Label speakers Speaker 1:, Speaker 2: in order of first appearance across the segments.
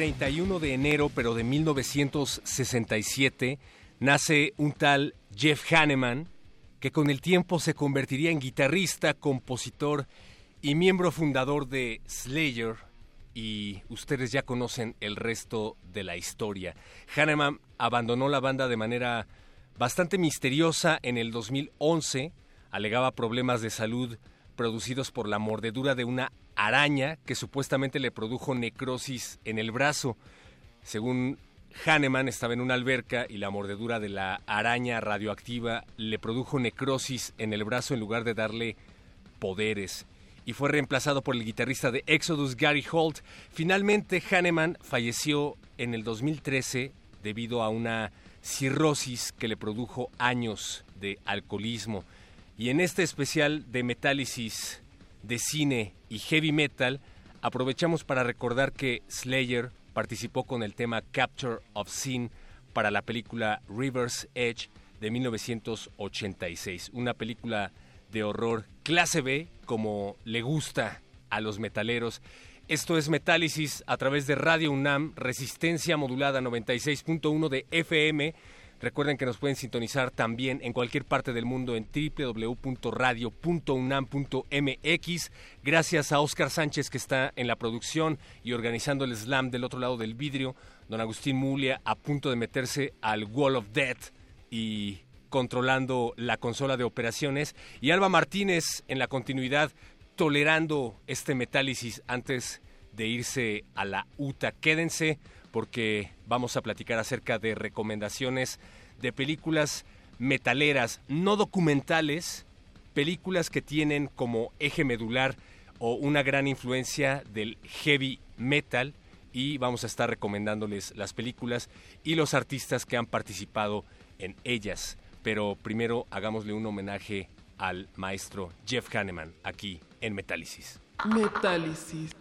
Speaker 1: 31 de enero, pero de 1967, nace un tal Jeff Hanneman, que con el tiempo se convertiría en guitarrista, compositor y miembro fundador de Slayer, y ustedes ya conocen el resto de la historia. Hanneman abandonó la banda de manera bastante misteriosa en el 2011, alegaba problemas de salud producidos por la mordedura de una araña que supuestamente le produjo necrosis en el brazo. Según Hahnemann estaba en una alberca y la mordedura de la araña radioactiva le produjo necrosis en el brazo en lugar de darle poderes. Y fue reemplazado por el guitarrista de Exodus, Gary Holt. Finalmente, Hahnemann falleció en el 2013 debido a una cirrosis que le produjo años de alcoholismo. Y en este especial de metálisis de cine y heavy metal, aprovechamos para recordar que Slayer participó con el tema Capture of Sin para la película River's Edge de 1986, una película de horror clase B como le gusta a los metaleros. Esto es Metálisis a través de Radio UNAM, resistencia modulada 96.1 de FM. Recuerden que nos pueden sintonizar también en cualquier parte del mundo en www.radio.unam.mx. Gracias a Oscar Sánchez que está en la producción y organizando el slam del otro lado del vidrio. Don Agustín Mulia a punto de meterse al Wall of Death y controlando la consola de operaciones. Y Alba Martínez en la continuidad tolerando este metálisis antes de irse a la UTA. Quédense porque vamos a platicar acerca de recomendaciones de películas metaleras, no documentales, películas que tienen como eje medular o una gran influencia del heavy metal y vamos a estar recomendándoles las películas y los artistas que han participado en ellas. Pero primero hagámosle un homenaje al maestro Jeff Hanneman aquí en Metálisis.
Speaker 2: Metálisis.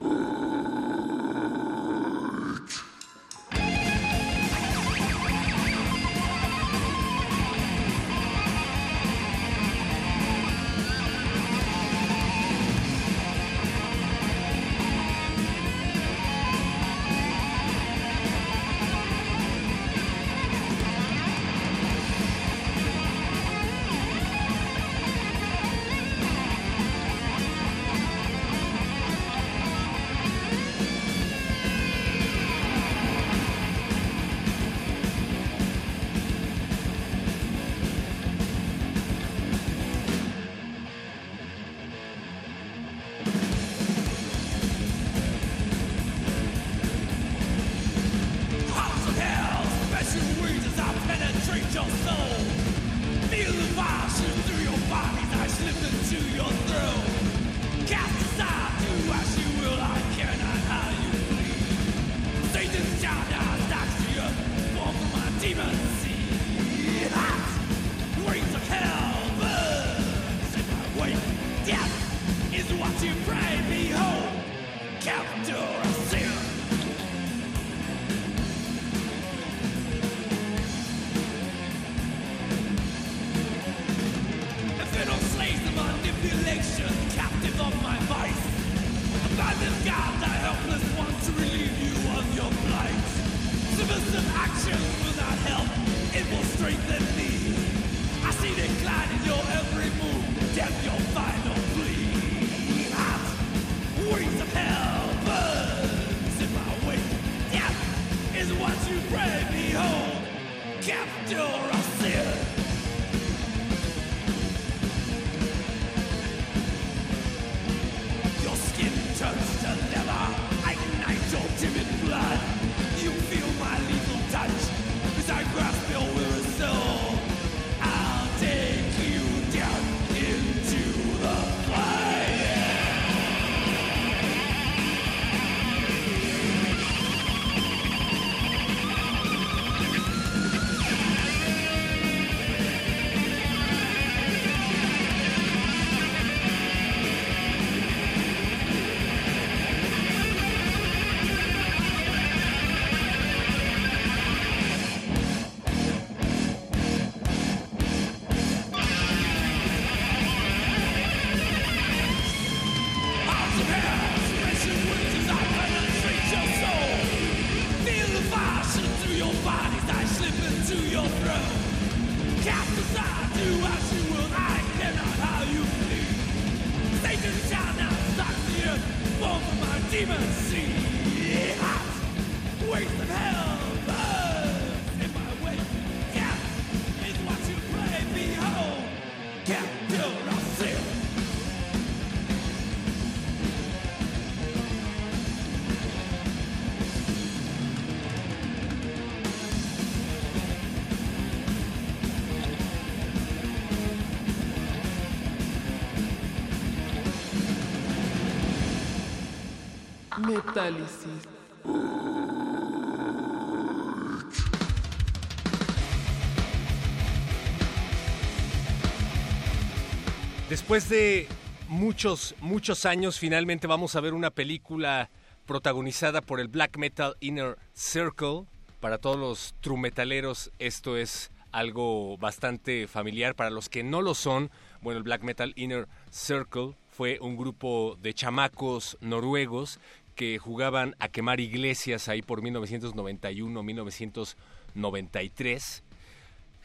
Speaker 1: Después de muchos, muchos años, finalmente vamos a ver una película protagonizada por el Black Metal Inner Circle. Para todos los trumetaleros esto es algo bastante familiar. Para los que no lo son, bueno, el Black Metal Inner Circle fue un grupo de chamacos noruegos que jugaban a quemar iglesias ahí por 1991-1993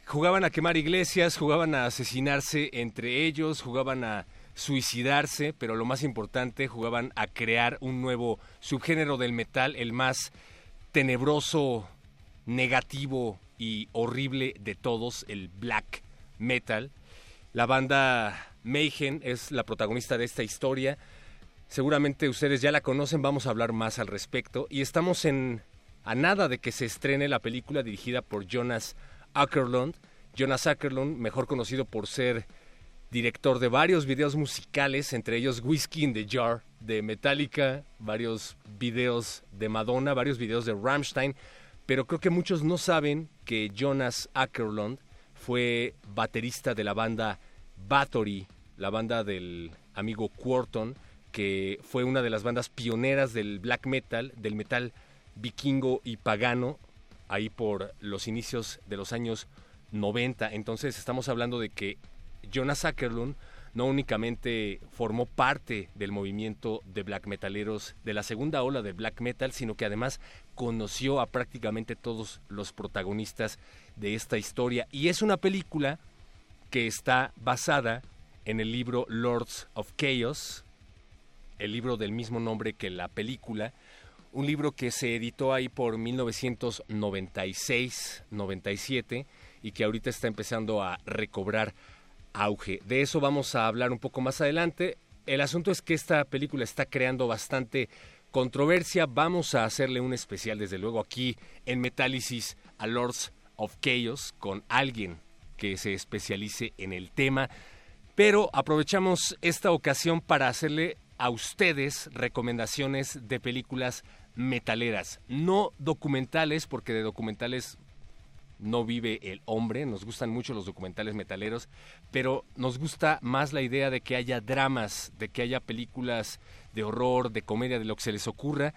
Speaker 1: jugaban a quemar iglesias, jugaban a asesinarse entre ellos, jugaban a suicidarse, pero lo más importante, jugaban a crear un nuevo subgénero del metal, el más tenebroso, negativo y horrible de todos, el black metal. La banda Mayhem es la protagonista de esta historia. Seguramente ustedes ya la conocen, vamos a hablar más al respecto. Y estamos en a nada de que se estrene la película dirigida por Jonas Ackerlund. Jonas Ackerlund, mejor conocido por ser director de varios videos musicales, entre ellos Whiskey in the Jar de Metallica, varios videos de Madonna, varios videos de Rammstein, pero creo que muchos no saben que Jonas Ackerlund fue baterista de la banda Bathory, la banda del amigo Quarton, que fue una de las bandas pioneras del black metal, del metal vikingo y pagano, ahí por los inicios de los años 90. Entonces estamos hablando de que Jonas Ackerlund no únicamente formó parte del movimiento de black metaleros de la segunda ola del black metal, sino que además conoció a prácticamente todos los protagonistas de esta historia. Y es una película que está basada en el libro Lords of Chaos, el libro del mismo nombre que la película, un libro que se editó ahí por 1996-97 y que ahorita está empezando a recobrar auge. De eso vamos a hablar un poco más adelante. El asunto es que esta película está creando bastante controversia. Vamos a hacerle un especial, desde luego, aquí en Metálisis a Lords of Chaos con alguien que se especialice en el tema. Pero aprovechamos esta ocasión para hacerle a ustedes recomendaciones de películas metaleras, no documentales, porque de documentales no vive el hombre. Nos gustan mucho los documentales metaleros, pero nos gusta más la idea de que haya dramas, de que haya películas de horror, de comedia, de lo que se les ocurra,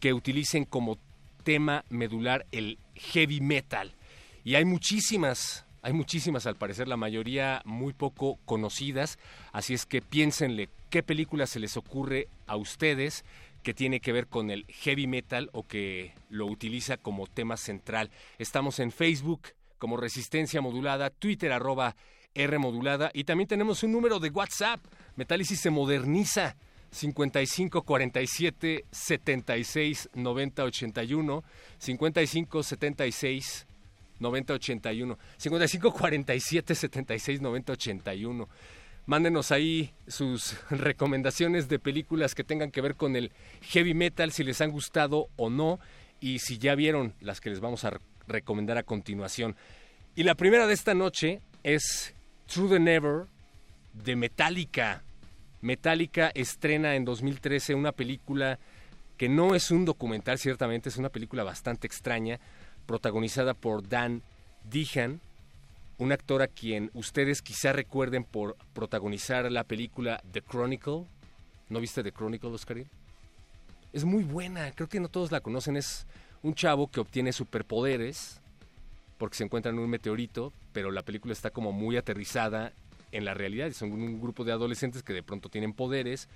Speaker 1: que utilicen como tema medular el heavy metal. Y hay muchísimas, hay muchísimas al parecer, la mayoría muy poco conocidas, así es que piénsenle qué película se les ocurre a ustedes que tiene que ver con el heavy metal o que lo utiliza como tema central. Estamos en Facebook como Resistencia Modulada, Twitter arroba R Modulada y también tenemos un número de WhatsApp. Metálisis se moderniza. 55 47 76 90 81 55 76 90 81 55 47 76 90 81 Mándenos ahí sus recomendaciones de películas que tengan que ver con el heavy metal, si les han gustado o no, y si ya vieron las que les vamos a recomendar a continuación. Y la primera de esta noche es True the Never de Metallica. Metallica estrena en 2013 una película que no es un documental, ciertamente, es una película bastante extraña, protagonizada por Dan Dehan, un actor a quien ustedes quizá recuerden por protagonizar la película The Chronicle. ¿No viste The Chronicle, Oscar? Es muy buena, creo que no todos la conocen. Es un chavo que obtiene superpoderes porque se encuentra en un meteorito, pero la película está como muy aterrizada en la realidad. Son un grupo de adolescentes que de pronto tienen poderes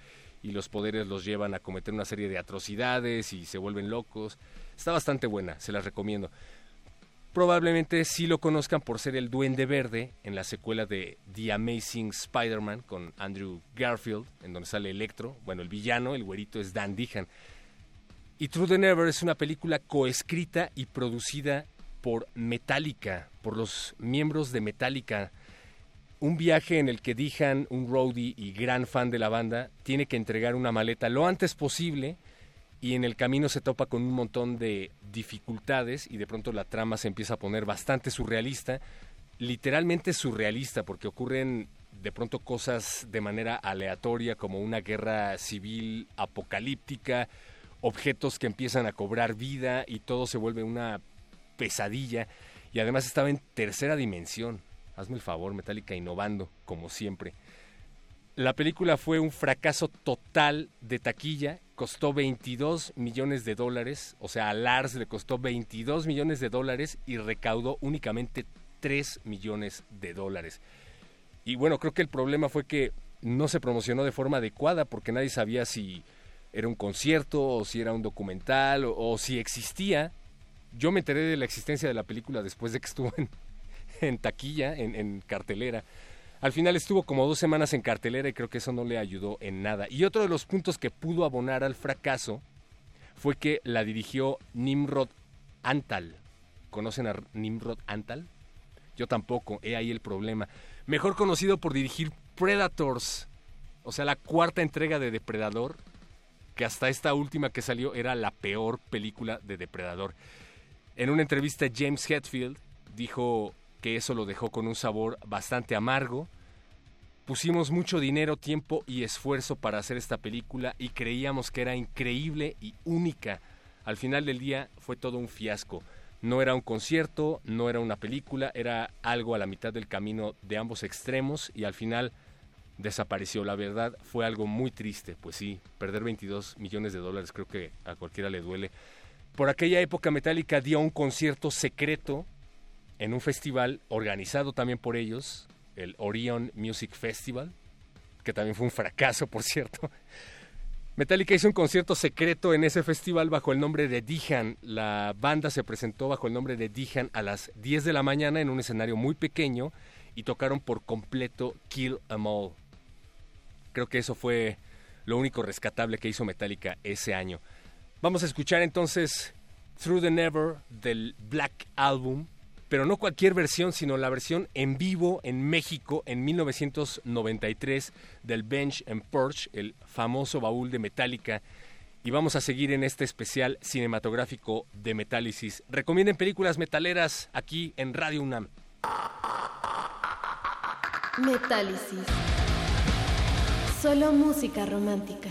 Speaker 1: y los poderes los llevan a cometer una serie de atrocidades y se vuelven locos. Está bastante buena, se las recomiendo probablemente sí lo conozcan por ser el Duende Verde en la secuela de The Amazing Spider-Man con Andrew Garfield, en donde sale Electro. Bueno, el villano, el güerito, es Dan Dehan. Y True the Never es una película coescrita y producida por Metallica, por los miembros de Metallica. Un viaje en el que Dehan, un roadie y gran fan de la banda, tiene que entregar una maleta lo antes posible y en el camino se topa con un montón de dificultades y de pronto la trama se empieza a poner bastante surrealista, literalmente surrealista porque ocurren de pronto cosas de manera aleatoria como una guerra civil apocalíptica, objetos que empiezan a cobrar vida y todo se vuelve una pesadilla y además estaba en tercera dimensión. Hazme el favor, Metallica innovando como siempre. La película fue un fracaso total de taquilla, costó 22 millones de dólares, o sea, a Lars le costó 22 millones de dólares y recaudó únicamente 3 millones de dólares. Y bueno, creo que el problema fue que no se promocionó de forma adecuada porque nadie sabía si era un concierto o si era un documental o, si existía. Yo me enteré de la existencia de la película después de que estuvo en, taquilla, en cartelera. Al final estuvo como dos semanas en cartelera y creo que eso no le ayudó en nada. Y otro de los puntos que pudo abonar al fracaso fue que la dirigió Nimrod Antal. ¿Conocen a Nimrod Antal? Yo tampoco, he ahí el problema. Mejor conocido por dirigir Predators, o sea, la cuarta entrega de Depredador, que hasta esta última que salió era la peor película de Depredador. En una entrevista James Hetfield dijo que eso lo dejó con un sabor bastante amargo. Pusimos mucho dinero, tiempo y esfuerzo para hacer esta película y creíamos que era increíble y única. Al final del día fue todo un fiasco. No era un concierto, no era una película, era algo a la mitad del camino de ambos extremos y al final desapareció. La verdad fue algo muy triste, pues sí, perder 22 millones de dólares creo que a cualquiera le duele. Por aquella época Metallica dio un concierto secreto en un festival organizado también por ellos, el Orion Music Festival, que también fue un fracaso, por cierto. Metallica hizo un concierto secreto en ese festival bajo el nombre de Dijan. La banda se presentó bajo el nombre de Dijan a las 10 de la mañana en un escenario muy pequeño y tocaron por completo Kill Em All. Creo que eso fue lo único rescatable que hizo Metallica ese año. Vamos a escuchar entonces Through the Never del Black Album pero no cualquier versión, sino la versión en vivo en México en 1993 del Bench and Purge, el famoso baúl de Metallica. Y vamos a seguir en este especial cinematográfico de Metálisis. Recomienden películas metaleras aquí en Radio UNAM.
Speaker 3: Metálisis. Solo música romántica.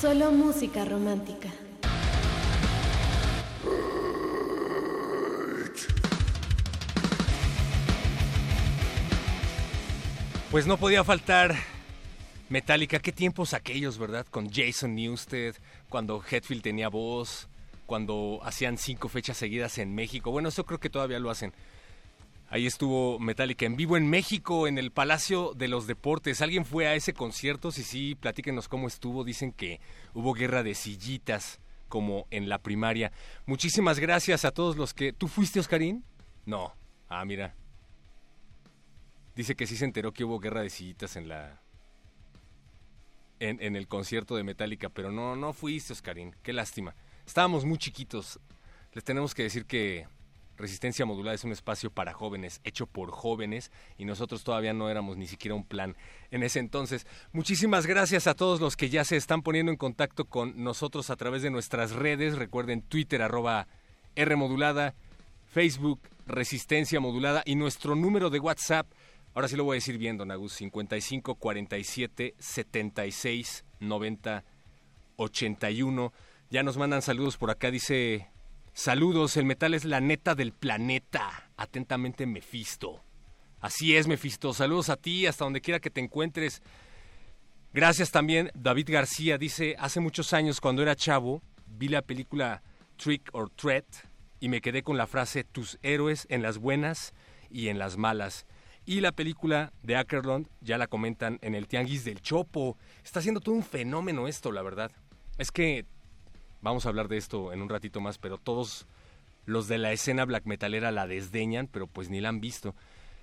Speaker 3: Solo música romántica.
Speaker 1: Pues no podía faltar Metallica. Qué tiempos aquellos, ¿verdad? Con Jason Newsted, cuando Hetfield tenía voz, cuando hacían cinco fechas seguidas en México. Bueno, eso creo que todavía lo hacen. Ahí estuvo Metallica en vivo en México, en el Palacio de los Deportes. ¿Alguien fue a ese concierto? Si sí, platíquenos cómo estuvo. Dicen que hubo guerra de sillitas, como en la primaria. Muchísimas gracias a todos los que... ¿Tú fuiste, Oscarín? No. Ah, mira. Dice que sí se enteró que hubo guerra de sillitas en la... En, en el concierto de Metallica, pero no, no fuiste, Oscarín. Qué lástima. Estábamos muy chiquitos. Les tenemos que decir que Resistencia Modulada es un espacio para jóvenes, hecho por jóvenes, y nosotros todavía no éramos ni siquiera un plan en ese entonces. Muchísimas gracias a todos los que ya se están poniendo en contacto con nosotros a través de nuestras redes. Recuerden Twitter arroba R Modulada, Facebook Resistencia Modulada y nuestro número de WhatsApp. Ahora sí lo voy a decir bien, don Agus, 55 47 76 90 81. Ya nos mandan saludos por acá, dice Saludos, el metal es la neta del planeta. Atentamente, Mefisto. Así es, Mefisto. Saludos a ti, hasta donde quiera que te encuentres. Gracias también, David García. Dice, hace muchos años, cuando era chavo, vi la película Trick or Threat y me quedé con la frase, tus héroes en las buenas y en las malas. Y la película de Ackerlund, ya la comentan en el Tianguis del Chopo. Está siendo todo un fenómeno esto, la verdad. Es que Vamos a hablar de esto en un ratito más, pero todos los de la escena black metalera la desdeñan, pero pues ni la han visto.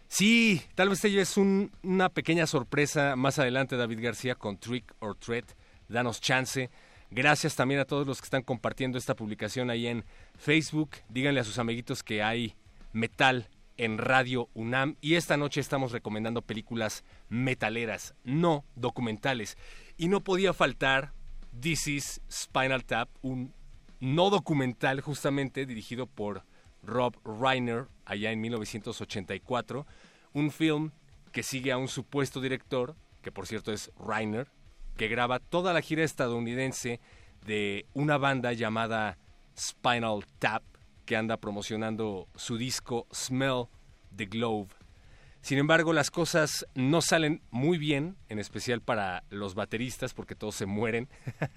Speaker 1: Sí, tal vez te lleves un- una pequeña sorpresa más adelante, David García, con Trick or Threat. Danos chance. Gracias también a todos los que están compartiendo esta publicación ahí en Facebook. Díganle a sus amiguitos que hay metal en Radio UNAM. Y esta noche estamos recomendando películas metaleras, no documentales. Y no podía faltar This is Spinal Tap, un no documental justamente dirigido por Rob Reiner allá en 1984, un film que sigue a un supuesto director, que por cierto es Reiner, que graba toda la gira estadounidense de una banda llamada Spinal Tap, que anda promocionando su disco Smell the Globe. Sin embargo, las cosas no salen muy bien, en especial para los bateristas, porque todos se mueren.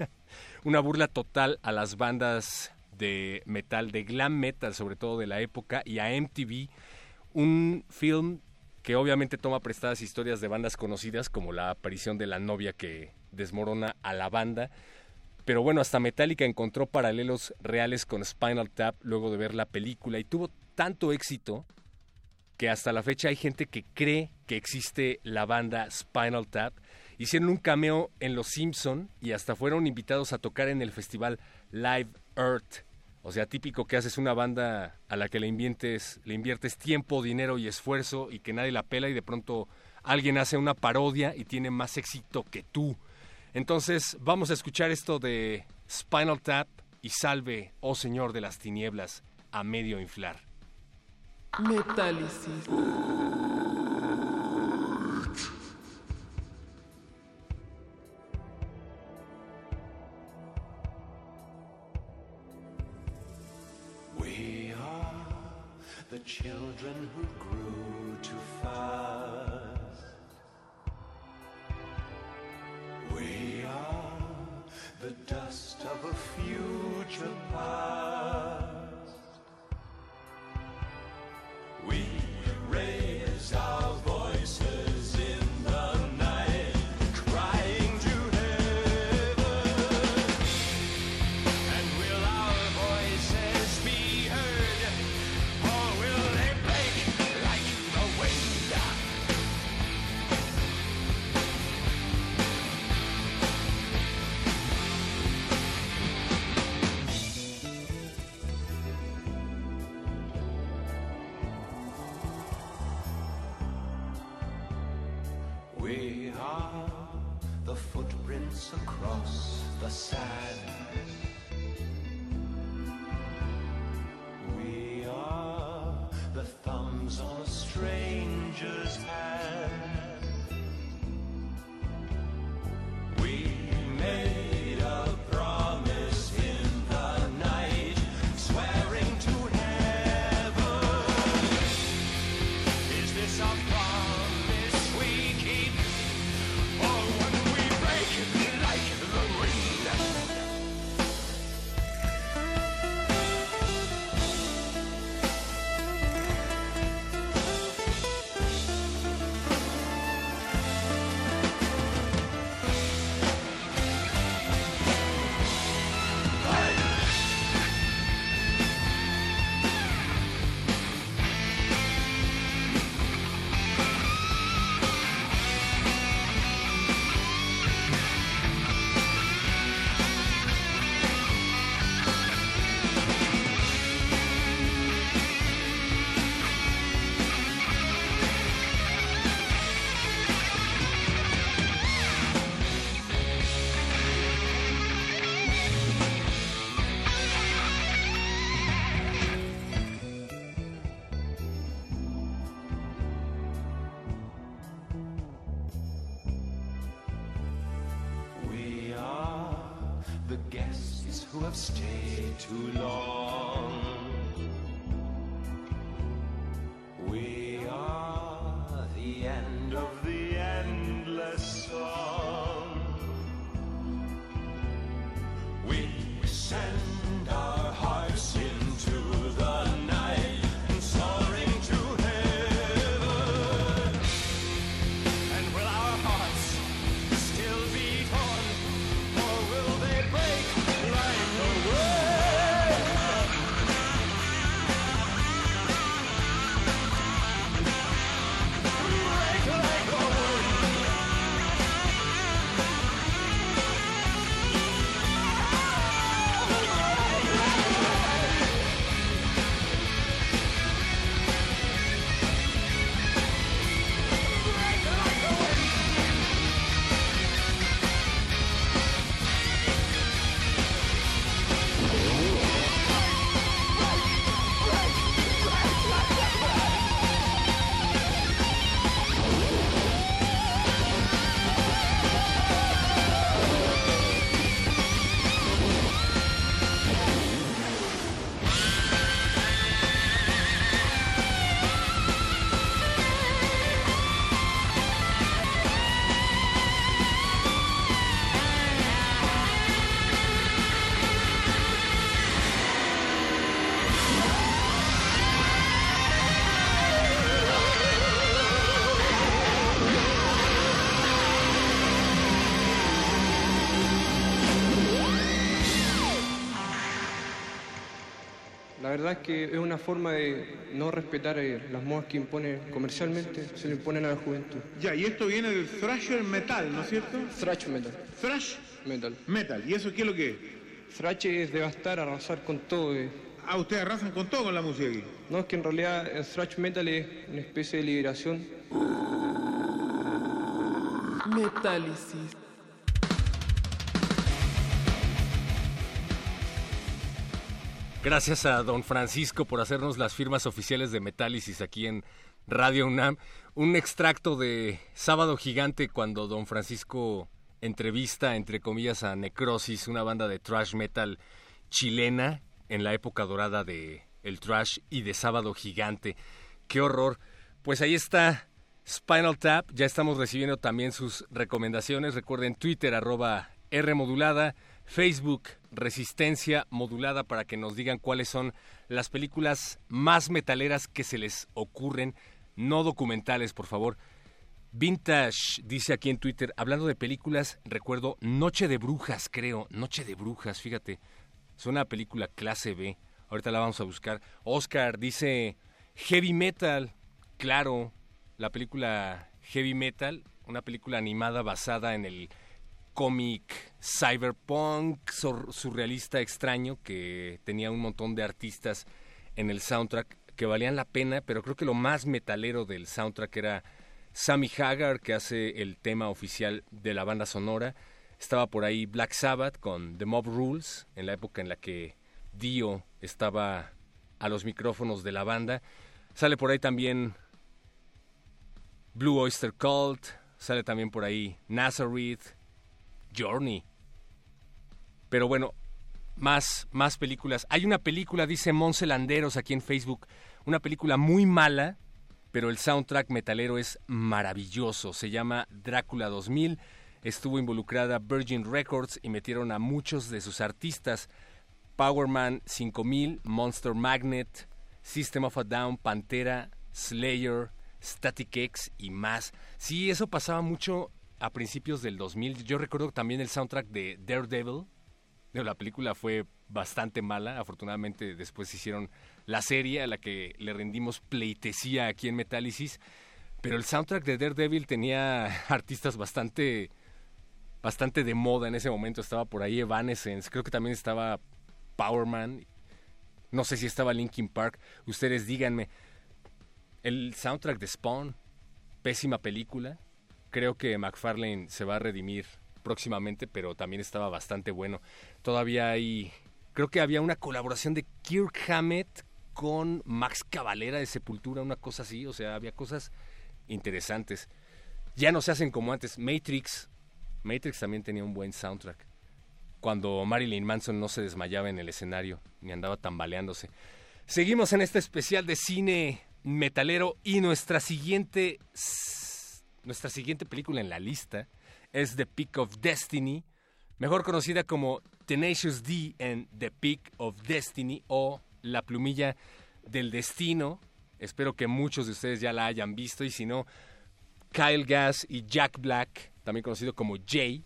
Speaker 1: Una burla total a las bandas de metal, de glam metal, sobre todo de la época, y a MTV. Un film que obviamente toma prestadas historias de bandas conocidas, como la aparición de la novia que desmorona a la banda. Pero bueno, hasta Metallica encontró paralelos reales con Spinal Tap luego de ver la película y tuvo tanto éxito que hasta la fecha hay gente que cree que existe la banda Spinal Tap. Hicieron un cameo en Los Simpson y hasta fueron invitados a tocar en el festival Live Earth. O sea, típico que haces una banda a la que le inviertes, le inviertes tiempo, dinero y esfuerzo y que nadie la pela y de pronto alguien hace una parodia y tiene más éxito que tú. Entonces, vamos a escuchar esto de Spinal Tap y salve, oh Señor de las tinieblas, a medio inflar.
Speaker 4: Metálisis.
Speaker 2: We are the children who grew too fast. We are the dust of a future past.
Speaker 4: Verdad es que es una forma de no respetar eh, las modas que impone comercialmente, se le imponen a la juventud.
Speaker 5: Ya, y esto viene del thrasher metal, ¿no es cierto?
Speaker 4: Thrash metal.
Speaker 5: Thrash
Speaker 4: Metal.
Speaker 5: metal. ¿Y eso qué es lo que es?
Speaker 4: Thrash es devastar, arrasar con todo. eh.
Speaker 5: Ah, ustedes arrasan con todo con la música aquí.
Speaker 4: No, es que en realidad el thrash metal es una especie de liberación.
Speaker 6: Metálisis.
Speaker 1: Gracias a don Francisco por hacernos las firmas oficiales de Metálisis aquí en Radio UNAM. Un extracto de Sábado Gigante cuando don Francisco entrevista, entre comillas, a Necrosis, una banda de thrash metal chilena en la época dorada de el thrash y de Sábado Gigante. ¡Qué horror! Pues ahí está Spinal Tap. Ya estamos recibiendo también sus recomendaciones. Recuerden Twitter, arroba R modulada, Facebook, Resistencia modulada, para que nos digan cuáles son las películas más metaleras que se les ocurren. No documentales, por favor. Vintage, dice aquí en Twitter, hablando de películas, recuerdo Noche de Brujas, creo. Noche de Brujas, fíjate. Es una película clase B. Ahorita la vamos a buscar. Oscar dice Heavy Metal. Claro, la película Heavy Metal, una película animada basada en el cómic cyberpunk sur- surrealista extraño que tenía un montón de artistas en el soundtrack que valían la pena, pero creo que lo más metalero del soundtrack era Sammy Hagar, que hace el tema oficial de la banda sonora. Estaba por ahí Black Sabbath con The Mob Rules, en la época en la que Dio estaba a los micrófonos de la banda. Sale por ahí también Blue Oyster Cult, sale también por ahí Nazareth, Journey. Pero bueno, más, más películas. Hay una película, dice Monse Landeros aquí en Facebook, una película muy mala, pero el soundtrack metalero es maravilloso. Se llama Drácula 2000. Estuvo involucrada Virgin Records y metieron a muchos de sus artistas. Powerman 5000, Monster Magnet, System of a Down, Pantera, Slayer, Static X y más. Sí, eso pasaba mucho a principios del 2000. Yo recuerdo también el soundtrack de Daredevil. De la película fue bastante mala. Afortunadamente después hicieron la serie a la que le rendimos pleitesía aquí en Metálisis. Pero el soundtrack de Daredevil tenía artistas bastante bastante de moda en ese momento. Estaba por ahí Evanescence, creo que también estaba Powerman. No sé si estaba Linkin Park. Ustedes díganme. El soundtrack de Spawn, pésima película. Creo que McFarlane se va a redimir próximamente, pero también estaba bastante bueno. Todavía hay. Creo que había una colaboración de Kirk Hammett con Max Cavalera de Sepultura, una cosa así. O sea, había cosas interesantes. Ya no se hacen como antes. Matrix. Matrix también tenía un buen soundtrack. Cuando Marilyn Manson no se desmayaba en el escenario, ni andaba tambaleándose. Seguimos en este especial de cine metalero y nuestra siguiente nuestra siguiente película en la lista es The Peak of Destiny, mejor conocida como Tenacious D en The Peak of Destiny o La plumilla del destino. Espero que muchos de ustedes ya la hayan visto y si no, Kyle Gass y Jack Black, también conocido como Jay,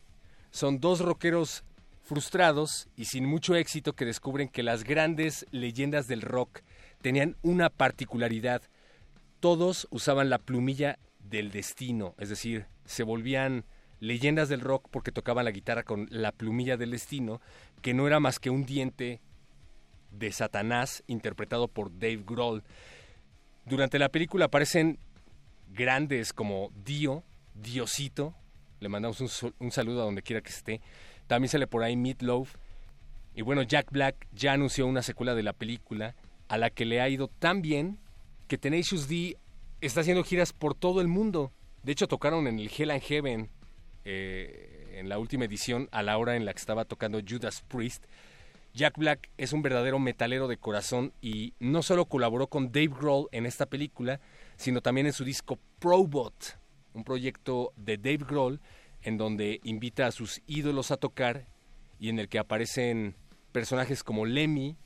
Speaker 1: son dos rockeros frustrados y sin mucho éxito que descubren que las grandes leyendas del rock tenían una particularidad. Todos usaban la plumilla del destino, es decir, se volvían leyendas del rock porque tocaban la guitarra con la plumilla del destino, que no era más que un diente de Satanás interpretado por Dave Grohl. Durante la película aparecen grandes como Dio, Diosito, le mandamos un, saludo a donde quiera que esté. También sale por ahí Meatloaf. Y bueno, Jack Black ya anunció una secuela de la película a la que le ha ido tan bien que Tenacious D está haciendo giras por todo el mundo. De hecho, tocaron en el Hell and Heaven eh, en la última edición a la hora en la que estaba tocando Judas Priest. Jack Black es un verdadero metalero de corazón y no solo colaboró con Dave Grohl en esta película, sino también en su disco Probot, un proyecto de Dave Grohl en donde invita a sus ídolos a tocar y en el que aparecen personajes como Lemmy,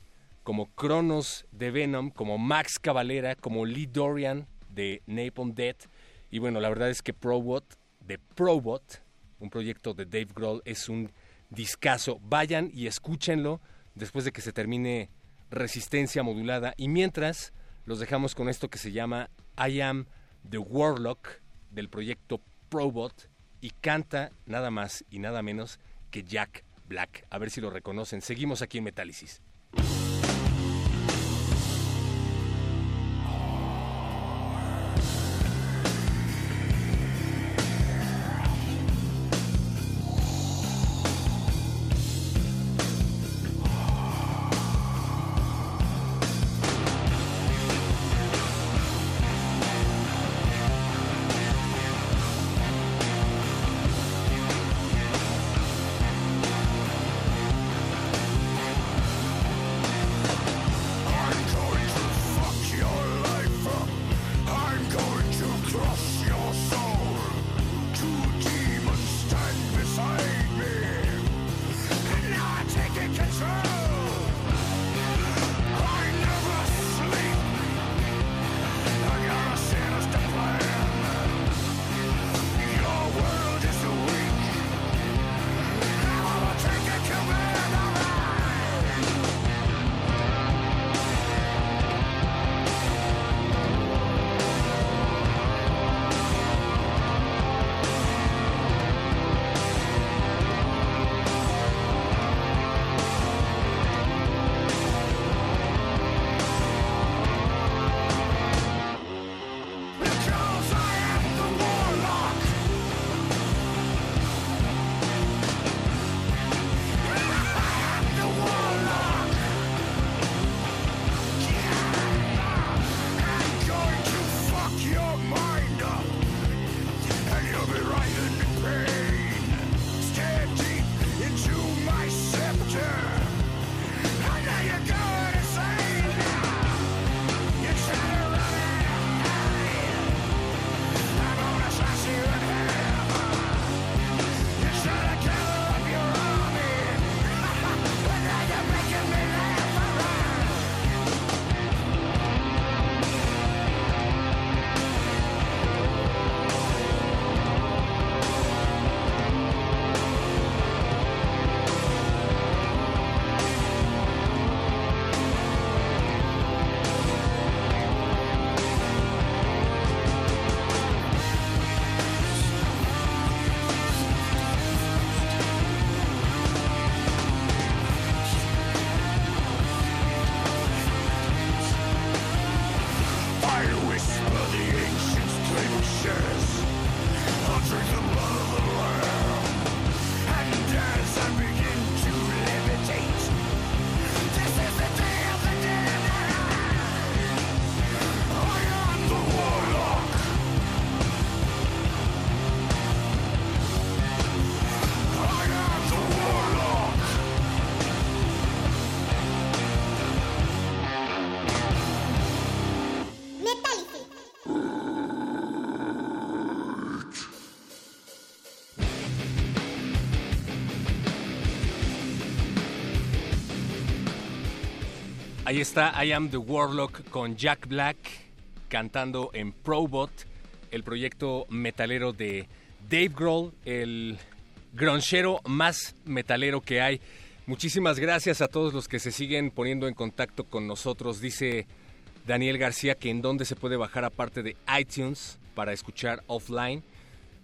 Speaker 1: como Cronos de Venom, como Max Cavalera, como Lee Dorian de Napalm Death. Y bueno, la verdad es que Probot, de Probot, un proyecto de Dave Grohl, es un discazo. Vayan y escúchenlo después de que se termine resistencia modulada. Y mientras, los dejamos con esto que se llama I Am the Warlock del proyecto Probot y canta nada más y nada menos que Jack Black. A ver si lo reconocen. Seguimos aquí en Metálisis. Ahí está I Am the Warlock con Jack Black cantando en Probot, el proyecto metalero de Dave Grohl, el gronchero más metalero que hay. Muchísimas gracias a todos los que se siguen poniendo en contacto con nosotros. Dice Daniel García que en dónde se puede bajar aparte de iTunes para escuchar offline.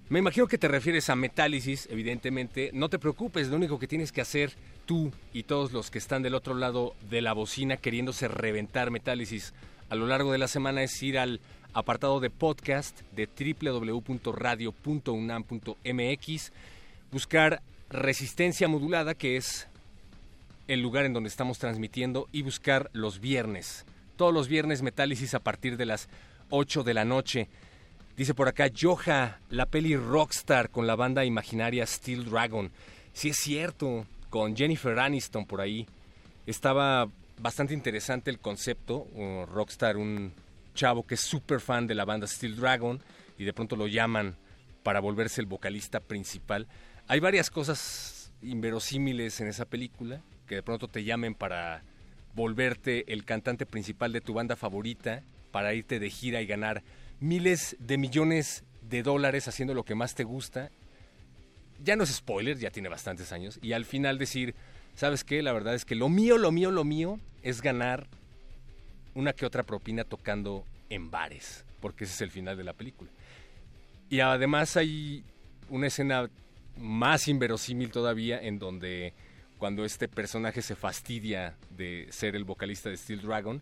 Speaker 1: Me imagino que te refieres a Metálisis, evidentemente. No te preocupes, lo único que tienes que hacer tú y todos los que están del otro lado de la bocina queriéndose reventar Metálisis a lo largo de la semana es ir al apartado de podcast de www.radio.unam.mx, buscar resistencia modulada, que es el lugar en donde estamos transmitiendo, y buscar los viernes. Todos los viernes Metálisis a partir de las 8 de la noche. Dice por acá, Joja, la peli Rockstar con la banda imaginaria Steel Dragon. Sí es cierto, con Jennifer Aniston por ahí. Estaba bastante interesante el concepto. Uh, Rockstar, un chavo que es súper fan de la banda Steel Dragon y de pronto lo llaman para volverse el vocalista principal. Hay varias cosas inverosímiles en esa película, que de pronto te llamen para volverte el cantante principal de tu banda favorita, para irte de gira y ganar miles de millones de dólares haciendo lo que más te gusta. Ya no es spoiler, ya tiene bastantes años. Y al final decir, ¿sabes qué? La verdad es que lo mío, lo mío, lo mío es ganar una que otra propina tocando en bares, porque ese es el final de la película. Y además hay una escena más inverosímil todavía en donde cuando este personaje se fastidia de ser el vocalista de Steel Dragon,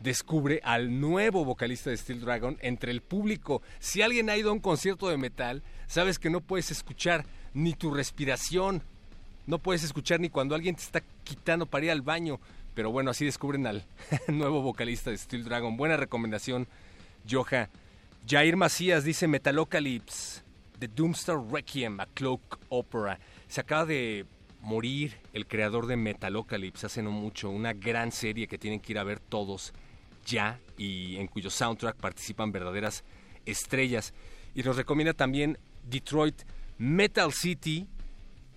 Speaker 1: descubre al nuevo vocalista de Steel Dragon entre el público. Si alguien ha ido a un concierto de metal, sabes que no puedes escuchar ni tu respiración, no puedes escuchar ni cuando alguien te está quitando para ir al baño. Pero bueno, así descubren al nuevo vocalista de Steel Dragon. Buena recomendación, Joja. Jair Macías dice Metalocalypse, The Doomstar Requiem, a Cloak Opera. Se acaba de morir el creador de Metalocalypse hace no mucho, una gran serie que tienen que ir a ver todos ya y en cuyo soundtrack participan verdaderas estrellas. Y nos recomienda también Detroit Metal City,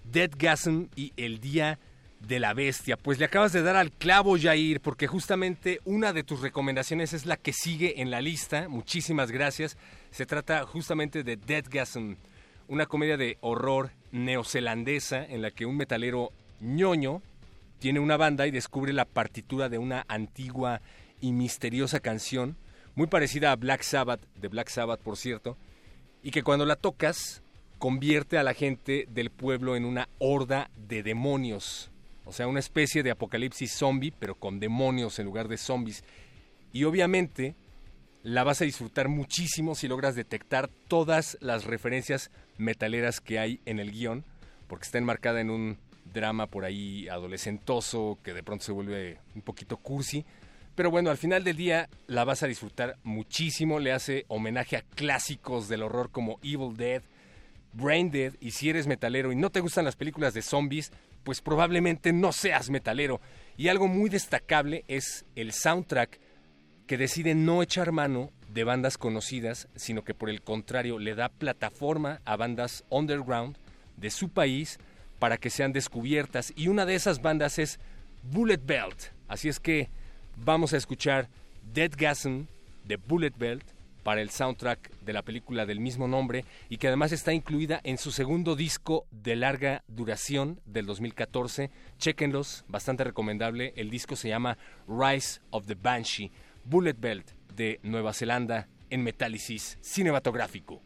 Speaker 1: Deadgasm y El Día de la Bestia. Pues le acabas de dar al clavo, Jair, porque justamente una de tus recomendaciones es la que sigue en la lista. Muchísimas gracias. Se trata justamente de Deadgasm, una comedia de horror neozelandesa en la que un metalero ñoño tiene una banda y descubre la partitura de una antigua y misteriosa canción, muy parecida a Black Sabbath, de Black Sabbath por cierto, y que cuando la tocas convierte a la gente del pueblo en una horda de demonios, o sea, una especie de apocalipsis zombie, pero con demonios en lugar de zombies. Y obviamente la vas a disfrutar muchísimo si logras detectar todas las referencias metaleras que hay en el guion, porque está enmarcada en un drama por ahí adolescentoso que de pronto se vuelve un poquito cursi. Pero bueno, al final del día la vas a disfrutar muchísimo, le hace homenaje a clásicos del horror como Evil Dead, Brain Dead, y si eres metalero y no te gustan las películas de zombies, pues probablemente no seas metalero. Y algo muy destacable es el soundtrack que decide no echar mano de bandas conocidas, sino que por el contrario le da plataforma a bandas underground de su país para que sean descubiertas. Y una de esas bandas es Bullet Belt. Así es que vamos a escuchar Dead Gasm de Bullet Belt para el soundtrack de la película del mismo nombre y que además está incluida en su segundo disco de larga duración del 2014. Chequenlos, bastante recomendable. El disco se llama Rise of the Banshee, Bullet Belt de Nueva Zelanda en metálisis cinematográfico.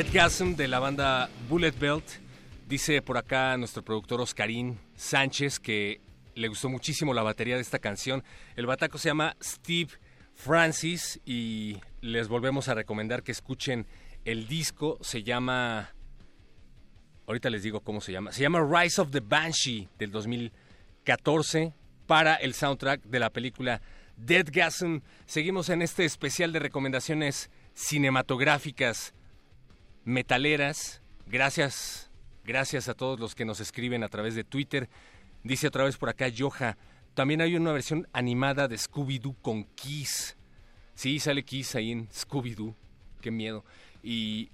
Speaker 1: Deadgasm de la banda Bullet Belt. Dice por acá nuestro productor Oscarín Sánchez que le gustó muchísimo la batería de esta canción. El bataco se llama Steve Francis y les volvemos a recomendar que escuchen el disco. Se llama... Ahorita les digo cómo se llama. Se llama Rise of the Banshee del 2014 para el soundtrack de la película Deadgasm. Seguimos en este especial de recomendaciones cinematográficas metaleras. Gracias, gracias a todos los que nos escriben a través de Twitter. Dice otra vez por acá Yoja. También hay una versión animada de Scooby-Doo con Kiss. Sí, sale Kiss ahí en Scooby-Doo. Qué miedo. Y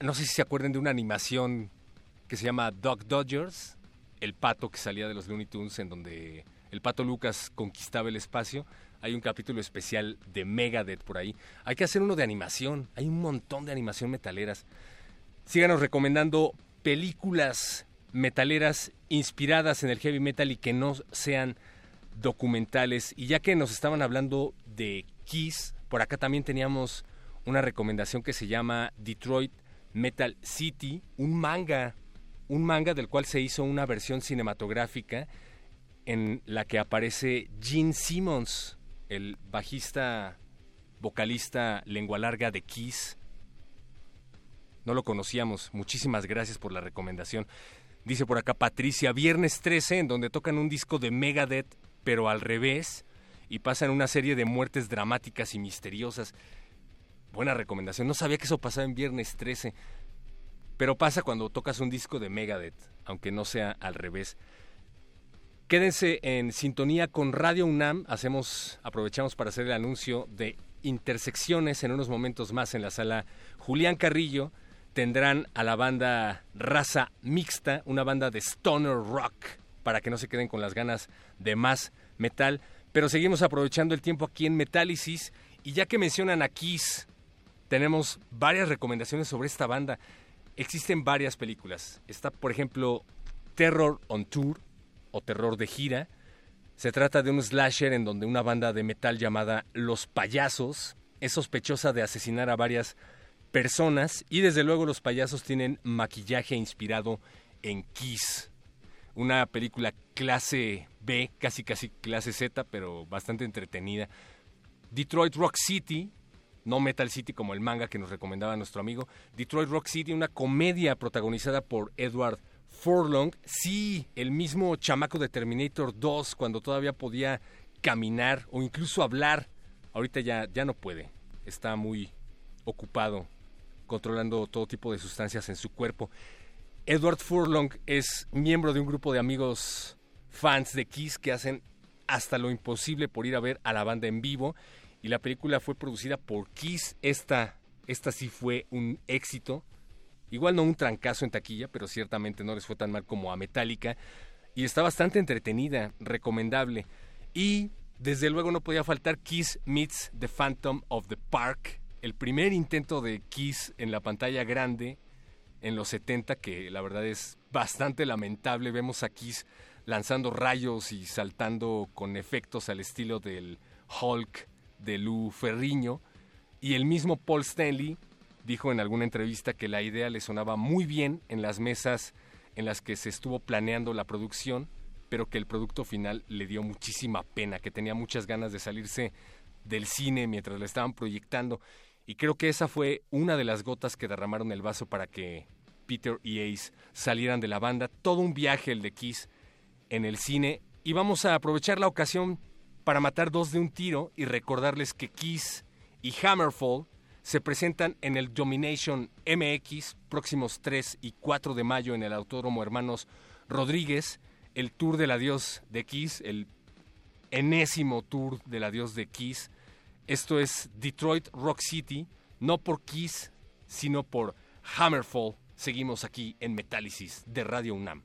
Speaker 1: no sé si se acuerdan de una animación que se llama Dog Dodgers. El pato que salía de los Looney Tunes en donde el pato Lucas conquistaba el espacio. Hay un capítulo especial de Megadeth por ahí. Hay que hacer uno de animación. Hay un montón de animación metaleras. Síganos recomendando películas metaleras inspiradas en el heavy metal y que no sean documentales. Y ya que nos estaban hablando de Kiss, por acá también teníamos una recomendación que se llama Detroit Metal City, un manga, un manga del cual se hizo una versión cinematográfica en la que aparece Gene Simmons, el bajista, vocalista lengua larga de Kiss. No lo conocíamos. Muchísimas gracias por la recomendación. Dice por acá Patricia, viernes 13, en donde tocan un disco de Megadeth, pero al revés, y pasan una serie de muertes dramáticas y misteriosas. Buena recomendación. No sabía que eso pasaba en viernes 13. Pero pasa cuando tocas un disco de Megadeth, aunque no sea al revés. Quédense en sintonía con Radio UNAM. Hacemos, aprovechamos para hacer el anuncio de intersecciones en unos momentos más en la sala Julián Carrillo. Tendrán a la banda Raza Mixta, una banda de stoner rock, para que no se queden con las ganas de más metal. Pero seguimos aprovechando el tiempo aquí en Metálisis. Y ya que mencionan a Kiss, tenemos varias recomendaciones sobre esta banda. Existen varias películas. Está, por ejemplo, Terror on Tour, o terror de gira. Se trata de un slasher en donde una banda de metal llamada Los Payasos es sospechosa de asesinar a varias personas y desde luego los payasos tienen maquillaje inspirado en Kiss. Una película clase B, casi casi clase Z, pero bastante entretenida. Detroit Rock City, no Metal City como el manga que nos recomendaba nuestro amigo. Detroit Rock City, una comedia protagonizada por Edward Furlong, sí, el mismo chamaco de Terminator 2 cuando todavía podía caminar o incluso hablar. Ahorita ya, ya no puede. Está muy ocupado controlando todo tipo de sustancias en su cuerpo. Edward Furlong es miembro de un grupo de amigos fans de Kiss que hacen hasta lo imposible por ir a ver a la banda en vivo y la película fue producida por Kiss. Esta, esta sí fue un éxito. Igual no un trancazo en taquilla, pero ciertamente no les fue tan mal como a Metallica. Y está bastante entretenida, recomendable. Y desde luego no podía faltar Kiss Meets The Phantom of the Park, el primer intento de Kiss en la pantalla grande en los 70, que la verdad es bastante lamentable. Vemos a Kiss lanzando rayos y saltando con efectos al estilo del Hulk de Lou Ferriño. Y el mismo Paul Stanley dijo en alguna entrevista que la idea le sonaba muy bien en las mesas en las que se estuvo planeando la producción, pero que el producto final le dio muchísima pena, que tenía muchas ganas de salirse del cine mientras la estaban proyectando. Y creo que esa fue una de las gotas que derramaron el vaso para que Peter y Ace salieran de la banda. Todo un viaje el de Kiss en el cine. Y vamos a aprovechar la ocasión para matar dos de un tiro y recordarles que Kiss y Hammerfall se presentan en el Domination MX próximos 3 y 4 de mayo en el Autódromo Hermanos Rodríguez, el Tour del Adiós de Kiss, el enésimo Tour del Adiós de Kiss. Esto es Detroit Rock City, no por Kiss, sino por Hammerfall. Seguimos aquí en Metálisis de Radio UNAM.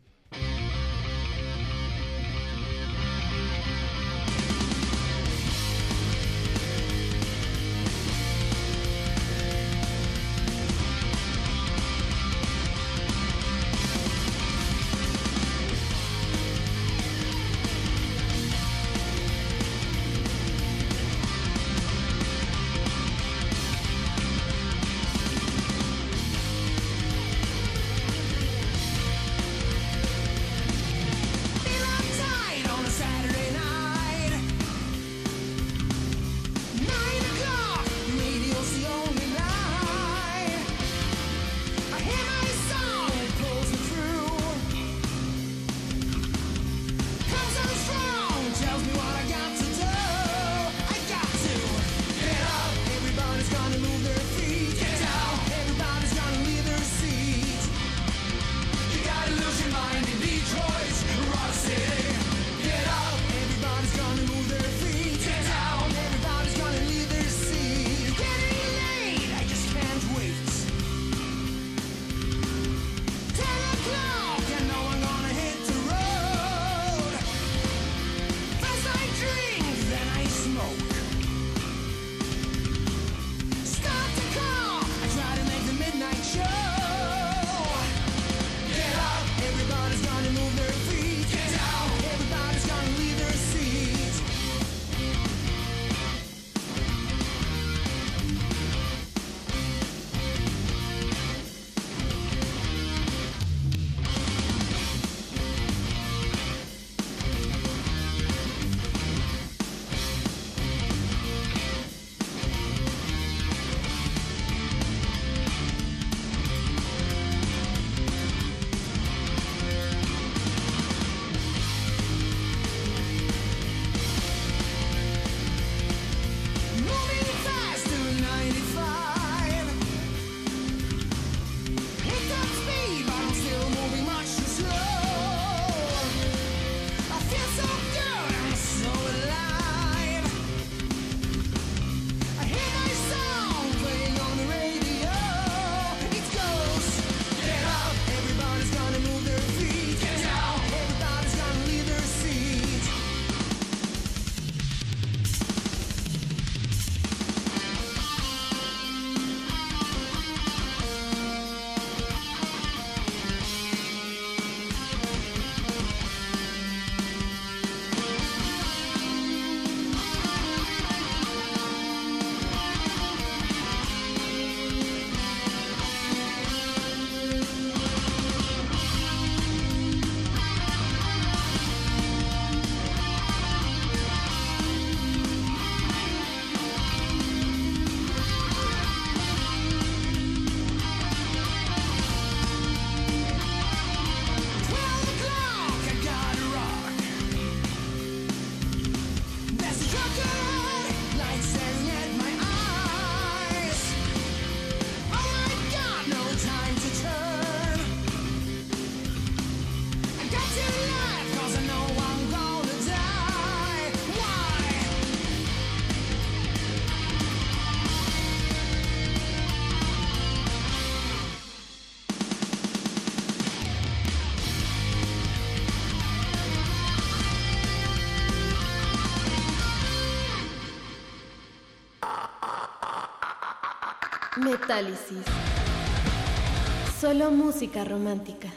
Speaker 3: Solo música romántica.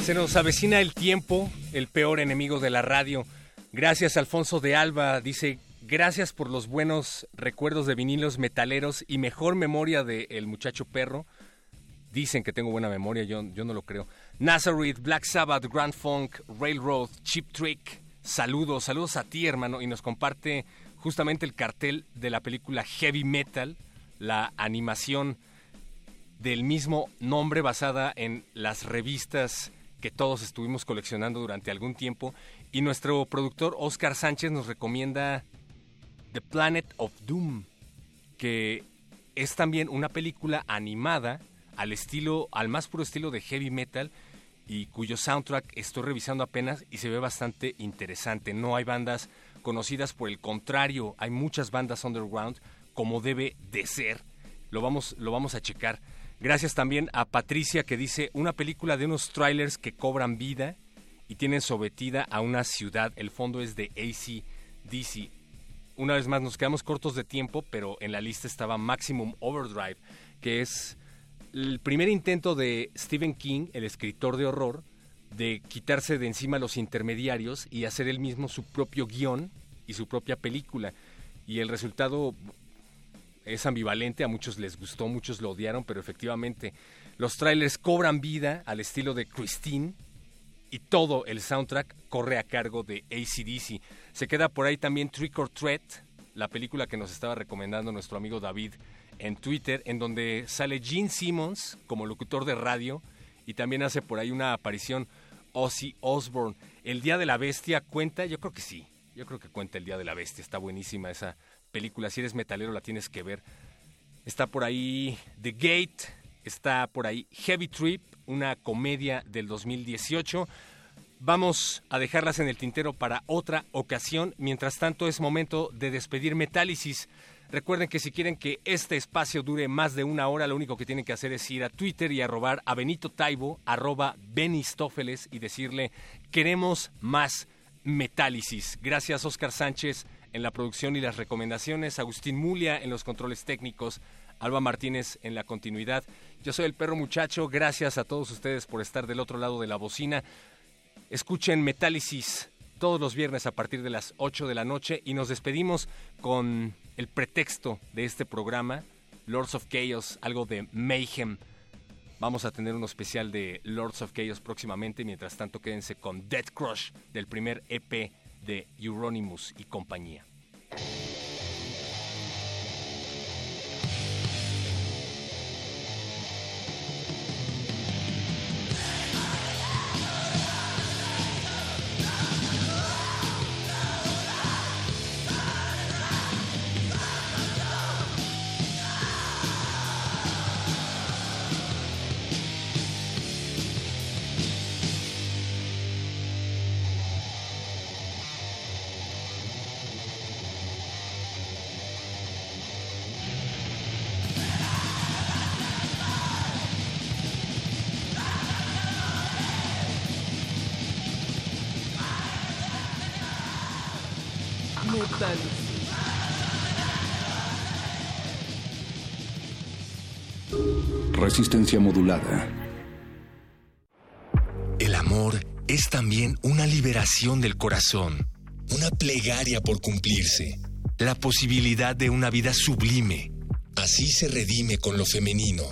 Speaker 1: Se nos avecina el tiempo, el peor enemigo de la radio. Gracias Alfonso de Alba, dice, gracias por los buenos recuerdos de vinilos metaleros y mejor memoria de El Muchacho Perro. Dicen que tengo buena memoria, yo, yo no lo creo. Nazareth, Black Sabbath, Grand Funk, Railroad, Cheap Trick. Saludos, saludos a ti hermano y nos comparte justamente el cartel de la película Heavy Metal, la animación del mismo nombre basada en las revistas que todos estuvimos coleccionando durante algún tiempo. Y nuestro productor Oscar Sánchez nos recomienda The Planet of Doom, que es también una película animada al estilo, al más puro estilo de heavy metal y cuyo soundtrack estoy revisando apenas y se ve bastante interesante. No hay bandas conocidas, por el contrario, hay muchas bandas underground como debe de ser. Lo vamos, lo vamos a checar. Gracias también a Patricia que dice una película de unos trailers que cobran vida y tienen sometida a una ciudad. El fondo es de ACDC. Una vez más nos quedamos cortos de tiempo, pero en la lista estaba Maximum Overdrive, que es el primer intento de Stephen King, el escritor de horror, de quitarse de encima los intermediarios y hacer él mismo su propio guion y su propia película. Y el resultado es ambivalente, a muchos les gustó, muchos lo odiaron, pero efectivamente los trailers cobran vida al estilo de Christine y todo el soundtrack corre a cargo de ACDC. Se queda por ahí también Trick or Treat, la película que nos estaba recomendando nuestro amigo David en Twitter, en donde sale Gene Simmons como locutor de radio y también hace por ahí una aparición Ozzy Osbourne. El Día de la Bestia cuenta, yo creo que sí, yo creo que cuenta el Día de la Bestia, está buenísima esa película, si eres metalero la tienes que ver. Está por ahí The Gate, está por ahí Heavy Trip, una comedia del 2018. Vamos a dejarlas en el tintero para otra ocasión. Mientras tanto, es momento de despedir Metálisis. Recuerden que si quieren que este espacio dure más de una hora, lo único que tienen que hacer es ir a Twitter y arrobar a Benito Taibo, arroba Benistófeles y decirle queremos más Metálisis. Gracias, Oscar Sánchez en la producción y las recomendaciones, Agustín Mulia en los controles técnicos, Alba Martínez en la continuidad. Yo soy el perro muchacho, gracias a todos ustedes por estar del otro lado de la bocina. Escuchen Metálisis todos los viernes a partir de las 8 de la noche y nos despedimos con el pretexto de este programa, Lords of Chaos, algo de Mayhem. Vamos a tener un especial de Lords of Chaos próximamente, mientras tanto quédense con Dead Crush del primer EP de Euronymous y compañía.
Speaker 7: Modulada.
Speaker 8: El amor es también una liberación del corazón, una plegaria por cumplirse, la posibilidad de una vida sublime. Así se redime con lo femenino.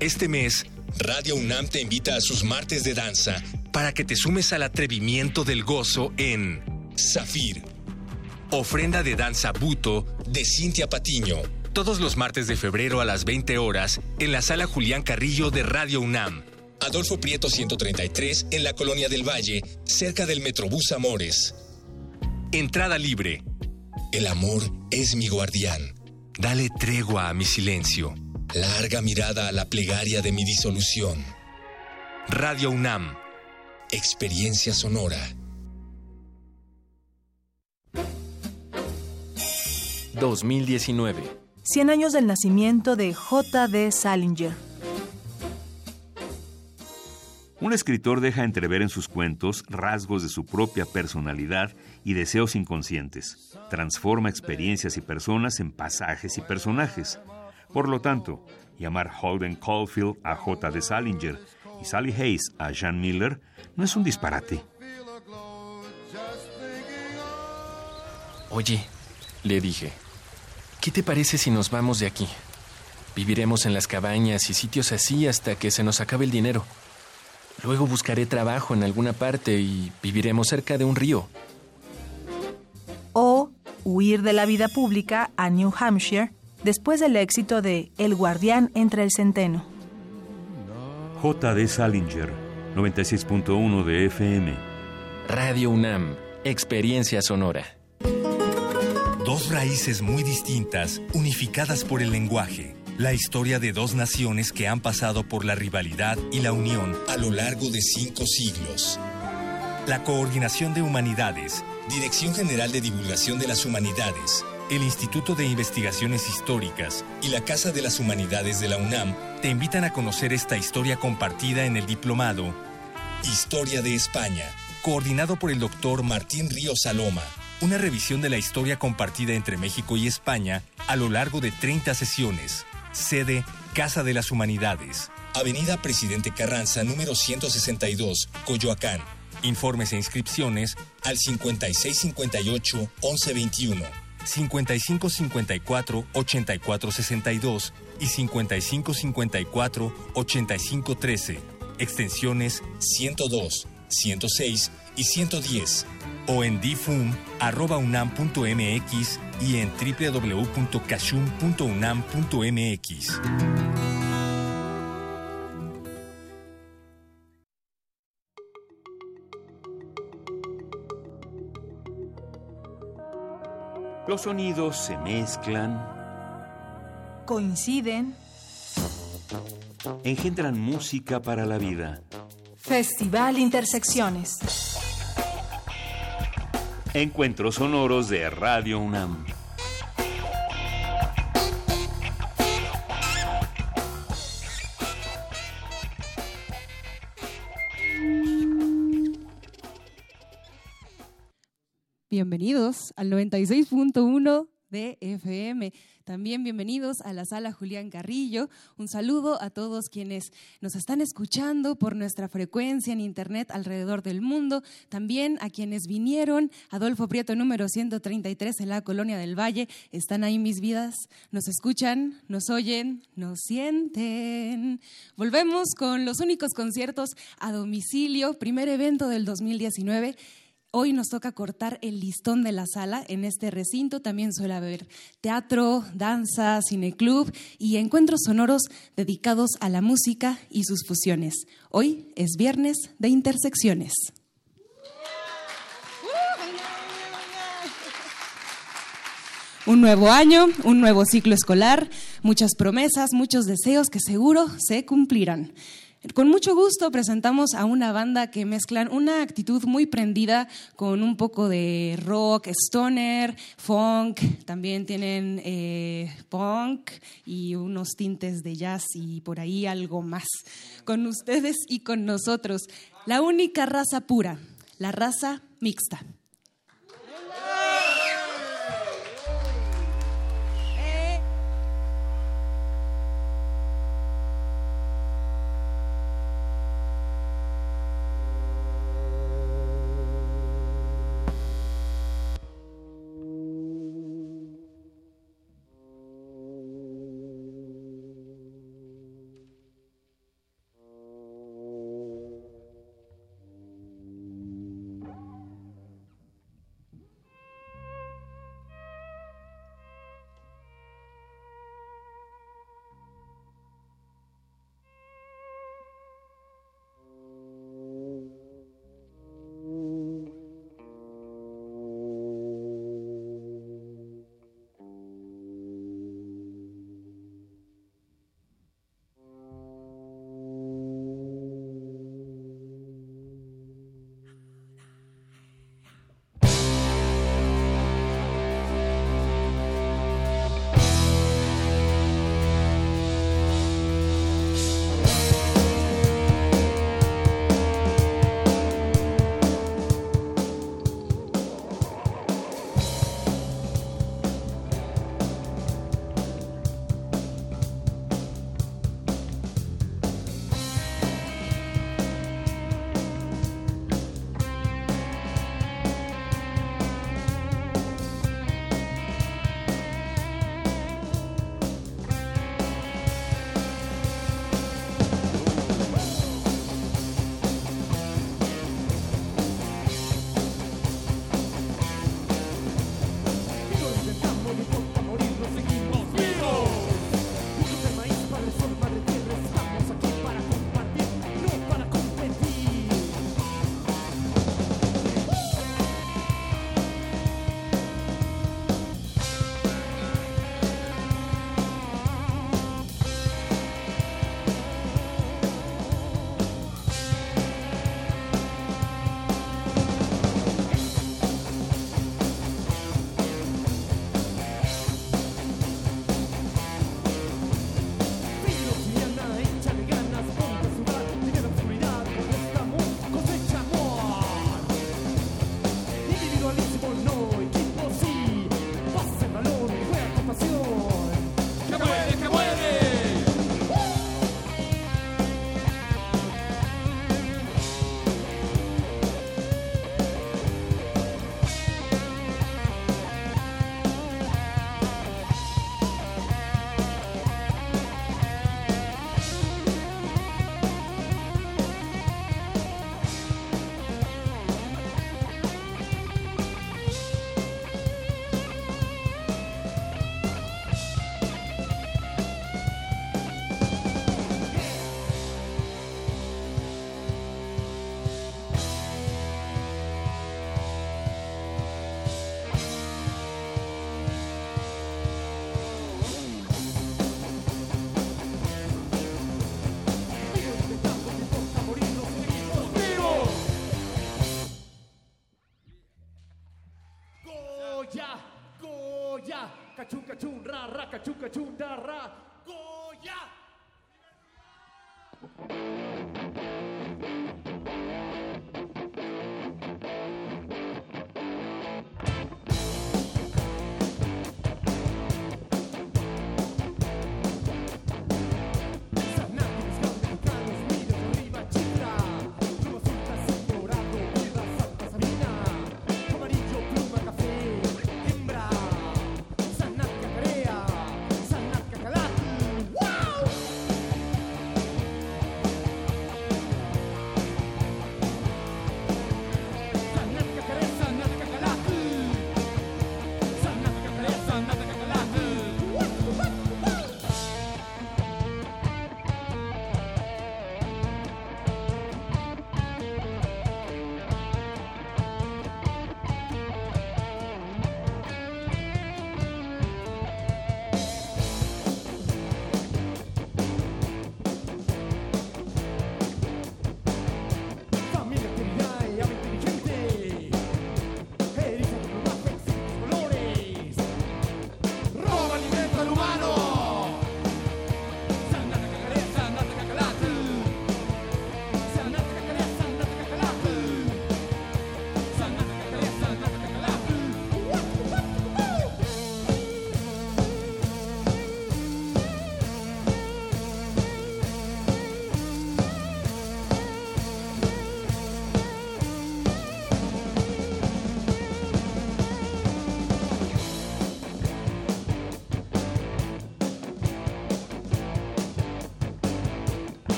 Speaker 8: Este mes, Radio UNAM te invita a sus martes de danza para que te sumes al atrevimiento del gozo en Zafir. Ofrenda de danza buto de Cintia Patiño. Todos los martes de febrero a las 20 horas en la sala Julián Carrillo de Radio UNAM. Adolfo Prieto 133 en la Colonia del Valle, cerca del Metrobús Amores. Entrada libre. El amor es mi guardián. Dale tregua a mi silencio. Larga mirada a la plegaria de mi disolución. Radio UNAM. Experiencia sonora.
Speaker 9: 2019.
Speaker 10: 100 años del nacimiento de J.D. Salinger.
Speaker 11: Un escritor deja entrever en sus cuentos rasgos de su propia personalidad y deseos inconscientes. Transforma experiencias y personas en pasajes y personajes. Por lo tanto, llamar Holden Caulfield a J. de Salinger y Sally Hayes a Jean Miller no es un disparate.
Speaker 9: Oye, le dije, ¿qué te parece si nos vamos de aquí? Viviremos en las cabañas y sitios así hasta que se nos acabe el dinero. Luego buscaré trabajo en alguna parte y viviremos cerca de un río.
Speaker 10: O huir de la vida pública a New Hampshire después del éxito de El guardián entre el centeno.
Speaker 11: J. de Salinger, 96.1 de FM.
Speaker 9: Radio UNAM, experiencia sonora.
Speaker 8: Dos raíces muy distintas, unificadas por el lenguaje. La historia de dos naciones que han pasado por la rivalidad y la unión a lo largo de cinco siglos. La Coordinación de Humanidades, Dirección General de Divulgación de las Humanidades, el Instituto de Investigaciones Históricas y la Casa de las Humanidades de la UNAM te invitan a conocer esta historia compartida en el diplomado Historia de España, coordinado por el doctor Martín Ríos Saloma. Una revisión de la historia compartida entre México y España a lo largo de 30 sesiones. Sede Casa de las Humanidades. Avenida Presidente Carranza, número 162, Coyoacán. Informes e inscripciones al 5658-1121, 5554-8462 y 5554-8513, extensiones 102, 106 y 110, o en difum.unam.mx y en www.cachum.unam.mx.
Speaker 11: Los sonidos se mezclan,
Speaker 10: Coinciden.
Speaker 11: engendran música para la vida.
Speaker 10: Festival Intersecciones.
Speaker 11: Encuentros sonoros de Radio UNAM.
Speaker 12: Bienvenidos al 96.1 de FM. También bienvenidos a la sala Julián Carrillo. Un saludo a todos quienes nos están escuchando por nuestra frecuencia en Internet alrededor del mundo. También a quienes vinieron. Adolfo Prieto número 133 en la Colonia del Valle. Están ahí mis vidas. Nos escuchan, nos oyen, nos sienten. Volvemos con los únicos conciertos a domicilio. Primer evento del 2019. Hoy nos toca cortar el listón de la sala. En este recinto también suele haber teatro, danza, cineclub y encuentros sonoros dedicados a la música y sus fusiones. Hoy es viernes de intersecciones. Un nuevo año, un nuevo ciclo escolar, muchas promesas, muchos deseos que seguro se cumplirán. Con mucho gusto presentamos a una banda que mezclan una actitud muy prendida con un poco de rock, stoner, funk, también tienen eh, punk y unos tintes de jazz y por ahí algo más. Con ustedes y con nosotros, la única raza pura, la raza mixta.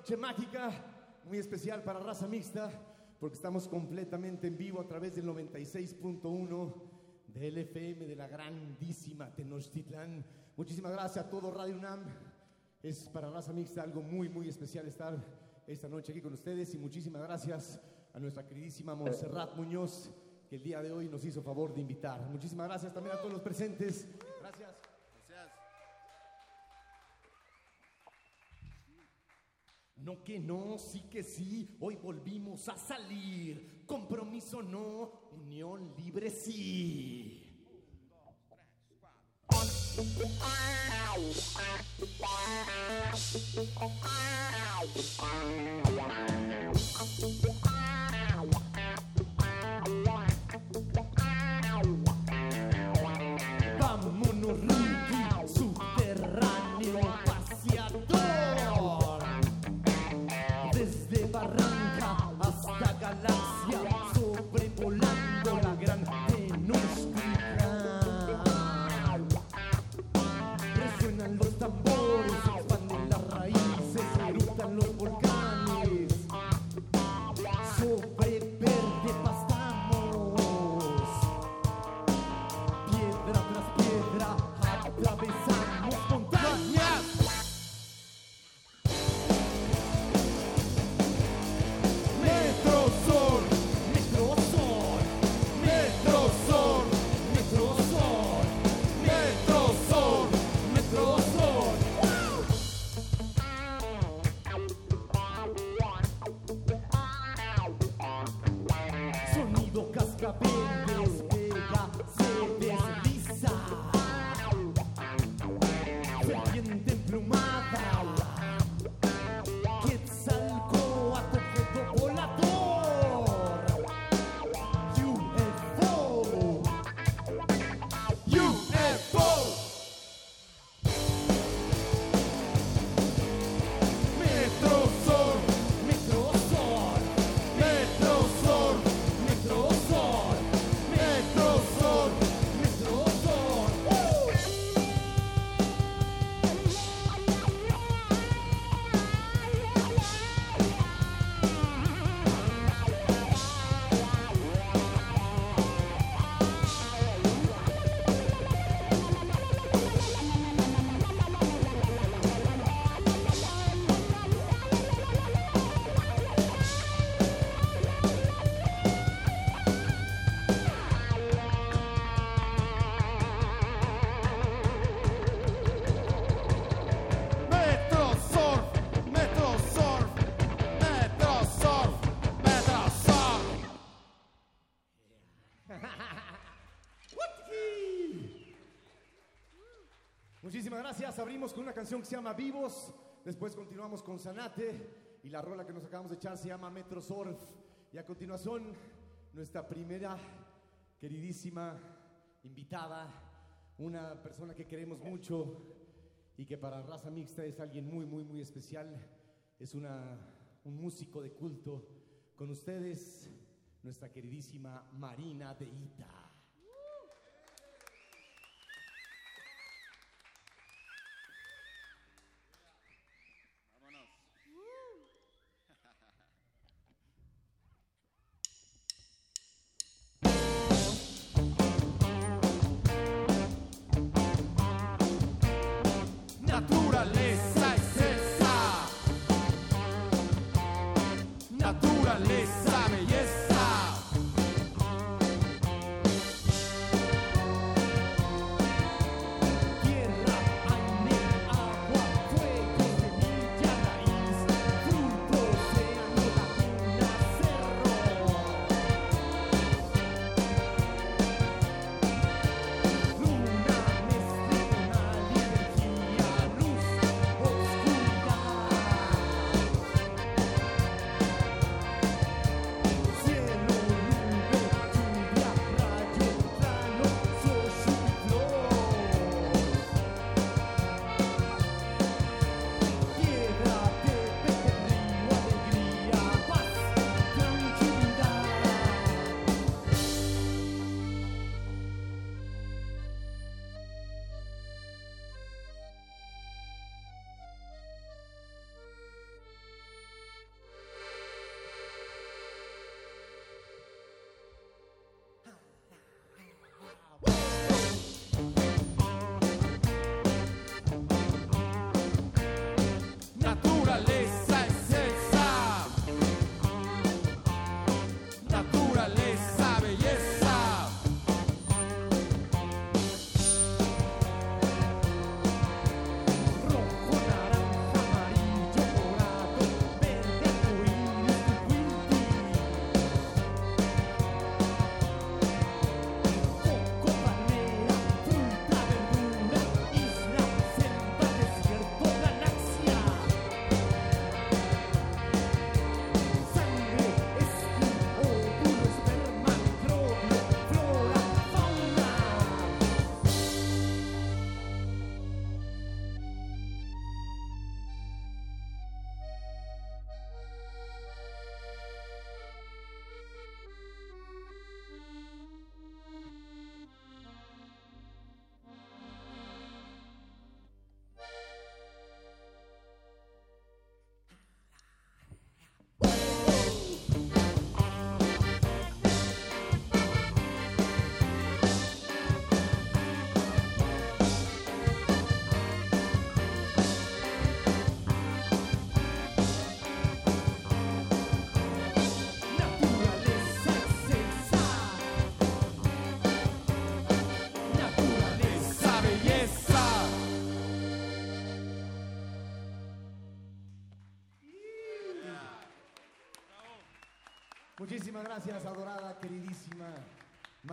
Speaker 13: Noche mágica, muy especial para raza mixta, porque estamos completamente en vivo a través del 96.1 del FM de la grandísima Tenochtitlán. Muchísimas gracias a todo Radio UNAM. Es para raza mixta algo muy, muy especial estar esta noche aquí con ustedes y muchísimas gracias a nuestra queridísima Montserrat Muñoz, que el día de hoy nos hizo favor de invitar. Muchísimas gracias también a todos los presentes. No que no, sí que sí, hoy volvimos a salir. Compromiso no, unión libre sí. Canción se llama Vivos. Después continuamos con Sanate. Y la rola que nos acabamos de echar se llama Metro Surf. Y a continuación, nuestra primera queridísima invitada. Una persona que queremos mucho y que para raza mixta es alguien muy, muy, muy especial. Es una, un músico de culto. Con ustedes, nuestra queridísima Marina de Ita.
Speaker 14: Naturaleza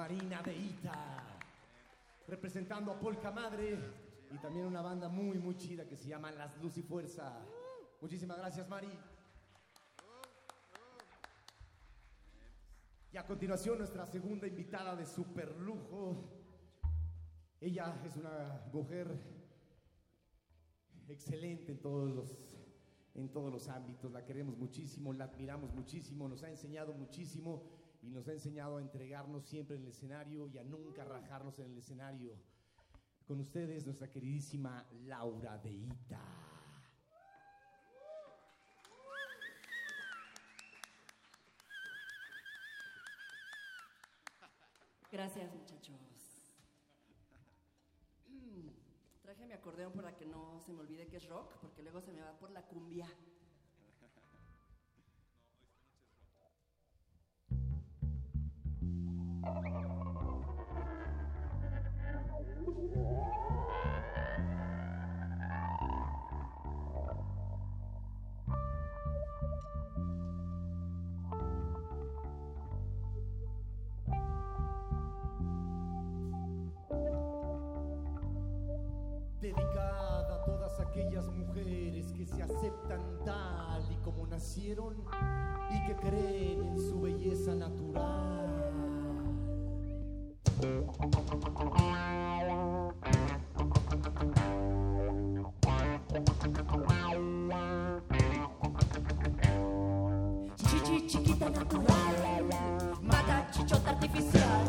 Speaker 13: Marina de Ita. Representando a Polka Madre y también una banda muy, muy chida que se llama Las Luz y Fuerza. Muchísimas gracias, Mari. Y a continuación, nuestra segunda invitada de super lujo. Ella es una mujer excelente en todos los en todos los ámbitos, la queremos muchísimo, la admiramos muchísimo, nos ha enseñado muchísimo y nos ha enseñado a entregarnos siempre en el escenario y a nunca rajarnos en el escenario. Con ustedes, nuestra queridísima Laura de Ita.
Speaker 15: Gracias, muchachos. Traje mi acordeón para que no se me olvide que es rock, porque luego se me va por la cumbia.
Speaker 13: Dedicado aquellas mujeres que se aceptan tal y como nacieron y que creen en su belleza natural.
Speaker 2: Chiquita natural, mata chichota artificial.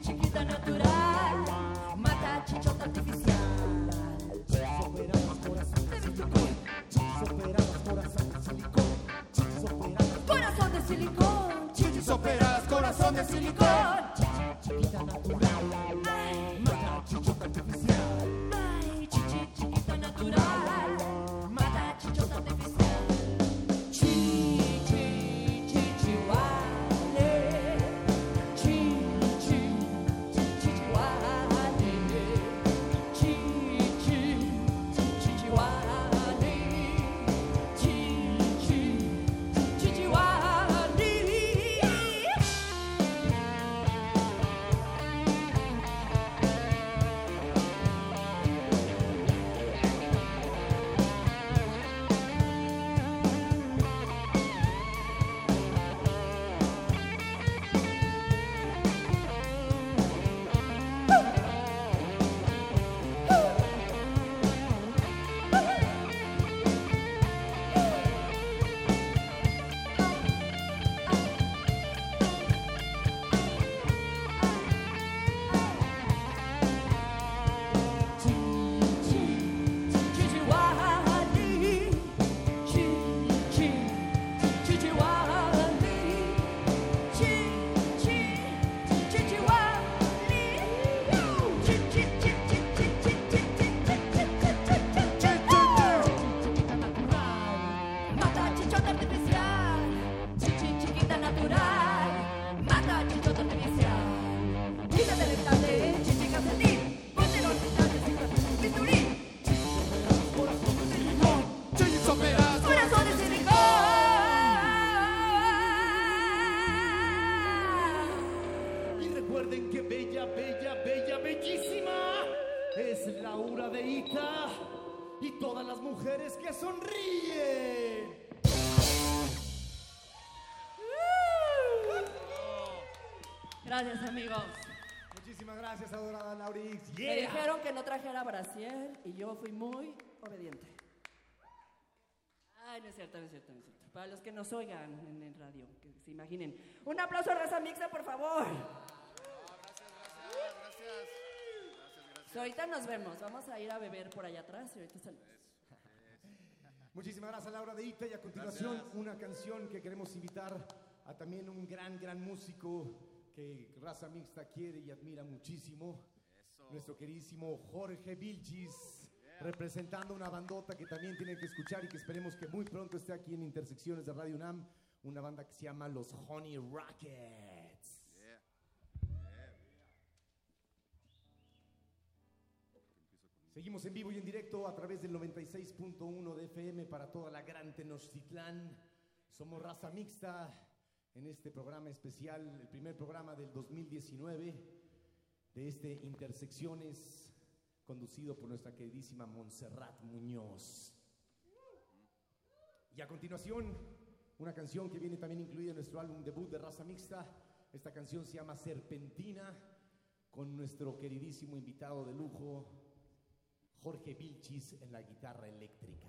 Speaker 2: Chiquita natural, mata chichota artificial.
Speaker 13: Coração de silicone, superamos coração de silicone,
Speaker 2: coração de
Speaker 13: coração de silicone. Wiederhören.
Speaker 16: Gracias, amigos.
Speaker 13: Muchísimas gracias, adorada Laurix.
Speaker 16: Me
Speaker 13: Yeah.
Speaker 16: dijeron que no trajera brasier y yo fui muy obediente. Ay, no es cierto, no es cierto, no es cierto. Para los que nos oigan en el radio, que se imaginen. Un aplauso a Raza Mixta, por favor. So, ahorita nos vemos. Vamos a ir a beber por allá atrás y ahorita salimos.
Speaker 13: Muchísimas gracias, Laura de Ita. Y a continuación,
Speaker 5: Gracias.
Speaker 13: una canción que queremos invitar a también un gran, gran músico que Raza Mixta quiere y admira muchísimo. Nuestro queridísimo Jorge Vilchis, representando una bandota que también tienen que escuchar y que esperemos que muy pronto esté aquí en Intersecciones de Radio UNAM. Una banda que se llama Los Honey Rockets. Seguimos en vivo y en directo a través del 96.1 de FM para toda la gran Tenochtitlán. Somos raza mixta en este programa especial, el primer programa del 2019 de este Intersecciones, conducido por nuestra queridísima Montserrat Muñoz. Y a continuación, una canción que viene también incluida en nuestro álbum debut de raza mixta. Esta canción se llama Serpentina, con nuestro queridísimo invitado de lujo, Jorge Vilchis en la guitarra eléctrica.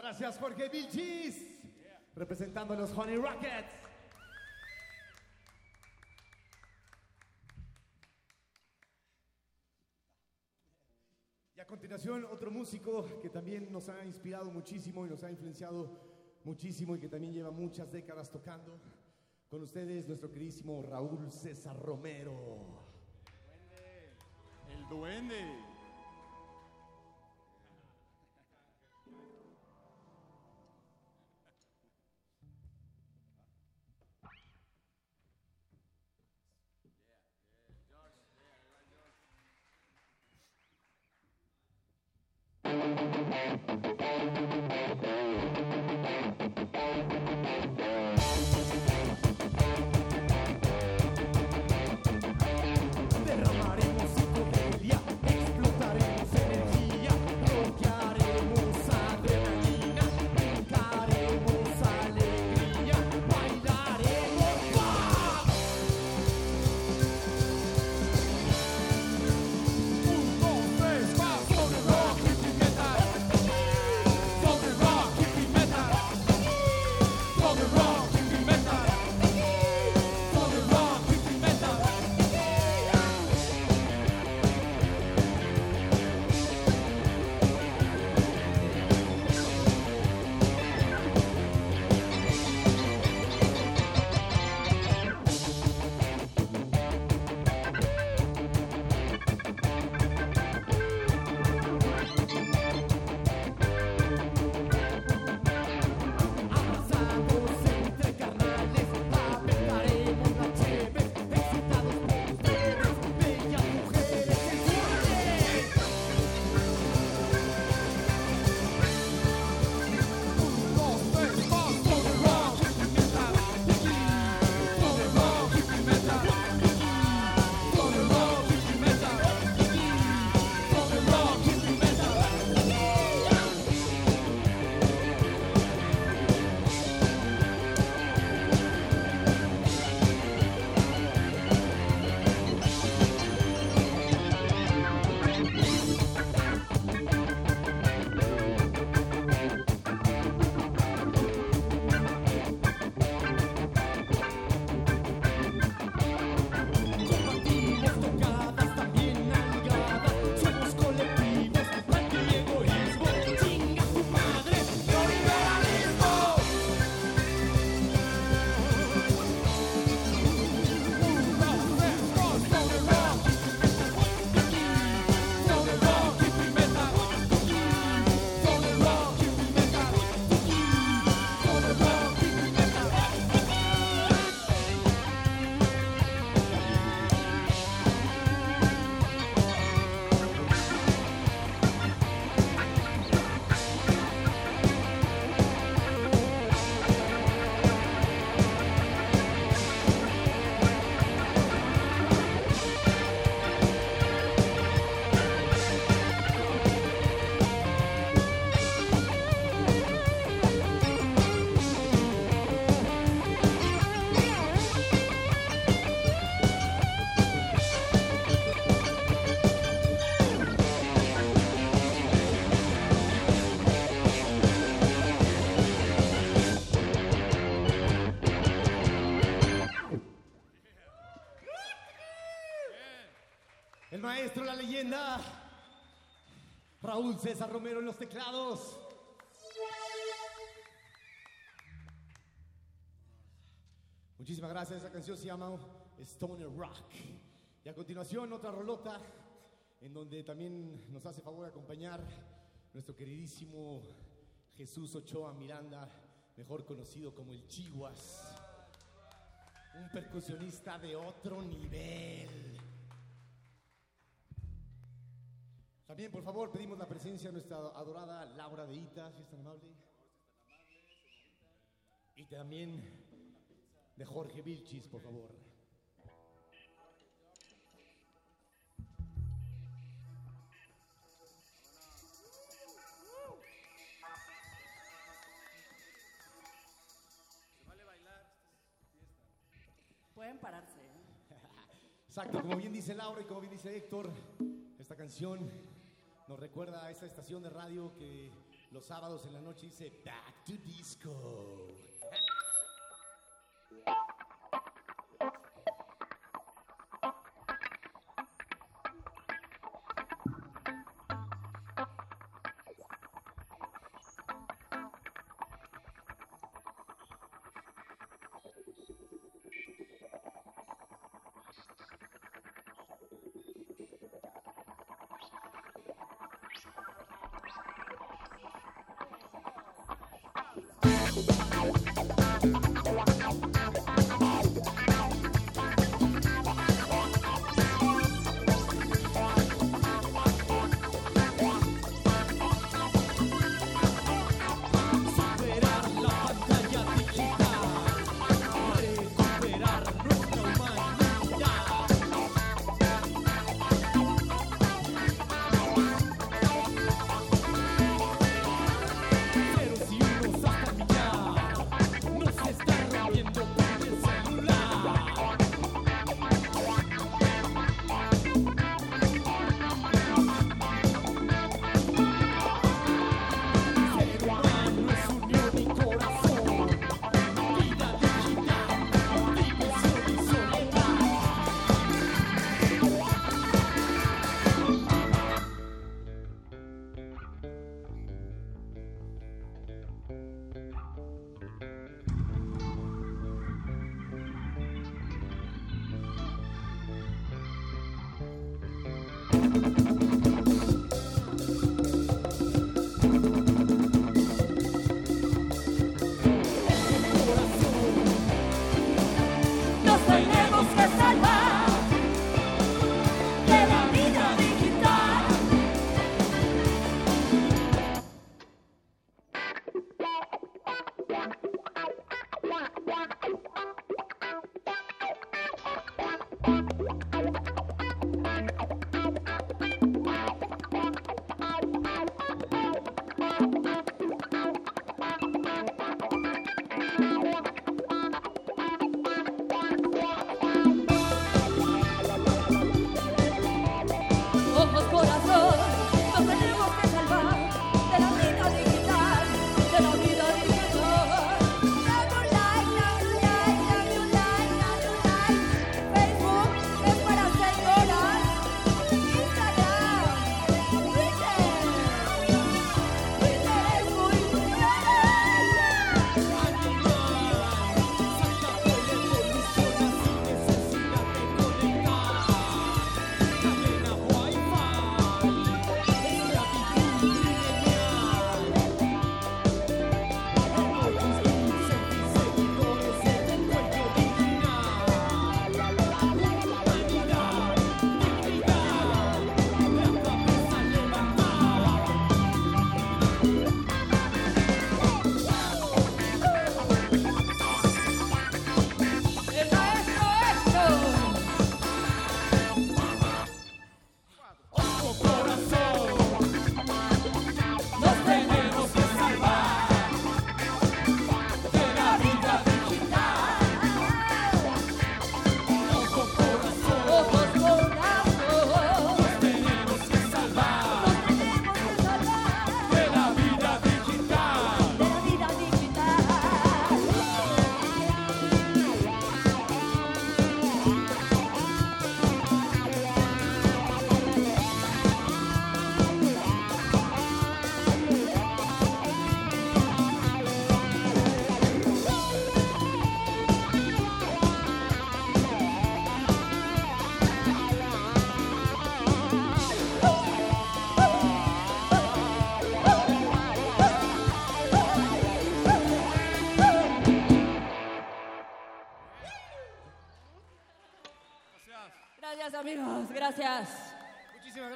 Speaker 13: Gracias, Jorge Vilchis, representando a los Honey Rockets. Y a continuación, otro músico que también nos ha inspirado muchísimo y nos ha influenciado muchísimo y que también lleva muchas décadas tocando. Con ustedes, nuestro queridísimo Raúl César Romero.
Speaker 17: El duende.
Speaker 13: Derramaremos Muchísimas gracias. Esa canción se llama Stoner Rock. Y a continuación otra rolota en donde también nos hace favor acompañar nuestro queridísimo Jesús Ochoa Miranda, mejor conocido como el Chihuas. Un percusionista de otro nivel. También, por favor, pedimos la presencia de nuestra adorada Laura de Ita, si es tan amable. Y también de Jorge Vilchis, por favor.
Speaker 16: Pueden pararse. ¿eh?
Speaker 14: Exacto, como bien dice Laura y como bien dice Héctor, esta canción nos recuerda a esta estación de radio que los sábados en la noche dice Back to Disco.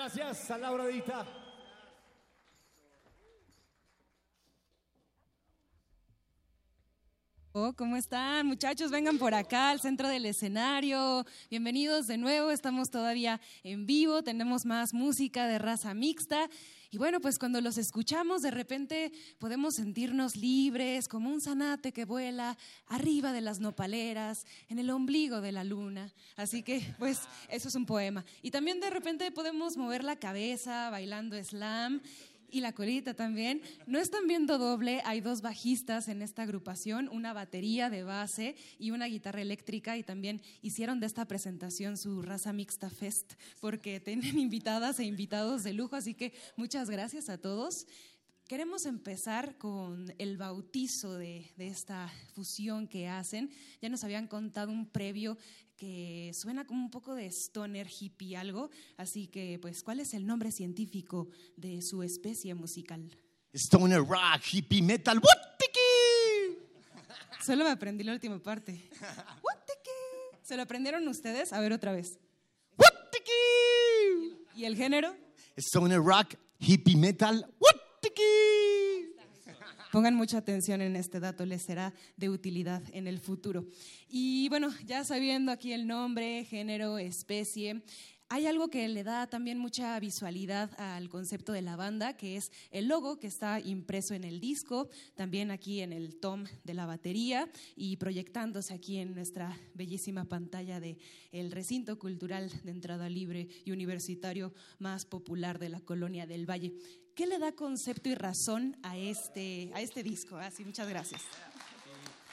Speaker 13: gracias
Speaker 14: a Laura Dita.
Speaker 12: Muchachos? Vengan por acá al centro del escenario. Bienvenidos de nuevo. Estamos todavía en vivo. Tenemos más música de raza mixta. Y bueno, pues cuando los escuchamos, de repente podemos sentirnos libres, como un zanate que vuela arriba de las nopaleras, en el ombligo de la luna. Así que, pues, eso es un poema. Y también de repente podemos mover la cabeza bailando slam y la colita también. No están viendo doble, hay dos bajistas en esta agrupación, una batería de base y una guitarra eléctrica y también hicieron de esta presentación su raza mixta fest porque tienen invitadas e invitados de lujo, así que muchas gracias a todos. Queremos empezar con el bautizo de, de, esta fusión que hacen. Ya nos habían contado un previo que suena como un poco de stoner hippie algo, así que pues, ¿cuál es el nombre científico de su especie musical?
Speaker 13: Stoner rock, hippie metal, ¡Wutiki!
Speaker 12: Solo me aprendí la última parte. ¡Wutiki! ¿Se lo aprendieron ustedes? A ver otra vez.
Speaker 13: ¡Wutiki!
Speaker 12: ¿Y el género?
Speaker 13: Stoner rock, hippie metal, ¡Wutiki!
Speaker 12: Pongan mucha atención en este dato, les será de utilidad en el futuro. Y bueno, ya sabiendo aquí el nombre, género, especie, hay algo que le da también mucha visualidad al concepto de la banda, que es el logo que está impreso en el disco, también aquí en el tom de la batería y proyectándose aquí en nuestra bellísima pantalla de el recinto cultural de entrada libre y universitario más popular de la colonia del Valle. ¿Qué le da concepto y razón a este, a este disco? Así, muchas gracias.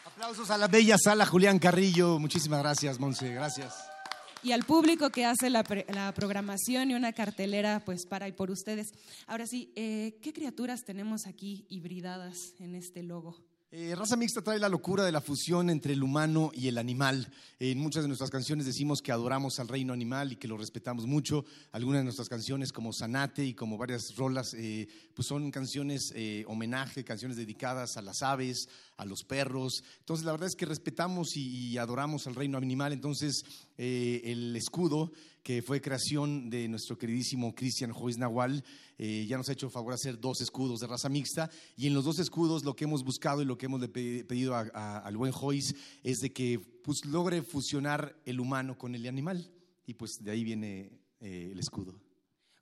Speaker 13: Aplausos a la bella sala Julián Carrillo. Muchísimas gracias, Monse. Gracias.
Speaker 12: Y al público que hace la, la programación y una cartelera, pues para y por ustedes. Ahora sí, eh, ¿qué criaturas tenemos aquí hibridadas en este logo?
Speaker 13: Eh, Raza Mixta trae la locura de la fusión entre el humano y el animal. En muchas de nuestras canciones decimos que adoramos al reino animal y que lo respetamos mucho. Algunas de nuestras canciones, como Sanate y como varias rolas, eh, pues son canciones eh, homenaje, canciones dedicadas a las aves, a los perros. Entonces, la verdad es que respetamos y, adoramos al reino animal. Entonces, eh, el escudo que fue creación de nuestro queridísimo Cristian Jois Nahual, eh, ya nos ha hecho favor hacer dos escudos de raza mixta y en los dos escudos lo que hemos buscado y lo que hemos pedido al buen Jois es de que pues, logre fusionar el humano con el animal y pues de ahí viene eh, el escudo.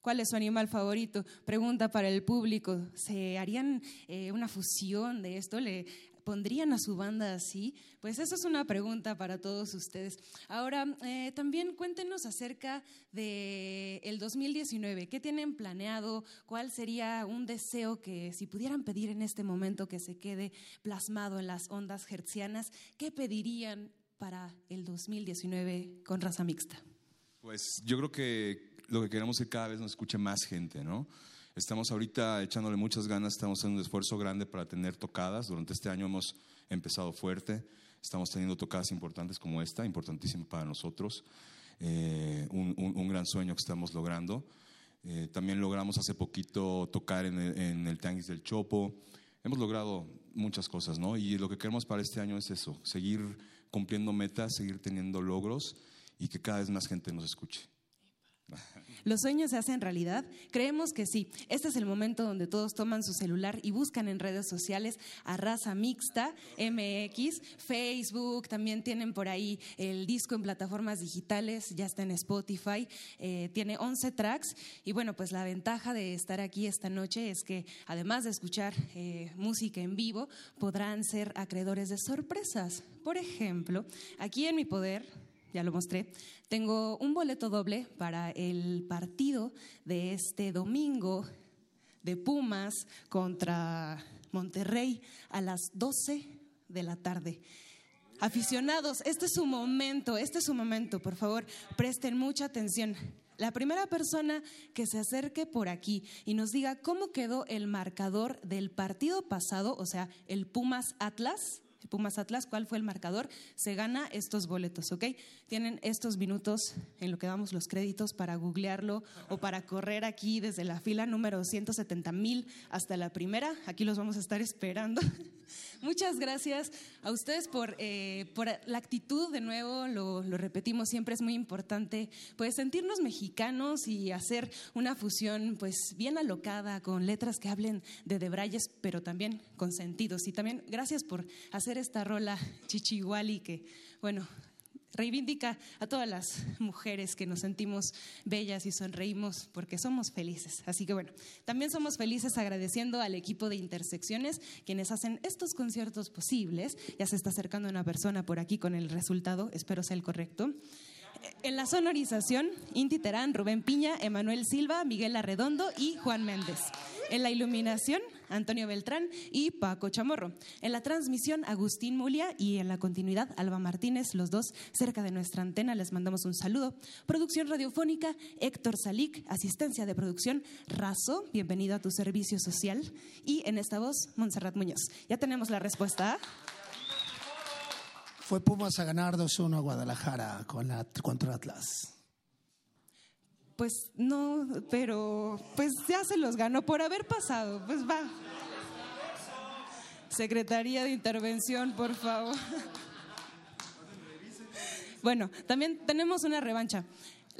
Speaker 12: ¿Cuál es su animal favorito? Pregunta para el público. ¿Se harían eh, una fusión de esto? ¿Le pondrían a su banda así? Pues eso es una pregunta para todos ustedes. Ahora, eh, también cuéntenos acerca del el 2019. ¿Qué tienen planeado? ¿Cuál sería un deseo que, si pudieran pedir en este momento que se quede plasmado en las ondas hertzianas, qué pedirían para el 2019 con raza mixta?
Speaker 18: Pues yo creo que lo que queremos es que cada vez nos escuche más gente, ¿no? Estamos ahorita echándole muchas ganas, estamos haciendo un esfuerzo grande para tener tocadas. Durante este año hemos empezado fuerte, estamos teniendo tocadas importantes como esta, importantísima para nosotros. Eh, un, gran sueño que estamos logrando. Eh, también logramos hace poquito tocar en el, en del Chopo. Hemos logrado muchas cosas, ¿no? Y lo que queremos para este año es eso, seguir cumpliendo metas, seguir teniendo logros y que cada vez más gente nos escuche.
Speaker 12: ¿Los sueños se hacen realidad? Creemos que sí. Este es el momento donde todos toman su celular y buscan en redes sociales a Raza Mixta, MX, Facebook, también tienen por ahí el disco en plataformas digitales, ya está en Spotify, eh, tiene 11 tracks y bueno, pues la ventaja de estar aquí esta noche es que además de escuchar eh, música en vivo, podrán ser acreedores de sorpresas. Por ejemplo, aquí en mi poder ya lo mostré, tengo un boleto doble para el partido de este domingo de Pumas contra Monterrey a las 12 de la tarde. Aficionados, este es su momento, este es su momento, por favor, presten mucha atención. La primera persona que se acerque por aquí y nos diga cómo quedó el marcador del partido pasado, o sea, el Pumas Atlas, Pumas Atlas, cuál fue el marcador, se gana estos boletos, ¿ok? Tienen estos minutos en lo que damos los créditos para googlearlo o para correr aquí desde la fila número 170 mil hasta la primera. Aquí los vamos a estar esperando. Muchas gracias a ustedes por, eh, por la actitud, de nuevo, lo, lo, repetimos, siempre es muy importante, pues sentirnos mexicanos y hacer una fusión pues bien alocada con letras que hablen de debrayes, pero también con sentidos. Y también gracias por hacer hacer esta rola Chichihuali que, bueno, reivindica a todas las mujeres que nos sentimos bellas y sonreímos porque somos felices. Así que bueno, también somos felices agradeciendo al equipo de Intersecciones quienes hacen estos conciertos posibles. Ya se está acercando una persona por aquí con el resultado, espero sea el correcto. En la sonorización, Inti Terán, Rubén Piña, Emanuel Silva, Miguel Arredondo y Juan Méndez. En la iluminación, Antonio Beltrán y Paco Chamorro. En la transmisión, Agustín Mulia y en la continuidad, Alba Martínez, los dos cerca de nuestra antena. Les mandamos un saludo. Producción radiofónica, Héctor Salic. Asistencia de producción, Razo. Bienvenido a tu servicio social. Y en esta voz, Montserrat Muñoz. Ya tenemos la respuesta.
Speaker 19: Fue Pumas a ganar 2-1 a Guadalajara con la, contra Atlas.
Speaker 12: Pues no, pero pues ya se los ganó por haber pasado. Pues va. Secretaría de Intervención, por favor. Bueno, también tenemos una revancha.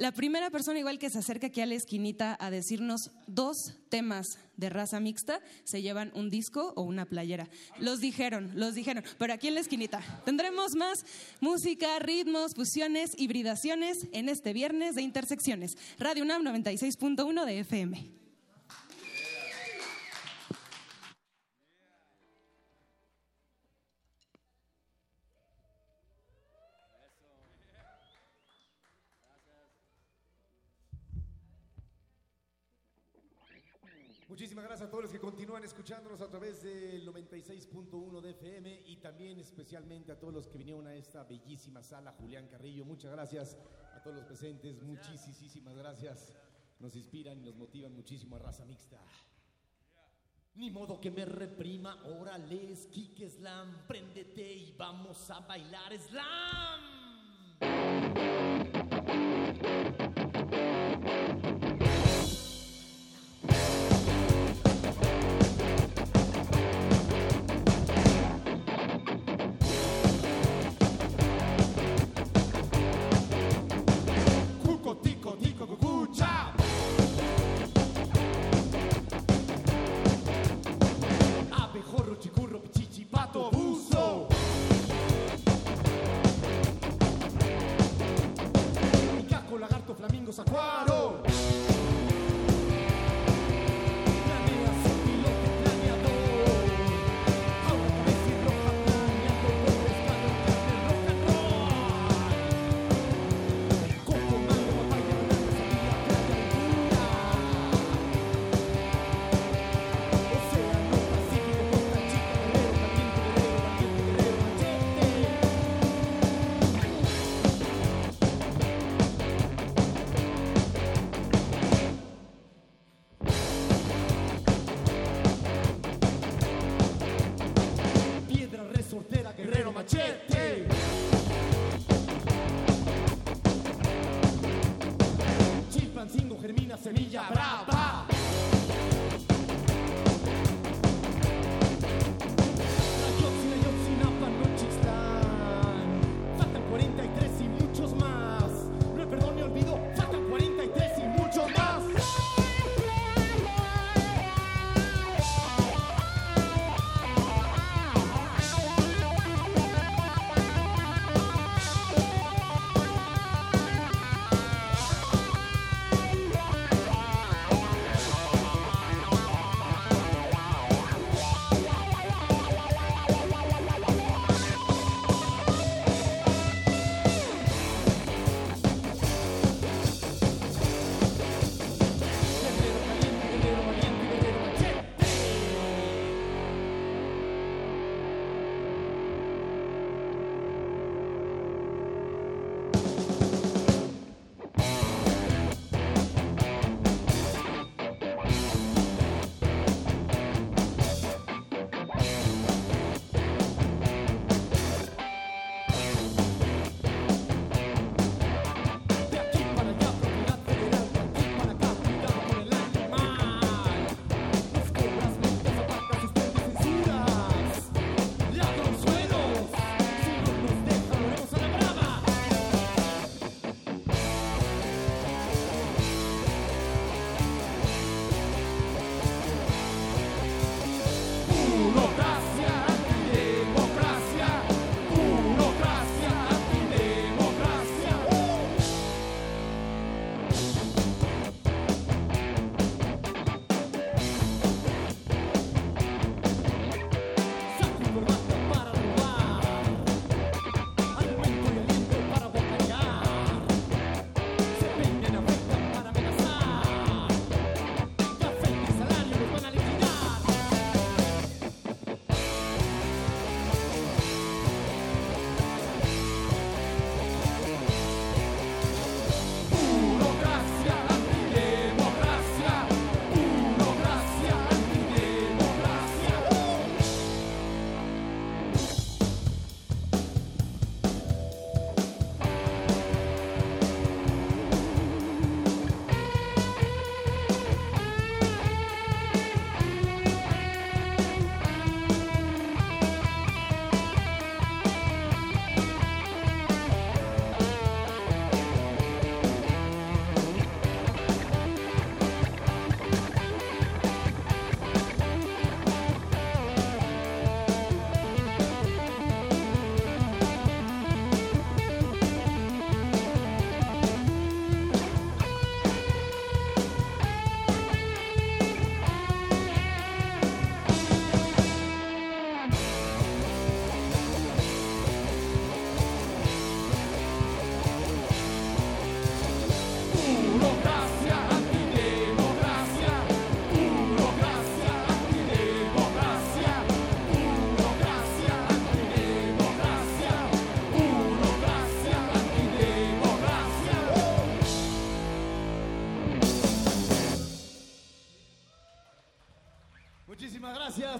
Speaker 12: La primera persona igual que se acerca aquí a la esquinita a decirnos dos temas de raza mixta se llevan un disco o una playera. Los dijeron, los dijeron, pero aquí en la esquinita tendremos más música, ritmos, fusiones, hibridaciones en este viernes de Intersecciones. Radio UNAM 96.1 de FM.
Speaker 13: Que continúan escuchándonos a través del 96.1 de FM y también especialmente a todos los que vinieron a esta bellísima sala, Julián Carrillo. Muchas gracias a todos los presentes, muchísimas gracias. Nos inspiran y nos motivan muchísimo a raza mixta. Ni modo que me reprima, órale, Kike Slam, préndete y vamos a bailar Slam.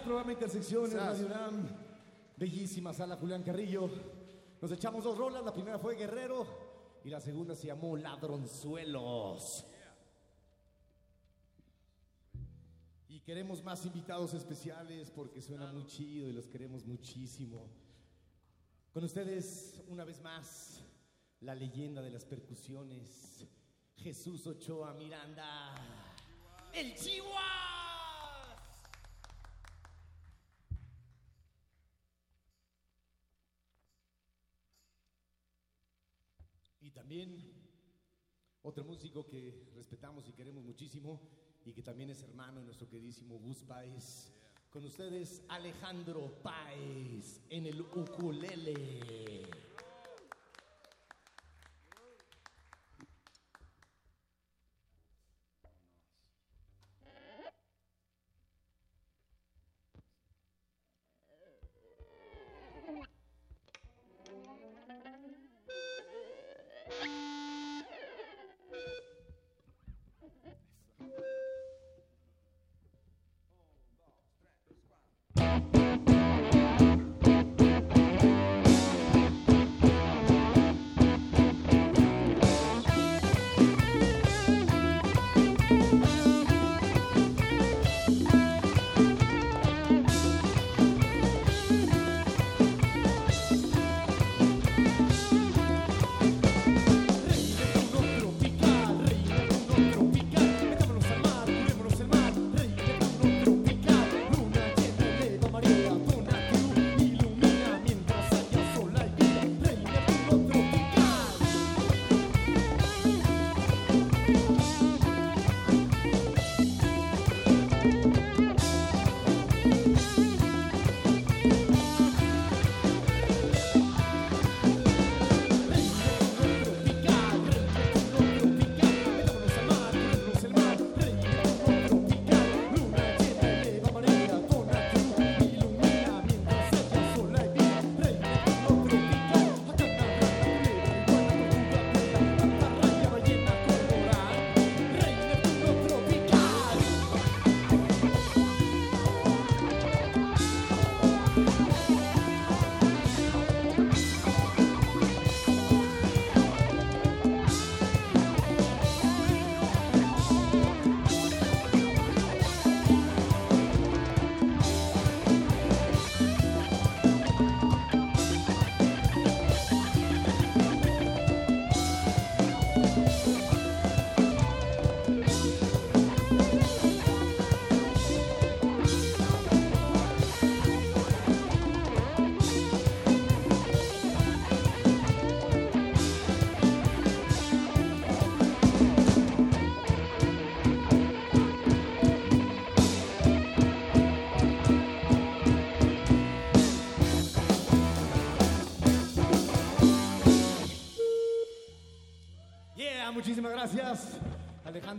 Speaker 13: Programa Intersecciones. Radio UNAM. Bellísima sala Julián Carrillo. Nos echamos dos rolas. La primera fue Guerrero y la segunda se llamó Ladronzuelos. Y queremos más invitados especiales porque suena muy chido y los queremos muchísimo. Con ustedes, una vez más, la leyenda de las percusiones, Jesús Ochoa Miranda. ¡El Chihuahua! Y también otro músico que respetamos y queremos muchísimo y que también es hermano de nuestro queridísimo Gus Páez. Con ustedes, Alejandro Páez en el ukulele.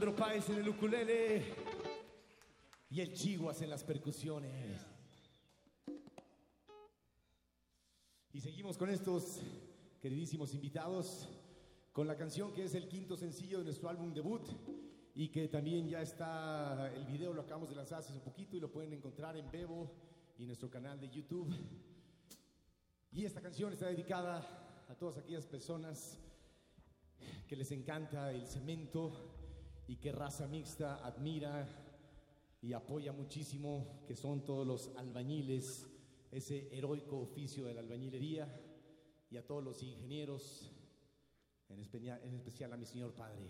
Speaker 13: Alejandro Páez en el ukulele y el Chihuas en las percusiones. Y seguimos con estos queridísimos invitados con la canción que es el quinto sencillo de nuestro álbum debut y que también ya está, el video lo acabamos de lanzar hace un poquito y lo pueden encontrar en Bebo y nuestro canal de YouTube. Y esta canción está dedicada a todas aquellas personas que les encanta el cemento y que raza mixta admira y apoya muchísimo, que son todos los albañiles, ese heroico oficio de la albañilería, y a todos los ingenieros, en en especial a mi señor padre.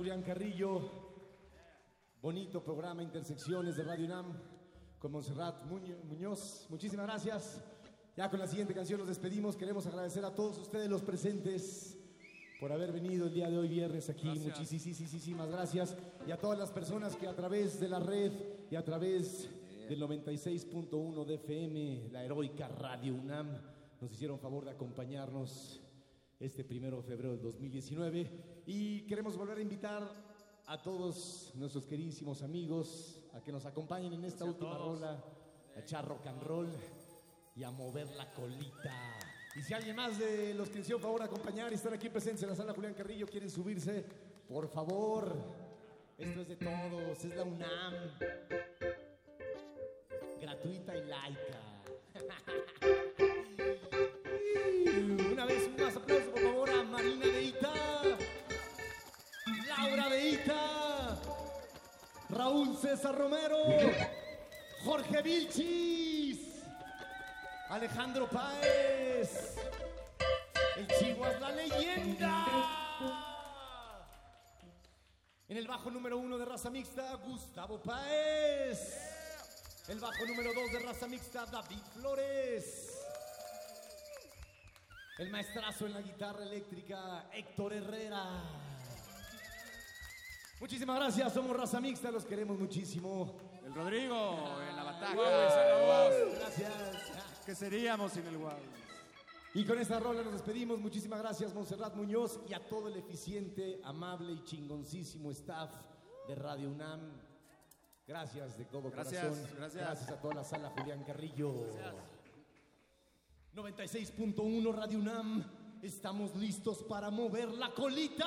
Speaker 13: Julián Carrillo. Bonito programa Intersecciones de Radio UNAM con Monserrat Muño- Muñoz. Muchísimas gracias. Ya con la siguiente canción nos despedimos. Queremos agradecer a todos ustedes los presentes por haber venido el día de hoy viernes aquí. Muchísimas gracias. Y a todas las personas que a través de la red y a través del 96.1 de FM, la heroica Radio UNAM, nos hicieron favor de acompañarnos este primero de febrero del 2019. Y queremos volver a invitar a todos nuestros queridísimos amigos a que nos acompañen en esta última rola, a echar rock and roll y a mover la colita. Y si alguien más de los que nos hicieron favor acompañar y estar aquí presentes en la sala Julián Carrillo quieren subirse, por favor. Esto es de todos, es la UNAM. Gratuita y laica. Una vez más aplauso, por favor, Laura Raúl César Romero, Jorge Vilchis, Alejandro Páez, el Chihuahua la leyenda. En el bajo número uno de raza mixta, Gustavo Páez. El bajo número dos de raza mixta, David Flores. El maestrazo en la guitarra eléctrica, Héctor Herrera. Muchísimas gracias, somos raza mixta, los queremos muchísimo.
Speaker 17: El Rodrigo en la bataca.
Speaker 13: Wow, Gracias.
Speaker 17: ¿Qué seríamos sin el wow?
Speaker 13: Y con esta rola nos despedimos. Muchísimas gracias, Monserrat Muñoz, y a todo el eficiente, amable y chingoncísimo staff de Radio UNAM. Gracias de todo
Speaker 17: Gracias,
Speaker 13: corazón.
Speaker 17: gracias.
Speaker 13: a toda la sala Julián Carrillo. 96.1 Radio UNAM. Estamos listos para mover la colita.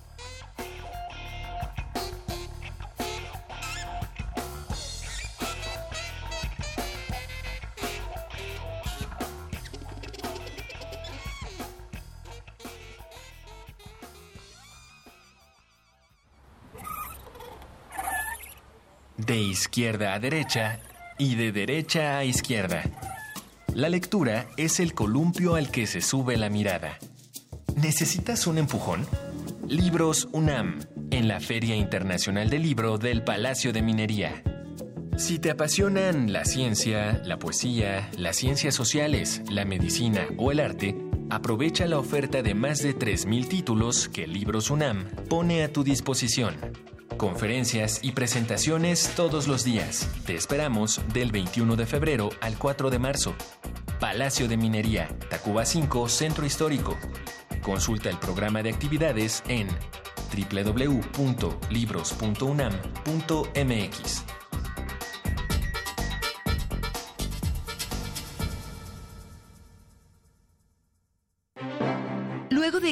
Speaker 9: Izquierda a derecha y de derecha a izquierda. La lectura es el columpio al que se sube la mirada. ¿Necesitas un empujón? Libros UNAM, en la Feria Internacional del Libro del Palacio de Minería. Si te apasionan la ciencia, la poesía, las ciencias sociales, la medicina o el arte, aprovecha la oferta de más de 3.000 títulos que Libros UNAM pone a tu disposición. Conferencias y presentaciones todos los días. Te esperamos del 21 de febrero al 4 de marzo. Palacio de Minería, Tacuba 5, Centro Histórico. Consulta el programa de actividades en www.libros.unam.mx.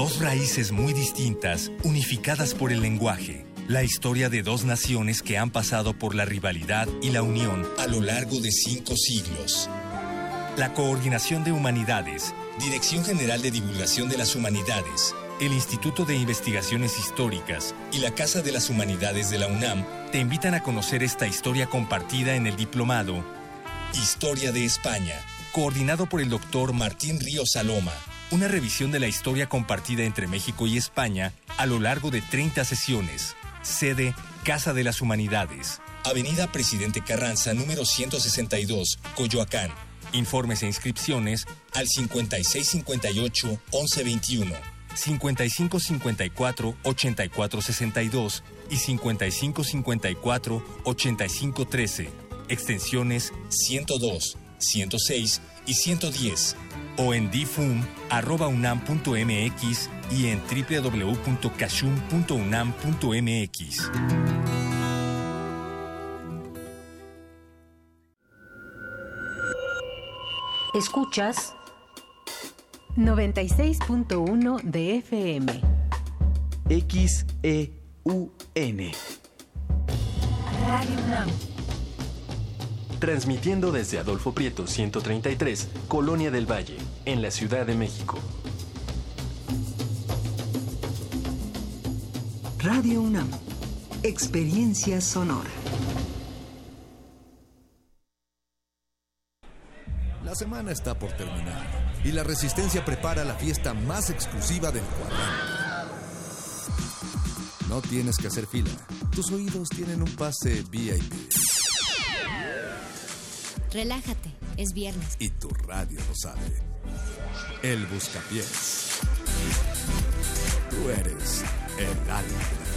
Speaker 20: Dos raíces muy distintas, unificadas por el lenguaje. La historia de dos naciones que han pasado por la rivalidad y la unión
Speaker 8: a lo largo de cinco siglos.
Speaker 20: La Coordinación de Humanidades,
Speaker 8: Dirección General de Divulgación de las Humanidades
Speaker 20: el Instituto de Investigaciones Históricas
Speaker 8: y la Casa de las Humanidades de la UNAM
Speaker 20: te invitan a conocer esta historia compartida en el diplomado
Speaker 8: Historia de España,
Speaker 20: coordinado por el doctor
Speaker 8: Martín Ríos Saloma.
Speaker 20: Una revisión de la historia compartida entre México y España a lo largo de 30 sesiones. Sede Casa de las Humanidades.
Speaker 8: Avenida Presidente Carranza, número 162, Coyoacán.
Speaker 20: Informes e inscripciones
Speaker 8: al 5658-1121.
Speaker 20: 5554-8462 y 5554-8513. Extensiones
Speaker 8: 102, 106 y 110.
Speaker 20: O en difum.unam.mx y en www.cachum.unam.mx.
Speaker 21: Escuchas 96.1 de FM.
Speaker 22: XEUN.
Speaker 21: Radio UNAM.
Speaker 22: Transmitiendo desde Adolfo Prieto 133, Colonia del Valle, en la Ciudad de México.
Speaker 21: Radio UNAM. Experiencia sonora.
Speaker 23: La semana está por terminar y la Resistencia prepara la fiesta más exclusiva del cuadrante. No tienes que hacer fila. Tus oídos tienen un pase VIP.
Speaker 24: Relájate, es viernes.
Speaker 23: Y tu radio lo sabe. El Buscapiés. Tú eres el alma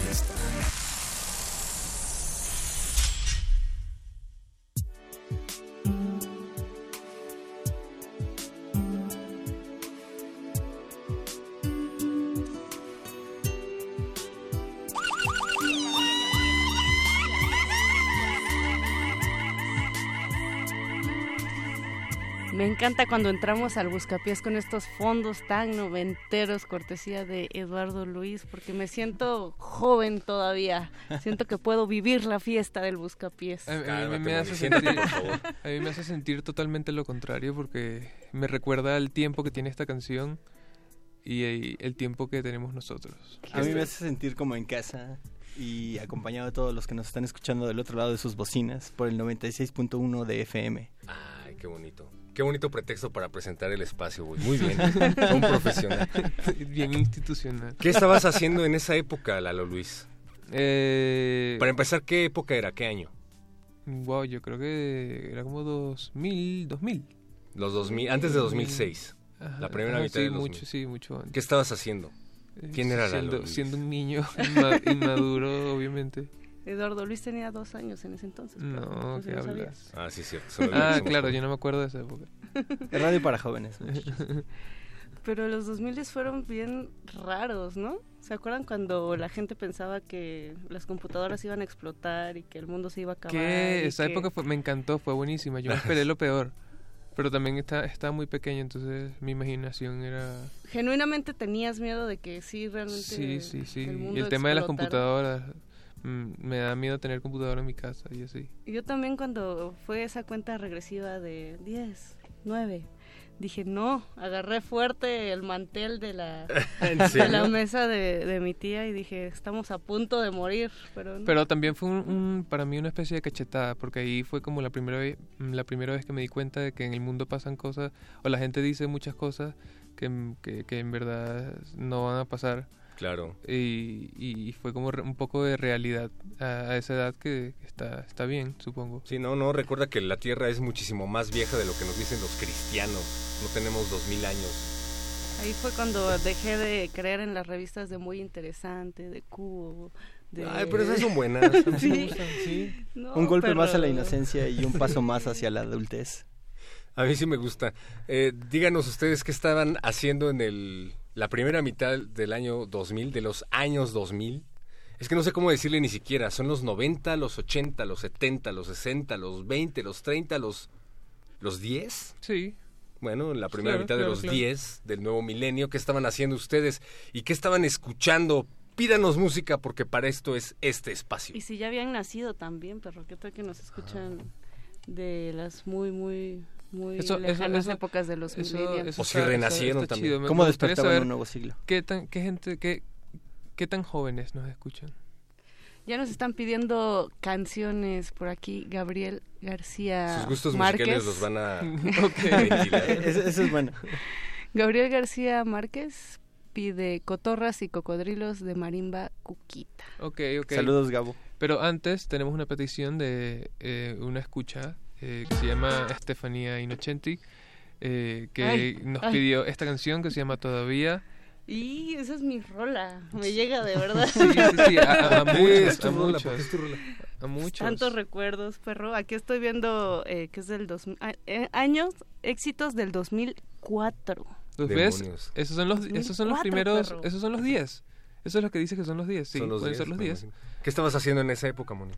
Speaker 25: Me encanta cuando entramos al Buscapiés con estos fondos tan noventeros, cortesía de Eduardo Luis, porque me siento joven todavía. Siento que puedo vivir la fiesta del Buscapiés.
Speaker 26: A, a mí me hace sentir, a mí me hace sentir totalmente lo contrario, porque me recuerda al tiempo que tiene esta canción y el, el tiempo que tenemos nosotros.
Speaker 27: A mí me hace sentir como en casa y acompañado de todos los que nos están escuchando del otro lado de sus bocinas por el 96.1 de FM.
Speaker 1: Ay, qué bonito. Qué bonito pretexto para presentar el espacio, güey. Muy bien. Un profesional.
Speaker 26: Bien institucional.
Speaker 1: ¿Qué estabas haciendo en esa época, Lalo Luis?
Speaker 26: Eh,
Speaker 1: Para empezar, ¿qué época era? ¿Qué año?
Speaker 26: Wow, yo creo que era como 2000, 2000.
Speaker 1: Los 2000, antes de 2006.
Speaker 26: Ajá,
Speaker 1: la primera
Speaker 26: ajá,
Speaker 1: mitad
Speaker 26: sí,
Speaker 1: de 2000.
Speaker 26: mucho, sí, mucho antes.
Speaker 1: ¿Qué estabas haciendo? ¿Quién era Lalo
Speaker 26: siendo,
Speaker 1: Luis?
Speaker 26: siendo un niño inma- inmaduro, obviamente.
Speaker 25: Eduardo Luis tenía dos años en ese entonces. pero
Speaker 26: No,
Speaker 25: pues
Speaker 26: ¿qué
Speaker 25: no
Speaker 26: hablas?
Speaker 25: sabías.
Speaker 1: Ah, sí, cierto.
Speaker 26: Ah, claro,
Speaker 1: jóvenes.
Speaker 26: yo no me acuerdo de esa época.
Speaker 27: Radio para jóvenes.
Speaker 25: Pero los 2000 fueron bien raros, ¿no? ¿Se acuerdan cuando la gente pensaba que las computadoras iban a explotar y que el mundo se iba a acabar?
Speaker 26: Que
Speaker 25: y
Speaker 26: esa
Speaker 25: que-
Speaker 26: época fue- me encantó, fue buenísima. Yo esperé lo peor. Pero también está, estaba muy pequeño, entonces mi imaginación era...
Speaker 25: Genuinamente tenías miedo de que sí, realmente.
Speaker 26: Sí, sí, sí.
Speaker 25: el mundo
Speaker 26: y el tema de las
Speaker 25: explotara.
Speaker 26: computadoras, me da miedo tener computadora en mi casa y así.
Speaker 25: Yo también cuando fue esa cuenta regresiva de 10, 9, dije no, agarré fuerte el mantel de la,
Speaker 26: ¿En
Speaker 25: de la mesa de, de mi tía y dije estamos a punto de morir, pero no.
Speaker 26: Pero también fue un, un- para mí una especie de cachetada, porque ahí fue como la primera vez, la primera vez que me di cuenta de que en el mundo pasan cosas, o la gente dice muchas cosas que, que, que en verdad no van a pasar.
Speaker 1: Claro.
Speaker 26: Y, y fue como re- un poco de realidad a, a esa edad que está, está bien, supongo.
Speaker 1: Sí, no, no, recuerda que la Tierra es muchísimo más vieja de lo que nos dicen los cristianos. No tenemos dos mil años.
Speaker 25: Ahí fue cuando dejé de creer en las revistas de Muy Interesante, de Cubo. De...
Speaker 1: Ay, pero esas son buenas,
Speaker 25: sí.
Speaker 1: gustan, sí.
Speaker 25: No,
Speaker 27: un golpe más a la inocencia y un paso más hacia la adultez.
Speaker 1: A mí sí me gusta. Eh, díganos ustedes qué estaban haciendo en el, la primera mitad del año 2000, de los años 2000. Es que no sé cómo decirle ni siquiera. Son los 90, los 80, los 70, los 60, los 20, los 30, los, los 10.
Speaker 26: Sí.
Speaker 1: Bueno, en la primera
Speaker 26: Claro,
Speaker 1: mitad de
Speaker 26: claro,
Speaker 1: los
Speaker 26: claro.
Speaker 1: 10 del nuevo milenio. ¿Qué estaban haciendo ustedes? ¿Y qué estaban escuchando? Pídanos música porque para esto es este espacio.
Speaker 25: Y si ya habían nacido también, pero qué tal que nos escuchan de las muy, muy, muy
Speaker 26: Eso- eso-
Speaker 25: lejanas
Speaker 26: eso-
Speaker 25: épocas de los
Speaker 26: eso-
Speaker 25: millennials.
Speaker 26: eso está- está- está chido.
Speaker 27: ¿Cómo
Speaker 26: saber
Speaker 27: un nuevo siglo?
Speaker 26: ¿Qué tan, qué gente, qué, qué tan jóvenes nos escuchan?
Speaker 25: Ya nos están pidiendo canciones por aquí. Gabriel García
Speaker 1: Sus gustos
Speaker 25: Márquez.
Speaker 1: musicales los van a.
Speaker 27: Eso, eso es bueno.
Speaker 25: Gabriel García Márquez pide cotorras y cocodrilos de marimba cuquita.
Speaker 26: Ok, ok.
Speaker 27: Saludos, Gabo.
Speaker 26: Pero antes tenemos una petición de eh, una escucha eh, que se llama Estefanía Inocenti, eh, que
Speaker 25: Ay,
Speaker 26: nos
Speaker 25: ay.
Speaker 26: pidió esta canción que se llama Todavía.
Speaker 25: Y esa es mi rola. Me llega de verdad.
Speaker 26: Sí, sí, sí, a, a- a
Speaker 1: ¿Por qué
Speaker 26: muchos, a muchos.
Speaker 25: Tantos recuerdos, perro. Aquí estoy viendo eh, que es del dos, eh, años éxitos del 2004.
Speaker 26: ¿Los ves? Esos son los, esos son los
Speaker 25: 2004,
Speaker 26: primeros,
Speaker 25: perro.
Speaker 26: esos son los 10. Eso es lo que dice que son los 10, sí,
Speaker 1: Son los
Speaker 26: pueden
Speaker 1: 10,
Speaker 26: ser los
Speaker 1: me
Speaker 26: 10.
Speaker 1: imagino. ¿Qué estabas haciendo en esa época, Moni?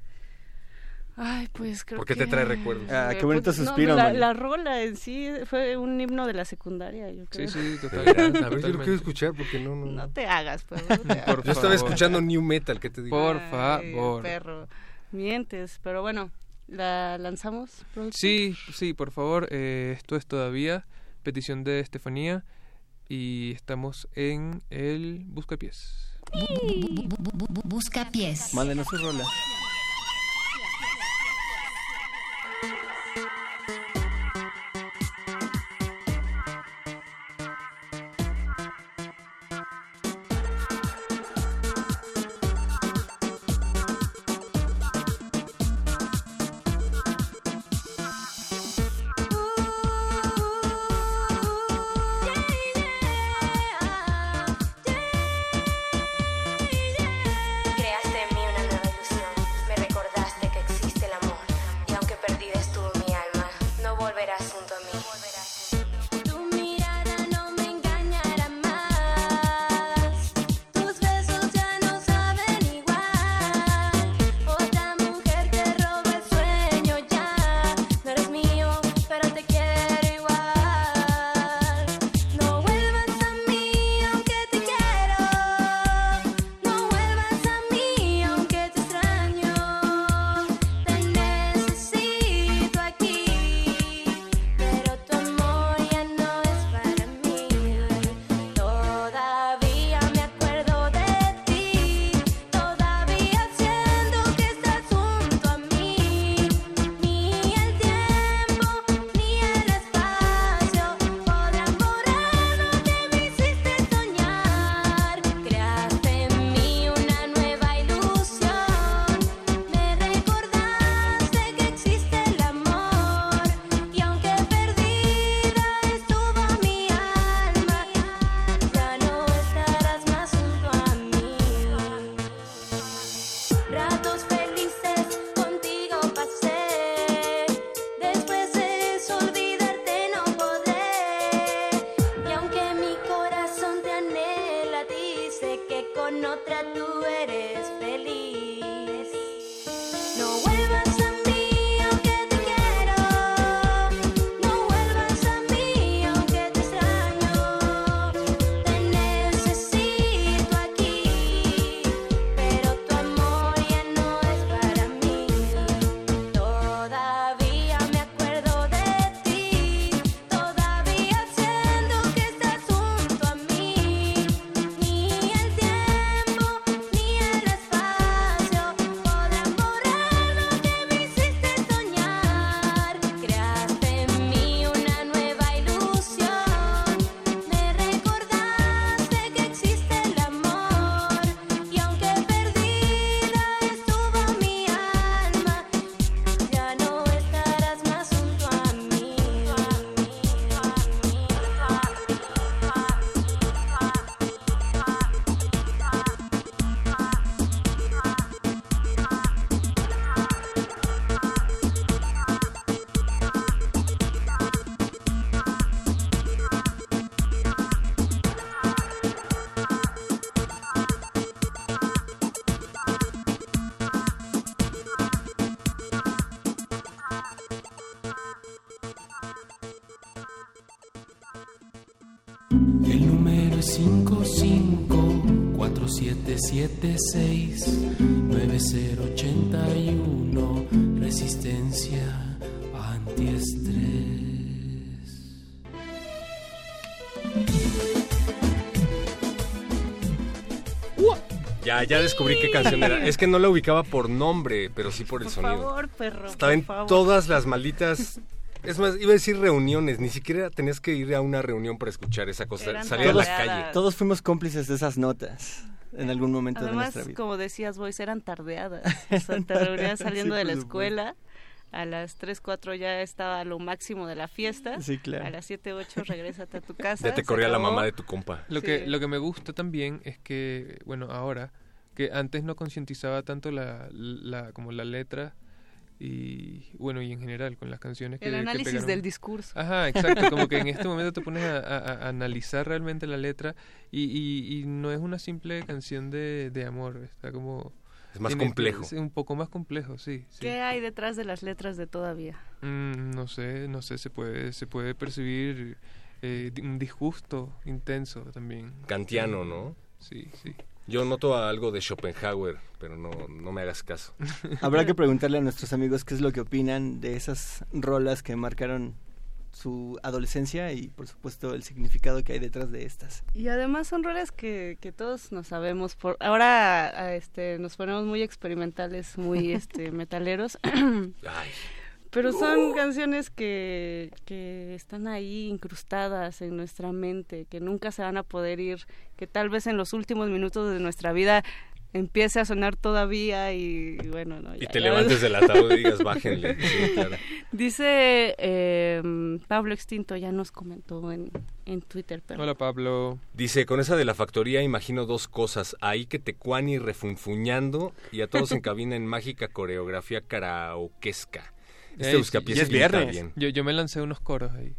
Speaker 25: Ay, pues creo
Speaker 1: ¿Por qué
Speaker 25: que...
Speaker 1: te trae recuerdos?
Speaker 27: Ah, qué bonito
Speaker 25: pues, no,
Speaker 27: suspiro,
Speaker 25: la,
Speaker 27: Moni.
Speaker 25: la rola en sí fue un himno de la secundaria, yo creo.
Speaker 26: Sí, sí,
Speaker 1: ¿De
Speaker 26: total.
Speaker 1: A ver, yo lo quiero escuchar porque no, no,
Speaker 25: No
Speaker 1: no.
Speaker 25: te hagas, perro. no te hagas.
Speaker 26: Por
Speaker 1: Yo estaba
Speaker 26: favor.
Speaker 1: escuchando New Metal, ¿qué te digo?
Speaker 26: Por
Speaker 25: Ay,
Speaker 26: favor.
Speaker 25: perro. Mientes, pero bueno, ¿la lanzamos? productor?
Speaker 26: Sí, sí, por favor, eh, esto es todavía petición de Estefanía y estamos en el Buscapiés.
Speaker 24: Busca pies.
Speaker 27: Mándenos su rola.
Speaker 28: con otra tú eres. 5547769081 Resistencia antiestrés.
Speaker 1: Ya, ya descubrí qué canción era. Es que no la ubicaba por nombre, pero sí por el
Speaker 25: Por
Speaker 1: sonido.
Speaker 25: favor, perro.
Speaker 1: Estaba
Speaker 25: por
Speaker 1: en
Speaker 25: favor.
Speaker 1: todas las malditas. Es más, iba a decir reuniones, ni siquiera tenías que ir a una reunión para escuchar esa cosa.
Speaker 25: Eran
Speaker 1: Salir a la calle.
Speaker 27: Todos fuimos cómplices de esas notas en algún momento de
Speaker 25: Además,
Speaker 27: nuestra vida.
Speaker 25: como decías, Boys, eran tardeadas. O sea, te reunías saliendo
Speaker 27: Sí,
Speaker 25: de la escuela. A las 3, 4 ya estaba lo máximo de la fiesta.
Speaker 27: Sí, claro.
Speaker 25: A las 7, 8 regrésate a tu casa.
Speaker 1: Ya te corría la mamá de tu compa.
Speaker 26: Lo,
Speaker 25: Sí.
Speaker 26: que, lo que me gusta también es que, bueno, ahora, que antes no concientizaba tanto la, la, como la letra y, bueno, y en general con las canciones que
Speaker 25: El
Speaker 26: que
Speaker 25: análisis
Speaker 26: pegaron.
Speaker 25: del discurso.
Speaker 26: Ajá, exacto, como que en este momento te pones a, a- a analizar realmente la letra y, y, y no es una simple canción de, de amor, está como...
Speaker 1: Es más complejo.
Speaker 26: es un poco más complejo, sí. sí.
Speaker 25: ¿Qué hay detrás de las letras de todavía?
Speaker 26: Mm, no sé, no sé, se puede, se puede percibir eh, un disgusto intenso también.
Speaker 1: Kantiano, ¿no?
Speaker 26: Sí, sí.
Speaker 1: Yo noto algo de Schopenhauer, pero no, no me hagas caso.
Speaker 27: Habrá que preguntarle a nuestros amigos qué es lo que opinan de esas rolas que marcaron su adolescencia y por supuesto el significado que hay detrás de estas.
Speaker 25: Y además son roles que, que todos nos sabemos. Por ahora este, nos ponemos muy experimentales, muy este, metaleros. Pero son canciones que, que están ahí incrustadas en nuestra mente, que nunca se van a poder ir, que tal vez en los últimos minutos de nuestra vida empiece a sonar todavía y bueno, no,
Speaker 1: Y te
Speaker 25: ya-
Speaker 1: levantes del ataúd y digas, bájenle. Sí, claro.
Speaker 25: Dice eh, Pablo Extinto, ya nos comentó en, en Twitter, pero
Speaker 26: Hola Pablo.
Speaker 1: Dice, con esa de la factoría imagino dos cosas. Ahí que Tecuani refunfuñando y a todos en cabina en mágica coreografía karaoquesca. Este
Speaker 26: Ey,
Speaker 1: buscapiés
Speaker 26: ya es viernes.
Speaker 1: bien.
Speaker 26: Yo, yo me lancé unos coros ahí.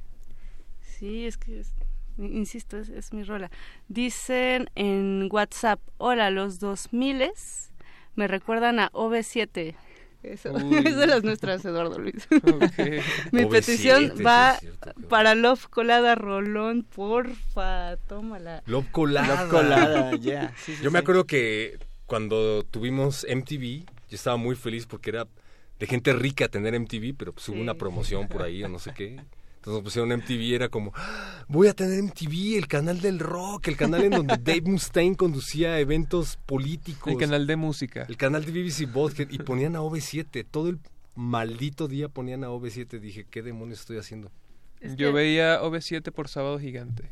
Speaker 25: Sí, es que, es- insisto, es, es mi rola. Dicen en WhatsApp, hola, los 2000 me recuerdan a OV7. Eso, es de las nuestras, Eduardo Luis. Mi
Speaker 26: OV7,
Speaker 25: petición va
Speaker 26: cierto,
Speaker 25: para Love Colada Rolón, porfa, tómala.
Speaker 1: Love colada.
Speaker 27: Love colada, ya. Sí, sí,
Speaker 1: Yo me acuerdo que cuando tuvimos MTV, yo estaba muy feliz porque era de gente rica tener MTV, pero pues hubo
Speaker 25: Sí.
Speaker 1: una promoción por ahí o no sé qué. Entonces nos pusieron MTV, era como, "Ah, voy a tener MTV, el canal del rock, el canal en donde Dave Mustaine conducía eventos políticos.
Speaker 26: El canal de música.
Speaker 1: El canal de BBC Bothead y ponían a OV7, todo el maldito día ponían a OV7, dije, ¿qué demonios estoy haciendo?
Speaker 26: Yo veía OV7 por Sábado Gigante.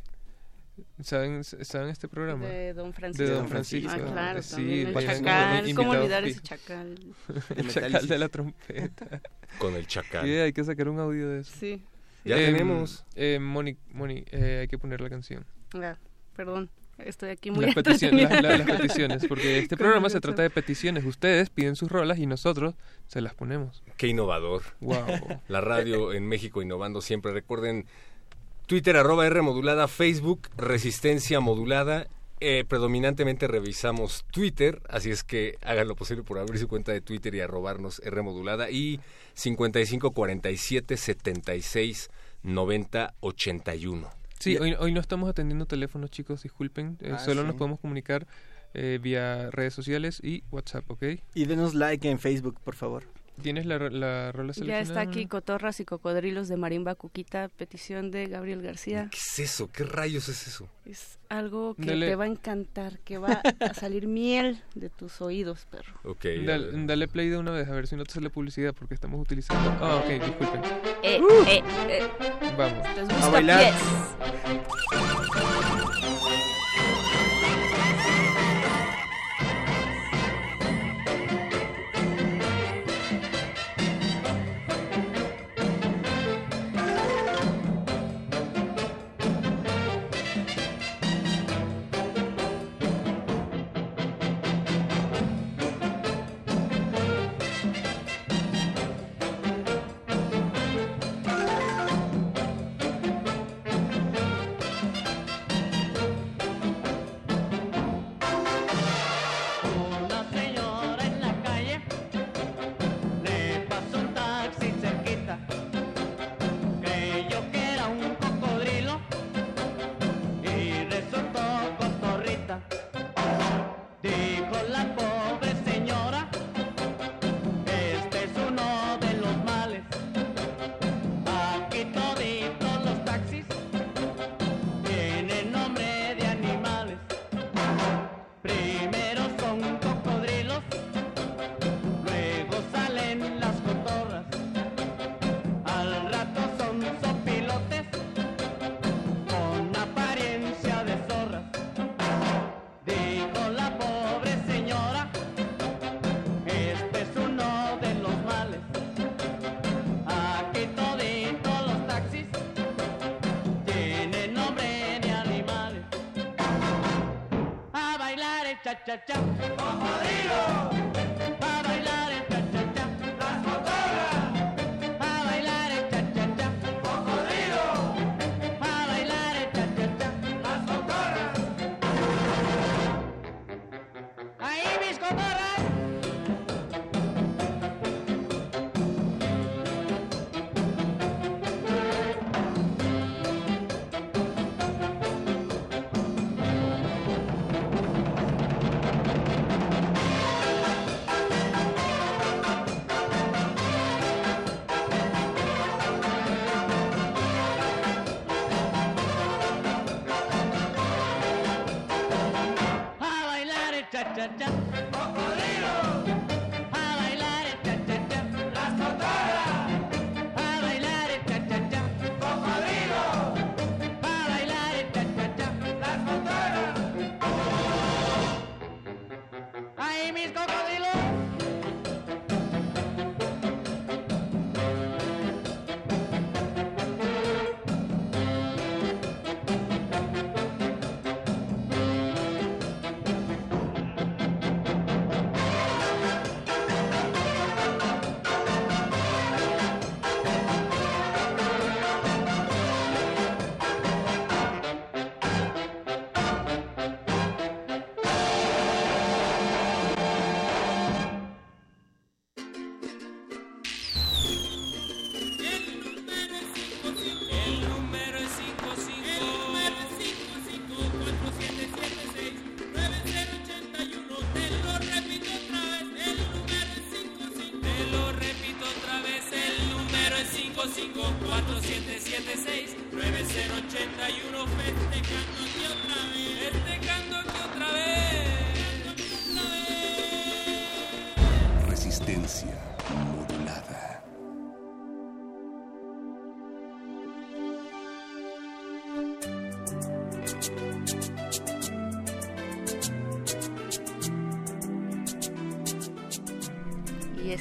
Speaker 26: ¿Saben, ¿Saben este programa?
Speaker 25: De Don Francisco.
Speaker 26: De Don Francisco.
Speaker 25: Ah, claro,
Speaker 26: Sí,
Speaker 25: también el chacal. ¿Cómo olvidar ese chacal?
Speaker 26: El chacal de la trompeta.
Speaker 1: Con el chacal.
Speaker 26: Sí, hay que sacar un audio de eso.
Speaker 25: Sí.
Speaker 1: Ya
Speaker 26: Em,
Speaker 1: tenemos.
Speaker 26: Eh, Moni, Moni eh, hay que poner la canción.
Speaker 25: Ah, perdón, estoy aquí muy
Speaker 26: Las, peticiones, la- la- las peticiones, porque este programa se trata de peticiones. Ustedes piden sus rolas y nosotros se las ponemos.
Speaker 1: Qué innovador.
Speaker 26: Wow.
Speaker 1: La radio en México innovando siempre. Recuerden, Twitter arroba R modulada, Facebook Resistencia modulada. Eh, predominantemente revisamos Twitter, así es que hagan lo posible por abrir su cuenta de Twitter y arrobarnos R modulada y 55 47 76 90 81.
Speaker 26: Sí, hoy, hoy no estamos atendiendo teléfonos, chicos, disculpen. Eh,
Speaker 27: Ah,
Speaker 26: solo
Speaker 27: sí.
Speaker 26: nos podemos comunicar eh, vía redes sociales y WhatsApp, ¿ok?
Speaker 27: Y denos like en Facebook, por favor.
Speaker 26: ¿Tienes la, la rola
Speaker 25: Ya
Speaker 26: seleccionada?
Speaker 25: está aquí Cotorras y Cocodrilos de Marimba Cuquita, petición de Gabriel García.
Speaker 1: ¿Qué es eso? ¿Qué rayos es eso?
Speaker 25: Es algo que
Speaker 26: Dale.
Speaker 25: te va a encantar, que va a salir miel de tus oídos, perro.
Speaker 1: Ok.
Speaker 26: Dale, dale play de una vez, a ver si no te sale publicidad porque estamos utilizando... Ah, ok, disculpen.
Speaker 25: Eh, eh, eh.
Speaker 26: Vamos. A bailar.
Speaker 25: pies.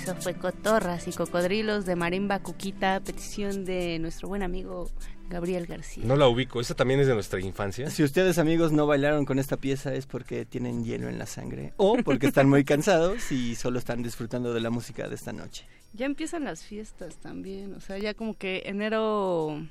Speaker 25: Eso fue Cotorras y Cocodrilos de Marimba Cuquita, petición de nuestro buen amigo Gabriel García.
Speaker 1: No la ubico, esa también es de nuestra infancia.
Speaker 27: Si ustedes amigos no bailaron con esta pieza es porque tienen hielo en la sangre o porque están muy cansados y solo están disfrutando de la música de esta noche.
Speaker 25: Ya empiezan las fiestas también, o sea, ya como que enero...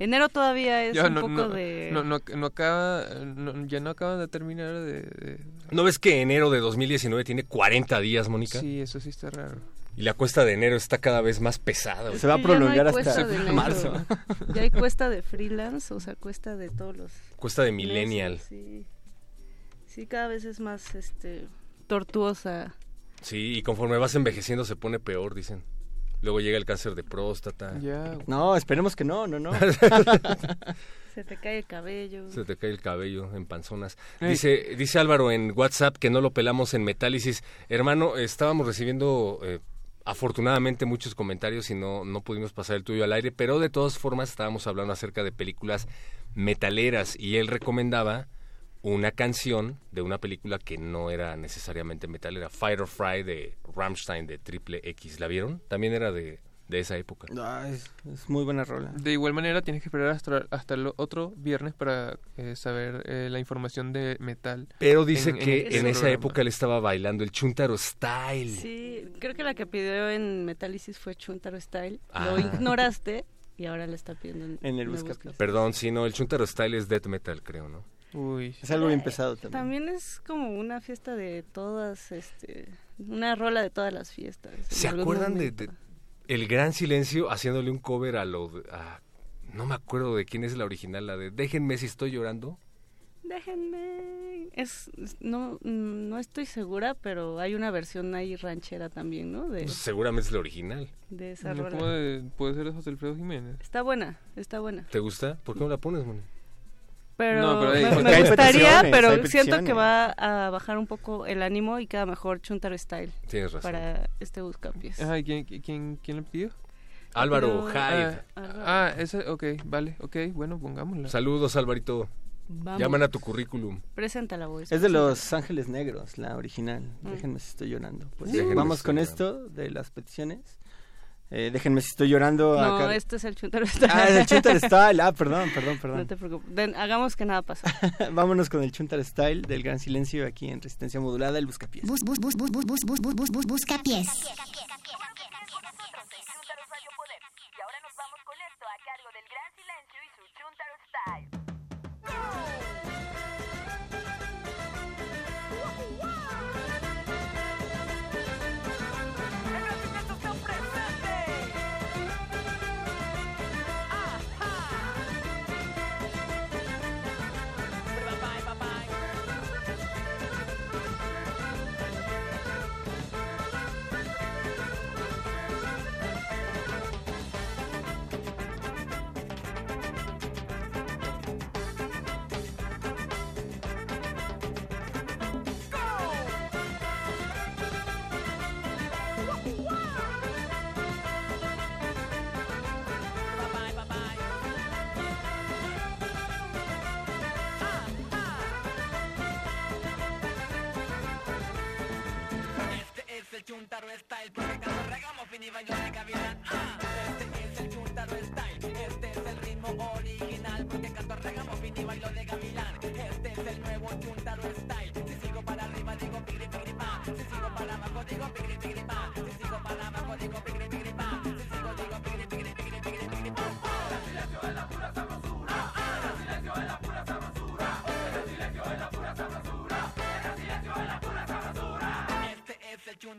Speaker 25: Enero todavía es
Speaker 26: Ya
Speaker 25: un
Speaker 26: no,
Speaker 25: poco
Speaker 26: no,
Speaker 25: de...
Speaker 26: no, no, no acaba, no- ya no acaban de terminar de, de-
Speaker 1: ¿No ves que enero de 2019 tiene 40 días, Mónica?
Speaker 26: Sí, eso sí está raro.
Speaker 1: Y la cuesta de enero está cada vez más pesada.
Speaker 25: ya no hay cuesta de enero. Ya hay cuesta de freelance, o sea, cuesta de todos los...
Speaker 1: Cuesta de
Speaker 25: meses,
Speaker 1: millennial.
Speaker 25: Sí. Sí, cada vez es más, este, tortuosa.
Speaker 1: Sí, y conforme vas envejeciendo se pone peor, dicen. Luego llega el cáncer de próstata.
Speaker 27: No, esperemos que no, no, no.
Speaker 25: Se te cae el cabello.
Speaker 1: Se te cae el cabello en panzonas.
Speaker 25: Ey.
Speaker 1: Dice, dice Álvaro en WhatsApp que no lo pelamos en Metálisis. Hermano, estábamos recibiendo eh, afortunadamente muchos comentarios y no, no pudimos pasar el tuyo al aire, pero de todas formas estábamos hablando acerca de películas metaleras y él recomendaba una canción de una película que no era necesariamente metalera, Fire or Fry de Rammstein de Triple X. ¿La vieron? También era de, de esa época.
Speaker 27: Ah, es, es muy buena rola.
Speaker 26: De igual manera tienes que esperar hasta, hasta el otro viernes para eh, saber eh, la información de metal.
Speaker 1: Pero dice
Speaker 26: en-
Speaker 1: que
Speaker 26: este
Speaker 1: en, esa
Speaker 26: programa.
Speaker 1: época él estaba bailando el Chuntaro Style.
Speaker 25: Sí, creo que la que pidió en Metálisis fue Chuntaro Style.
Speaker 1: Ah.
Speaker 25: Lo ignoraste y ahora le está pidiendo en,
Speaker 27: En el. Buscapiés.
Speaker 1: Perdón, sí, no, el Chuntaro Style es death metal, creo, ¿no?
Speaker 26: Uy.
Speaker 27: Es algo bien pesado también.
Speaker 25: También es como una fiesta de todas, este, una rola de todas las fiestas.
Speaker 1: ¿Se acuerdan de, de El Gran Silencio haciéndole un cover a lo... de- a- no me acuerdo de quién es la original, la de Déjenme si estoy llorando.
Speaker 25: Déjenme. Es, es- no, no estoy segura, pero hay una versión ahí ranchera también, ¿no? De,
Speaker 1: Pues seguramente es la original.
Speaker 25: de esa
Speaker 26: No
Speaker 25: rola.
Speaker 26: puede, puede ser José Alfredo Jiménez.
Speaker 25: Está buena, está buena.
Speaker 1: ¿Te gusta? ¿Por qué no la pones, Moni?
Speaker 25: Pero
Speaker 26: No, pero hay-
Speaker 25: me, gustaría, pero siento que va a bajar un poco el ánimo y queda mejor Chuntaro Style.
Speaker 1: Tienes razón.
Speaker 25: Para este buscapiés.
Speaker 26: Ajá, ¿y quién, quién, quién le pidió?
Speaker 1: Álvaro
Speaker 25: Pero-
Speaker 1: Hyde.
Speaker 26: Ah, ah, ese, ok, vale, ok, bueno, pongámosla.
Speaker 1: Saludos, Alvarito.
Speaker 25: Vamos.
Speaker 1: Llaman a tu currículum.
Speaker 25: Preséntala, voz.
Speaker 27: Es de Los Ángeles Negros, la original.
Speaker 25: Mm.
Speaker 27: Déjenme si estoy llorando. Pues vamos con esto de las peticiones. Eh, déjenme si estoy llorando.
Speaker 25: No,
Speaker 27: acá.
Speaker 25: este es el Chuntar Style.
Speaker 27: Ah, es el Chuntar Style. Ah, perdón, perdón, perdón.
Speaker 25: No te preocupes. Den, hagamos que nada pasa.
Speaker 27: Vámonos con el Chuntar Style del Gran Silencio aquí en Resistencia Modulada, el Buscapiés.
Speaker 24: Bus, bus, bus, bus, bus, bus, bus, bus, bus, bus, buscapiés.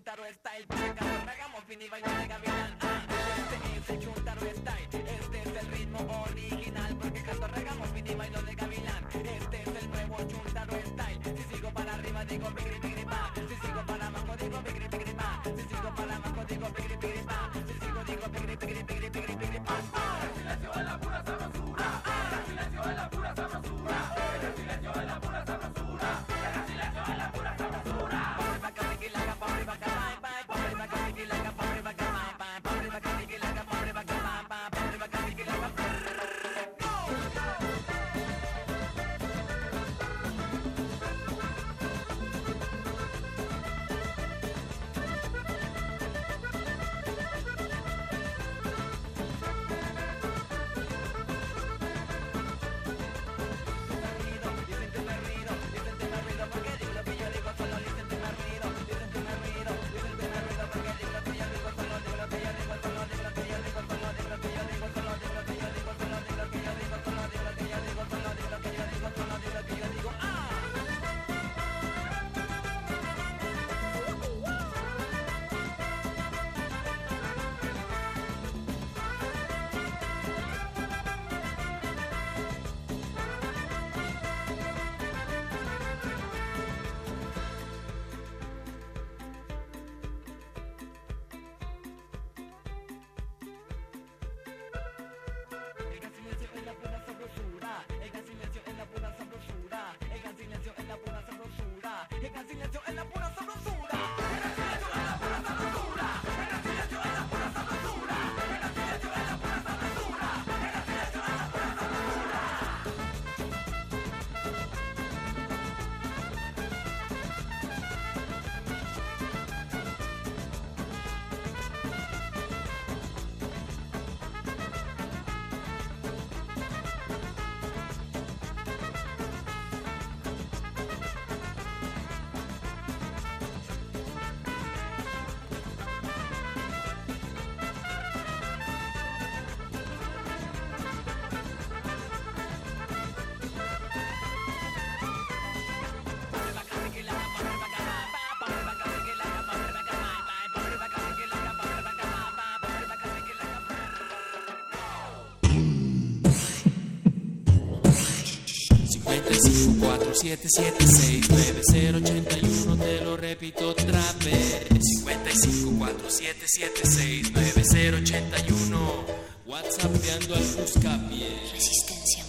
Speaker 29: un está el paca, tragamos fin y bailamos. 5547769081 te lo repito otra vez. 5547769081 WhatsAppeando al buscapié
Speaker 24: Resistencia.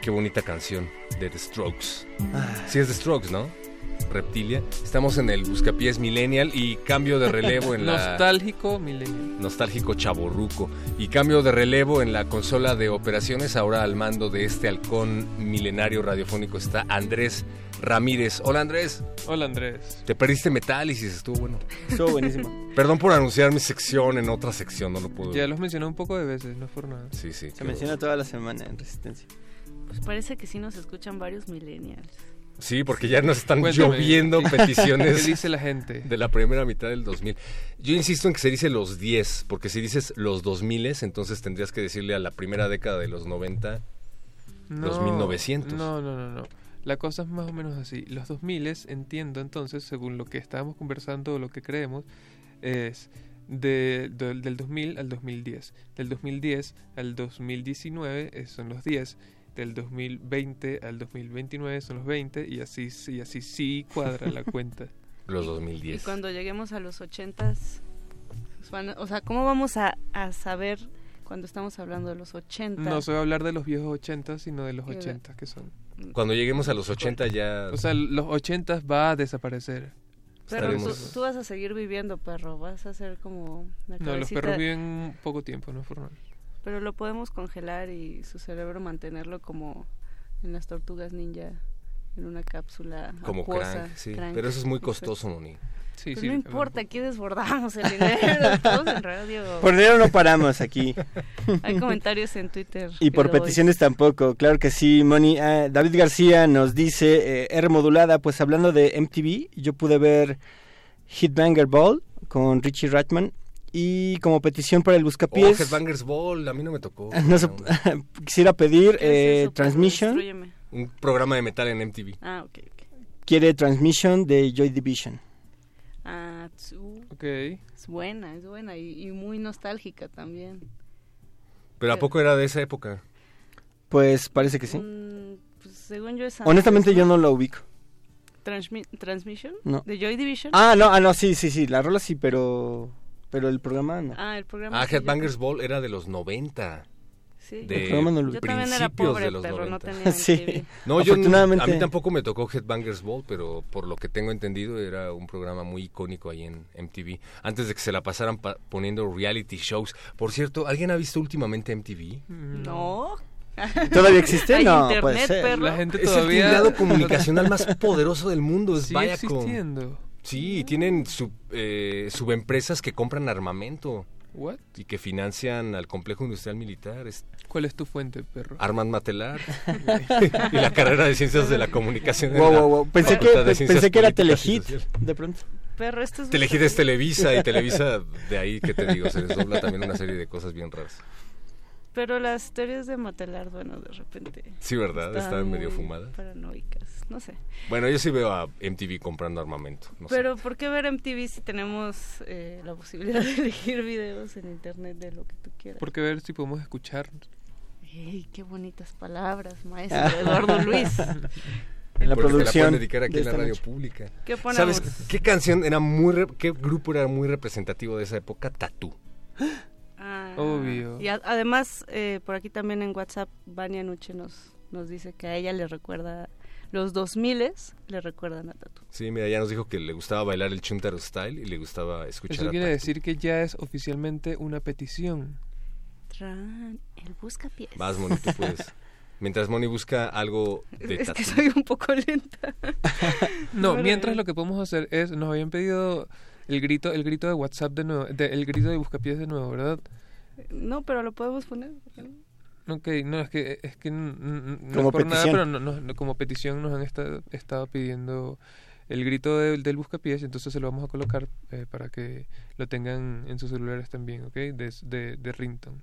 Speaker 1: Qué bonita canción de The Strokes. Sí es The Strokes, ¿no? Reptilia. Estamos en el Buscapiés Millennial y cambio de relevo en la...
Speaker 26: Nostálgico millennial.
Speaker 1: nostálgico chaborruco. Y cambio de relevo en la consola de operaciones. Ahora al mando de este halcón milenario radiofónico está Andrés Ramírez. Hola Andrés.
Speaker 26: Hola Andrés.
Speaker 1: Te perdiste Metálisis, estuvo bueno.
Speaker 27: Estuvo buenísimo.
Speaker 1: Perdón por anunciar mi sección en otra sección, no lo puedo.
Speaker 26: Ya los mencioné un poco de veces, no es por nada.
Speaker 1: Sí, sí.
Speaker 27: Se menciona toda la semana en Resistencia.
Speaker 25: Pues parece que sí nos escuchan varios millennials.
Speaker 1: Sí, porque ya nos están
Speaker 26: Cuéntame.
Speaker 1: lloviendo peticiones.
Speaker 26: ¿Qué dice la gente?
Speaker 1: De la primera mitad del 2000. Yo insisto en que se dice los 10, porque si dices los 2000, entonces tendrías que decirle a la primera década de los 90, los 1900.
Speaker 26: No, no, no, no. La cosa es más o menos así. Los 2000 entiendo entonces, según lo que estábamos conversando o lo que creemos, es de, de- del 2000 al 2010. Del 2010 al 2019 eh, son los 10. Del 2020 al 2029 son los 20 y así, y así sí cuadra la cuenta.
Speaker 1: Los
Speaker 25: Y
Speaker 1: 2010.
Speaker 25: cuando lleguemos a los ochentas, pues van a- o sea, ¿cómo vamos a, a saber cuando estamos hablando de los ochentas?
Speaker 26: No se va a hablar de los viejos 80, sino de los
Speaker 25: Y de-
Speaker 26: 80 que son.
Speaker 1: Cuando lleguemos a los 80 ya...
Speaker 26: O sea, los 80 va a desaparecer.
Speaker 25: Perro, tú, tú vas a seguir viviendo, perro. Vas a ser como la
Speaker 26: No, los perros viven poco tiempo, no es formal.
Speaker 25: Pero lo podemos congelar y su cerebro mantenerlo como en las tortugas ninja, en una cápsula
Speaker 1: Como
Speaker 25: acuosa,
Speaker 1: crank, sí.
Speaker 25: crank.
Speaker 1: Pero eso es muy costoso, Moni.
Speaker 26: Sí,
Speaker 25: Pues no importa, aquí desbordamos el dinero, todos en radio.
Speaker 27: Por dinero no paramos aquí.
Speaker 25: Hay comentarios en Twitter.
Speaker 27: Y por
Speaker 25: doy.
Speaker 27: peticiones tampoco, claro que sí, Moni. Ah, David García nos dice, eh, R modulada, pues hablando de MTV, yo pude ver Hitbanger Ball con Richie Ratman y como petición para el
Speaker 1: Oh,
Speaker 27: buscapiés
Speaker 1: Headbangers Ball, a mí no me tocó.
Speaker 27: no se- quisiera pedir
Speaker 25: ¿Qué es
Speaker 27: eh,
Speaker 25: eso, perro?
Speaker 27: Transmission.
Speaker 1: Un programa de metal en MTV.
Speaker 25: Ah, ok, ok.
Speaker 27: quiere Transmission de Joy Division
Speaker 25: Ah, tsu.
Speaker 26: Ok.
Speaker 25: Es buena, es buena y, y muy nostálgica también.
Speaker 1: Pero ¿a poco era de esa época?
Speaker 27: pues parece que sí
Speaker 25: Mm, pues, según yo es
Speaker 27: honestamente
Speaker 25: antes,
Speaker 27: yo no lo ubico
Speaker 25: Transmi- Transmission
Speaker 27: No.
Speaker 25: de Joy Division.
Speaker 27: ah no ah no sí sí sí la rola sí pero pero el programa no
Speaker 25: Ah, el programa.
Speaker 1: Ah,
Speaker 25: yo-
Speaker 1: Headbangers Ball era de los 90.
Speaker 25: Sí.
Speaker 1: De
Speaker 27: El programa no lo-
Speaker 25: Yo también era
Speaker 1: principios
Speaker 25: pobre,
Speaker 1: de los
Speaker 25: pero no
Speaker 1: 90.
Speaker 25: tenía
Speaker 27: Sí.
Speaker 1: No, yo
Speaker 27: Afortunadamente-
Speaker 1: a mí tampoco me tocó Headbangers Ball, pero por lo que tengo entendido era un programa muy icónico ahí en MTV. Antes de que se la pasaran pa- poniendo reality shows. Por cierto, ¿alguien ha visto últimamente MTV?
Speaker 25: No.
Speaker 27: ¿Todavía existe?
Speaker 25: Hay
Speaker 27: No,
Speaker 25: internet,
Speaker 27: puede ser.
Speaker 25: perro.
Speaker 26: La gente
Speaker 1: Es el
Speaker 26: todavía...
Speaker 1: comunicacional más poderoso del mundo. Es
Speaker 26: Sigue
Speaker 1: Viacom.
Speaker 26: existiendo.
Speaker 1: Sí, tienen sub, eh, subempresas que compran armamento
Speaker 26: What?
Speaker 1: y que financian al complejo industrial militar. Es
Speaker 26: ¿Cuál es tu fuente, perro?
Speaker 1: Armand Matelar y la carrera de ciencias de la comunicación.
Speaker 27: wow, wow, wow. pensé que pensé que era Telehit de pronto
Speaker 25: Perro, esto es
Speaker 1: Telehit es Televisa y Televisa, de ahí que te digo, se desdobla también una serie de cosas bien raras.
Speaker 25: Pero las teorías de Matelar, bueno, de repente.
Speaker 1: Sí, ¿verdad? Están medio fumadas.
Speaker 25: Paranoicas, no sé.
Speaker 1: Bueno, yo sí veo a MTV comprando armamento. no sé.
Speaker 25: Pero ¿por qué ver MTV si tenemos eh, la posibilidad de elegir videos en internet de lo que tú quieras?
Speaker 26: Porque ver si podemos escuchar.
Speaker 25: ¡Ey, qué bonitas palabras, maestro Eduardo Luis!
Speaker 27: en la
Speaker 1: Porque te la
Speaker 27: producción
Speaker 1: pueden dedicar aquí
Speaker 27: de
Speaker 1: en la radio
Speaker 27: noche.
Speaker 1: pública.
Speaker 25: ¿Qué
Speaker 1: ¿Sabes
Speaker 25: ponemos?
Speaker 1: qué canción era muy, re- qué grupo era muy representativo de esa época? Tatú.
Speaker 25: Ah,
Speaker 26: Obvio.
Speaker 25: Y a- además, eh, por aquí también en WhatsApp, Vania Nuche nos, nos dice que a ella le recuerda, los 2000 le recuerdan a Tatu.
Speaker 1: Sí, mira, ya nos dijo que le gustaba bailar el Chuntaro Style y le gustaba escuchar
Speaker 26: Eso
Speaker 1: a
Speaker 26: quiere
Speaker 1: Tatu.
Speaker 26: decir que ya es oficialmente una petición.
Speaker 25: Tran, el buscapiés.
Speaker 1: Vas, Moni, tú puedes. Mientras Moni busca algo de
Speaker 25: Es
Speaker 1: Tatú.
Speaker 25: que soy un poco lenta.
Speaker 26: No, mientras lo que podemos hacer es, nos habían pedido el grito, el grito de WhatsApp de nuevo, de- el grito de buscapiés de nuevo, ¿verdad?
Speaker 25: No, pero lo podemos poner. ¿por qué no?
Speaker 26: Ok, no, es que, es que no
Speaker 27: Como
Speaker 26: es por nada, pero no- no- no- como petición nos han esta- estado pidiendo el grito del del buscapiés, entonces se lo vamos a colocar eh, para que lo tengan en sus celulares también, ¿ok? De, de, de ringtone.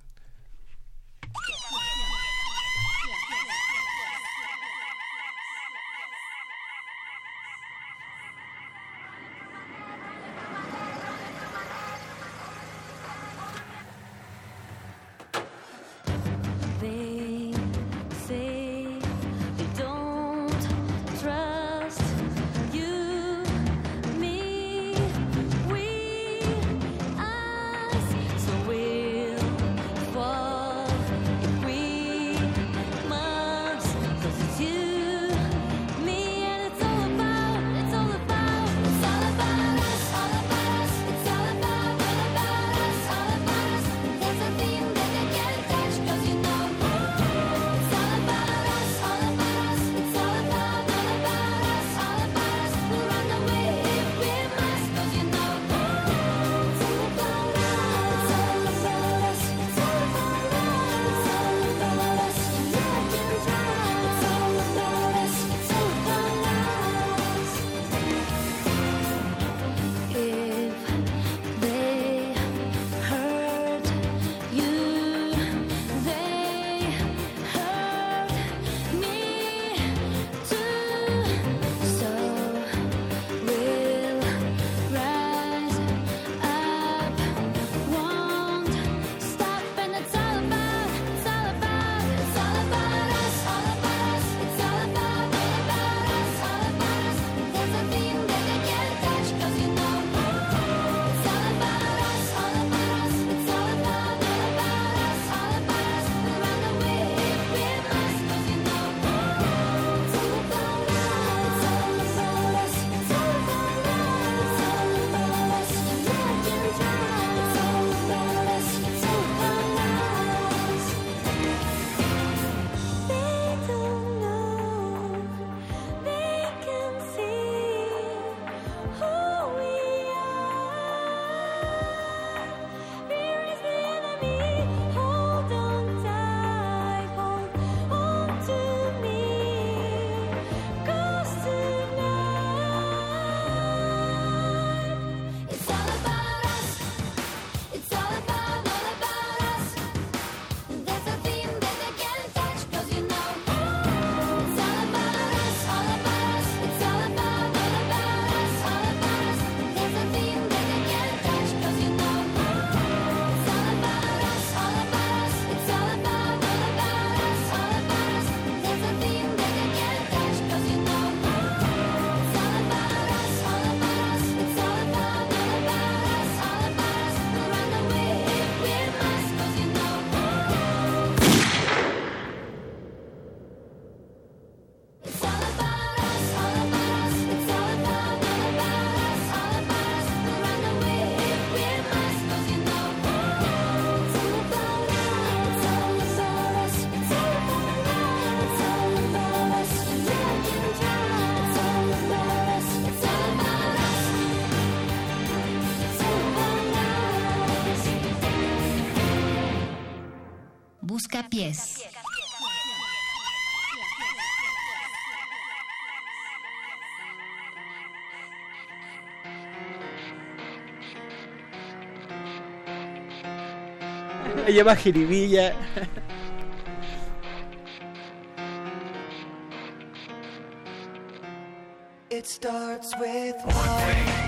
Speaker 27: Capiés. Jiribilla.
Speaker 30: It starts with love.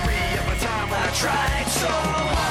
Speaker 30: I tried so hard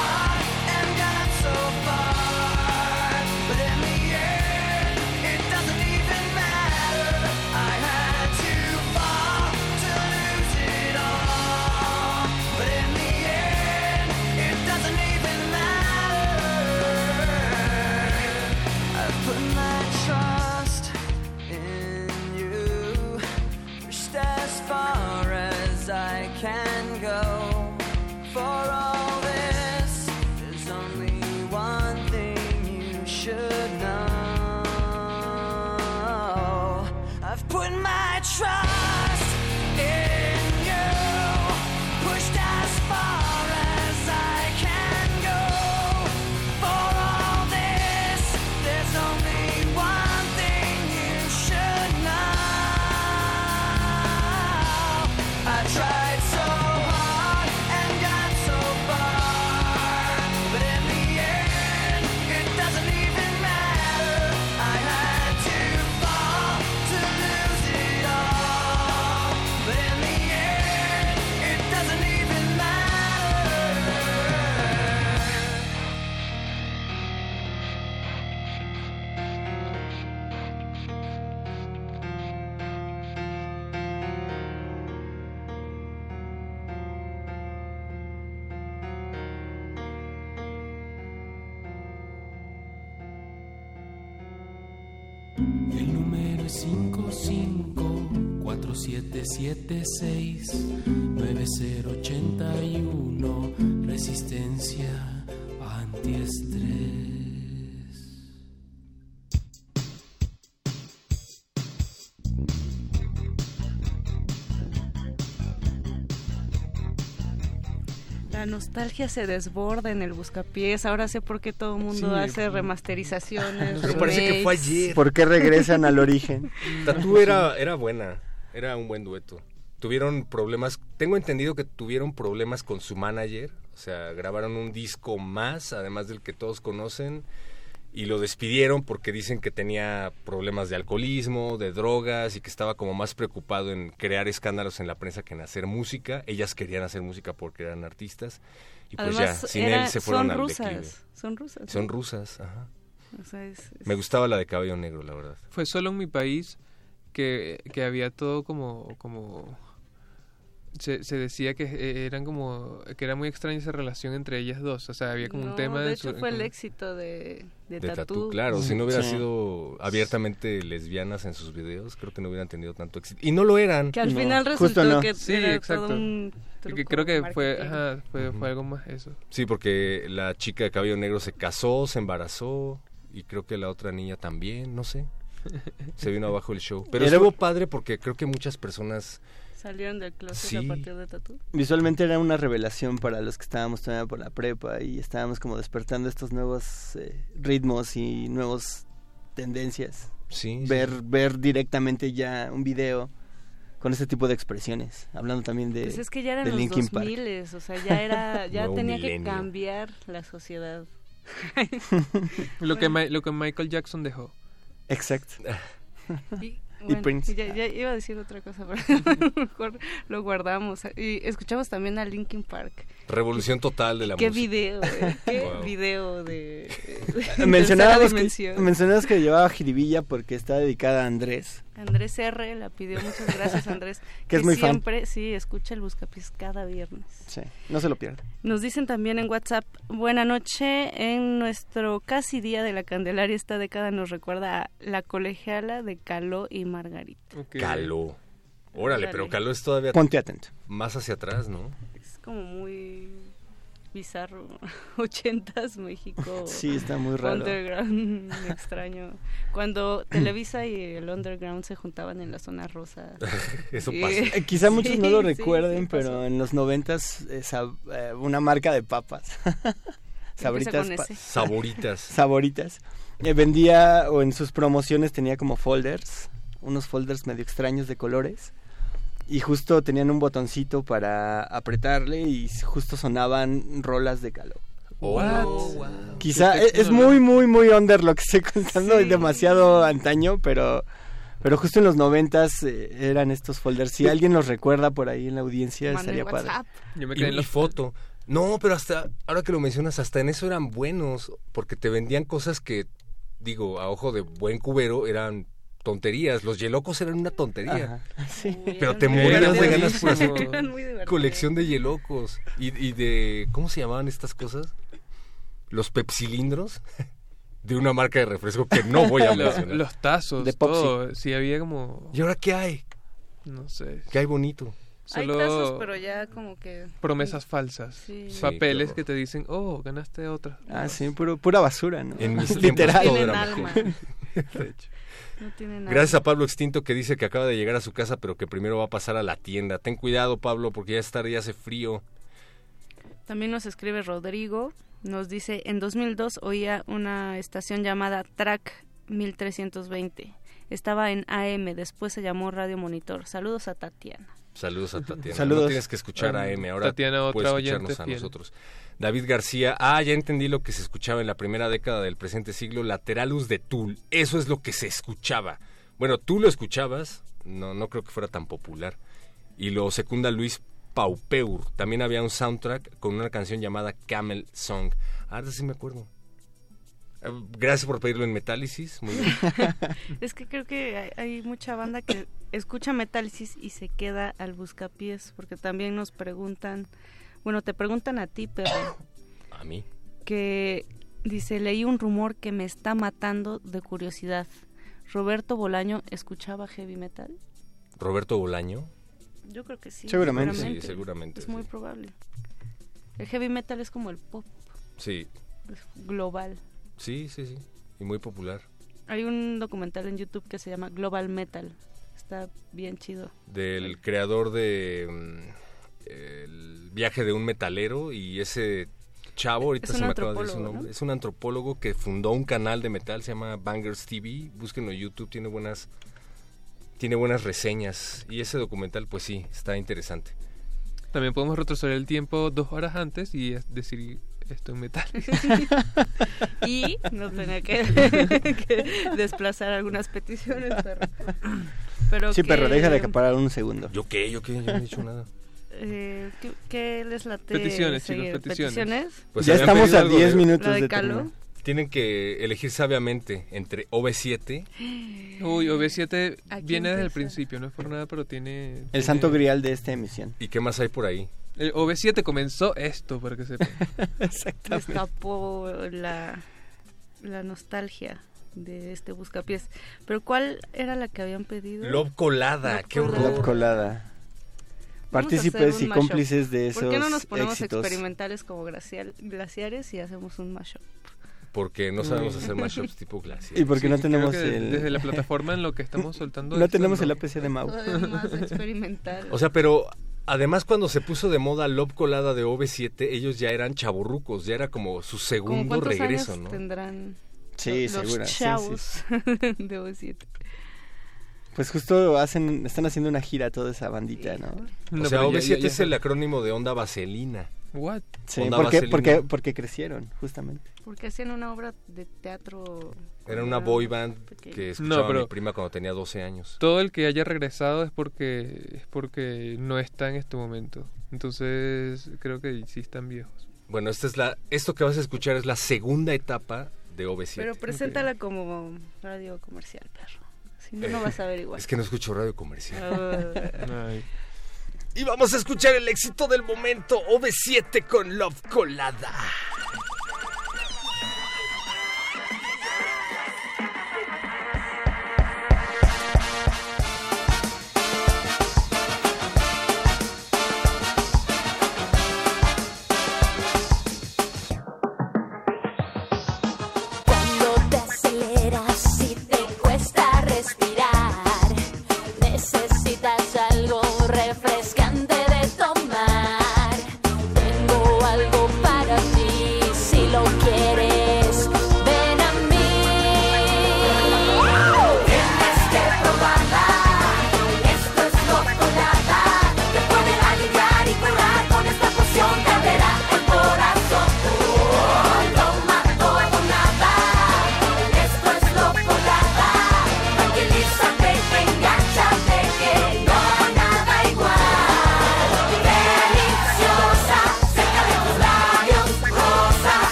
Speaker 28: 554776-9081. Resistencia antiestrés.
Speaker 25: La nostalgia se desborda en el buscapiés. Ahora sé por qué todo el mundo
Speaker 1: Sí.
Speaker 25: hace remasterizaciones.
Speaker 1: Me parece que fue ayer.
Speaker 27: ¿Por qué regresan al origen?
Speaker 1: Tatú era, era buena, era un buen dueto. Tuvieron problemas, tengo entendido que tuvieron problemas con su manager, o sea, grabaron un disco más, además del que todos conocen, y lo despidieron porque dicen que tenía problemas de alcoholismo, de drogas, y que estaba como más preocupado en crear escándalos en la prensa que en hacer música. Ellas querían hacer música porque eran artistas, y pues
Speaker 25: Además,
Speaker 1: ya, sin
Speaker 25: era-
Speaker 1: él se fueron
Speaker 25: son
Speaker 1: al
Speaker 25: rusas,
Speaker 1: declive.
Speaker 25: son rusas,
Speaker 1: Son rusas, ajá.
Speaker 25: O sea, es- es-
Speaker 1: Me gustaba la de cabello negro, la verdad.
Speaker 26: Fue solo en mi país que, que había todo como... como se, se decía que eh, eran como que era muy extraña esa relación entre ellas dos o sea había como
Speaker 25: No,
Speaker 26: un tema
Speaker 25: de
Speaker 26: su-
Speaker 25: hecho fue el éxito de, de,
Speaker 1: de
Speaker 25: Tatú.
Speaker 1: Tatú, claro. Si no hubiera
Speaker 26: Sí.
Speaker 1: sido abiertamente lesbianas en sus videos, creo que no hubieran tenido tanto éxito. Y no lo eran.
Speaker 25: Que al
Speaker 26: No,
Speaker 25: final resultó
Speaker 26: no.
Speaker 25: que
Speaker 26: sí
Speaker 25: era
Speaker 26: exacto
Speaker 25: todo un truco
Speaker 26: creo que fue ajá, fue, fue algo más eso
Speaker 1: Sí, porque la chica de cabello negro se casó, se embarazó y creo que la otra niña también, no sé. Se vino abajo el show. Pero
Speaker 27: Era-
Speaker 1: estuvo padre porque creo que muchas personas...
Speaker 25: Salieron del closet
Speaker 1: Sí.
Speaker 25: a partir de Tatú.
Speaker 27: Visualmente era una revelación para los que estábamos todavía por la prepa y estábamos como despertando estos nuevos eh, ritmos y nuevas tendencias.
Speaker 1: Sí,
Speaker 27: ver,
Speaker 1: sí.
Speaker 27: ver directamente ya un video con este tipo de expresiones, hablando también de,
Speaker 25: Pues es que ya eran
Speaker 27: de
Speaker 25: los
Speaker 27: Linkin Park.
Speaker 25: 2000 o sea, ya era, ya tenía
Speaker 27: milenio.
Speaker 25: que cambiar la sociedad.
Speaker 26: Lo que, Ma- lo que Michael Jackson dejó.
Speaker 27: Exacto.
Speaker 25: Y,
Speaker 27: Y
Speaker 25: bueno,
Speaker 27: Prince.
Speaker 25: Ya, ya iba a decir otra cosa, pero a lo mejor lo guardamos. Y escuchamos también a Linkin Park.
Speaker 1: Revolución total de la
Speaker 25: Qué
Speaker 1: música.
Speaker 25: video, eh, qué
Speaker 1: Wow.
Speaker 25: video de, de
Speaker 27: Mencionábamos
Speaker 25: tercera
Speaker 27: que, mencionabas que llevaba jiribilla porque está dedicada a Andrés.
Speaker 25: Andrés R. la pidió, muchas gracias Andrés.
Speaker 27: Que es muy fan.
Speaker 25: siempre, sí, escucha el Buscapiés cada viernes.
Speaker 27: Sí, no se lo pierda.
Speaker 25: Nos dicen también en WhatsApp, buena noche, en nuestro casi día de la Candelaria esta década nos recuerda a la colegiala de Caló y Margarita.
Speaker 1: Caló. Órale, pero
Speaker 25: Órale.
Speaker 1: Caló es todavía...
Speaker 27: Ponte atento.
Speaker 1: Más hacia atrás, ¿no?
Speaker 25: Como muy bizarro. Ochentas, México.
Speaker 27: Sí, está muy raro.
Speaker 25: Underground, extraño. Cuando Televisa y el Underground se juntaban en la zona rosa.
Speaker 1: Eso pasa.
Speaker 27: Eh, quizá muchos no lo
Speaker 25: Sí, sí,
Speaker 27: recuerden,
Speaker 25: sí
Speaker 27: pero en los noventas eh, eh, una marca de papas, sabritas, pa-
Speaker 1: saboritas,
Speaker 27: eh, vendía o en sus promociones tenía como folders, unos folders medio extraños de colores y justo tenían un botoncito para apretarle y justo sonaban rolas de calor.
Speaker 1: What?
Speaker 27: Quizá
Speaker 1: Qué
Speaker 27: es, es muy muy muy under lo que estoy contando, es demasiado antaño, pero pero justo en los noventas eh, eran estos folders. Si alguien los recuerda por ahí en la audiencia estaría padre.
Speaker 26: Yo me
Speaker 1: Y,
Speaker 26: quedé en los
Speaker 1: foto. No, pero hasta, ahora que lo mencionas, hasta en eso eran buenos, porque te vendían cosas que, digo, a ojo de buen cubero, eran tonterías. Los yelocos eran una tontería.
Speaker 27: Ajá, sí.
Speaker 1: Pero te morías de ganas por hacer colección de yelocos. Y, y de, ¿cómo se llamaban estas cosas? Los pepsilindros de una marca de refresco que no voy a mencionar.
Speaker 26: los tazos,
Speaker 27: De
Speaker 26: todo. Sí, había como.
Speaker 1: ¿Y ahora qué hay?
Speaker 26: No sé.
Speaker 1: ¿Qué hay bonito?
Speaker 25: Hay
Speaker 26: Solo
Speaker 25: tazos, pero ya como que...
Speaker 26: promesas falsas.
Speaker 25: Sí.
Speaker 26: Papeles que te dicen, oh, ganaste otra.
Speaker 27: Ah, sí, puro, pura basura, ¿no?
Speaker 1: En mis tiempos
Speaker 27: Literal.
Speaker 1: todo
Speaker 25: Tienen
Speaker 1: era
Speaker 25: alma.
Speaker 1: mejor.
Speaker 25: No tienen nada.
Speaker 1: Gracias a Pablo Extinto que dice que acaba de llegar a su casa, pero que primero va a pasar a la tienda. Ten cuidado, Pablo, porque ya es tarde y hace frío.
Speaker 25: También nos escribe Rodrigo, nos dice, en 2002 oía una estación llamada Track 1320. Estaba en AM, después se llamó Radio Monitor. Saludos a Tatiana.
Speaker 1: Saludos a Tatiana.
Speaker 27: Saludos.
Speaker 1: No tienes que escuchar a
Speaker 26: Ah,
Speaker 1: M, ahora
Speaker 26: Tatiana, otra
Speaker 1: puedes
Speaker 26: oyente
Speaker 1: escucharnos a
Speaker 26: fiel.
Speaker 1: nosotros. David García, ah, ya entendí lo que se escuchaba en la primera década del presente siglo, Lateralus de Tool. Eso es lo que se escuchaba. Bueno, tú lo escuchabas, no, no creo que fuera tan popular. Y lo secunda Luis Paupeur. También había un soundtrack con una canción llamada Camel Song. Ahora sí me acuerdo. Eh, Gracias por pedirlo en Metálisis. Muy bien.
Speaker 25: Es que creo que hay mucha banda que escucha Metálisis y se queda al buscapiés, porque también nos preguntan, bueno, te preguntan a ti, perro,
Speaker 1: A mí.
Speaker 25: que dice, leí un rumor que me está matando de curiosidad. ¿Roberto Bolaño escuchaba heavy metal?
Speaker 1: Roberto Bolaño.
Speaker 25: Yo creo que sí.
Speaker 27: Seguramente.
Speaker 1: Sí, seguramente,
Speaker 25: Es muy
Speaker 1: sí.
Speaker 25: probable. El heavy metal es como el pop
Speaker 1: Sí,
Speaker 25: es global.
Speaker 1: sí, sí, sí. Y muy popular.
Speaker 25: Hay un documental en YouTube que se llama Global Metal. Está bien chido.
Speaker 1: del creador de mm, el viaje de un metalero y ese chavo ahorita
Speaker 25: Es
Speaker 1: se me acaba de decir su nombre
Speaker 25: ¿no?
Speaker 1: es un antropólogo que fundó un canal de metal se llama Bangers TV búsquenlo en YouTube tiene buenas tiene buenas reseñas y ese documental pues sí está interesante
Speaker 26: También podemos retroceder el tiempo dos horas antes y es decir esto en metal.
Speaker 25: y no tenía que, que desplazar algunas peticiones, perro. Pero
Speaker 27: Sí,
Speaker 25: que-
Speaker 27: perro, deja de acaparar un segundo.
Speaker 1: yo qué yo qué yo no he dicho nada
Speaker 25: Eh, ¿qué, qué les late
Speaker 26: Peticiones, chicos, peticiones.
Speaker 1: Pues
Speaker 27: ya estamos a
Speaker 1: algo
Speaker 27: 10
Speaker 1: de-
Speaker 27: minutos
Speaker 25: ¿La de
Speaker 27: de
Speaker 25: Calo?
Speaker 1: tienen que elegir sabiamente entre OV7
Speaker 26: Uy, OV7
Speaker 25: Aquí
Speaker 26: viene desde el principio, no es por nada, pero tiene...
Speaker 27: El
Speaker 26: tiene-
Speaker 27: santo grial de esta emisión.
Speaker 1: y qué más hay por ahí
Speaker 26: El OV7 comenzó esto, para que sepan.
Speaker 27: Exactamente.
Speaker 25: Destapó la, la nostalgia de este buscapiés. Pero ¿cuál era la que habían pedido?
Speaker 1: Lob colada
Speaker 25: Love
Speaker 1: qué horror
Speaker 27: Love colada. Partícipes y cómplices de esos
Speaker 25: ¿Por qué no nos ponemos
Speaker 27: éxitos.
Speaker 25: experimentales como glacial- glaciares y hacemos un mashup?
Speaker 31: Porque no sabemos hacer mashups tipo Glacier.
Speaker 27: Y porque no
Speaker 26: creo
Speaker 27: tenemos el...
Speaker 26: Desde la plataforma en lo que estamos soltando.
Speaker 27: No tenemos el APC de Mau.
Speaker 25: Más experimental.
Speaker 31: O sea, pero además cuando se puso de moda Love Colada de OV7, ellos ya eran chaburrucos, ya era como su
Speaker 25: ¿Cómo
Speaker 31: segundo
Speaker 25: cuántos
Speaker 31: regreso,
Speaker 25: años
Speaker 31: ¿no?
Speaker 25: tendrán
Speaker 27: Sí,
Speaker 25: los
Speaker 27: segura, sí, sí.
Speaker 25: chavos de O7?
Speaker 27: Pues justo hacen, están haciendo una gira toda esa bandita, ¿no?
Speaker 31: O sea, OV7 es el acrónimo de Onda Vaselina.
Speaker 26: What?
Speaker 27: Sí,
Speaker 31: Onda
Speaker 27: porque,
Speaker 31: Vaselina.
Speaker 27: porque, porque crecieron, justamente.
Speaker 25: Porque hacían una obra de teatro.
Speaker 31: Era una boy band que escuchaba
Speaker 26: No, pero-
Speaker 31: mi prima cuando tenía 12 años.
Speaker 26: Todo el que haya regresado es porque es porque no está en este momento. Entonces creo que sí están viejos.
Speaker 31: Bueno, esta es la, esto que vas a escuchar es la segunda etapa de OV7.
Speaker 25: Pero preséntala como radio comercial, perro. Si no, no vas a ver igual.
Speaker 31: Es que no escucho radio comercial. Y vamos a escuchar el éxito del momento OV7 con Love Colada.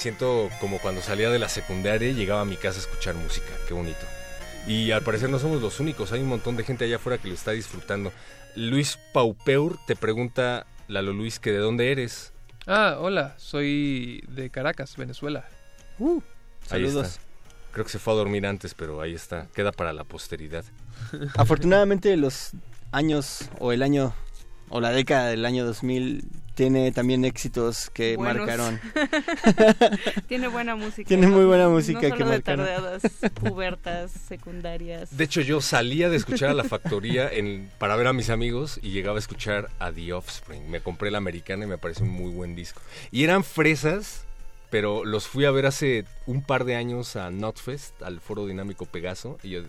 Speaker 1: Siento como cuando salía de la secundaria y llegaba a mi casa a escuchar música. Qué bonito. Y al parecer no somos los únicos, hay un montón de gente allá afuera que lo está disfrutando. Luis Paupeur te pregunta, Lalo Luis, que de dónde eres.
Speaker 26: Ah, hola, soy de Caracas, Venezuela.
Speaker 1: Ahí
Speaker 27: Saludos.
Speaker 1: está. Creo que se fue a dormir antes, pero ahí está. Queda para la posteridad.
Speaker 27: Afortunadamente los años o el año o la década del año 2000 tiene también éxitos que
Speaker 25: Buenos.
Speaker 27: marcaron.
Speaker 25: Tiene buena música.
Speaker 27: Tiene muy buena música
Speaker 25: no
Speaker 27: que
Speaker 25: solo de
Speaker 27: marcaron.
Speaker 25: tardeadas, pubertas, secundarias.
Speaker 1: De hecho, yo salía de escuchar a la factoría en- para ver a mis amigos y llegaba a escuchar a The Offspring. Me compré la americana y me pareció un muy buen disco. Y eran fresas, pero los fui a ver hace un par de años a Notfest, al Foro Dinámico Pegaso, y yo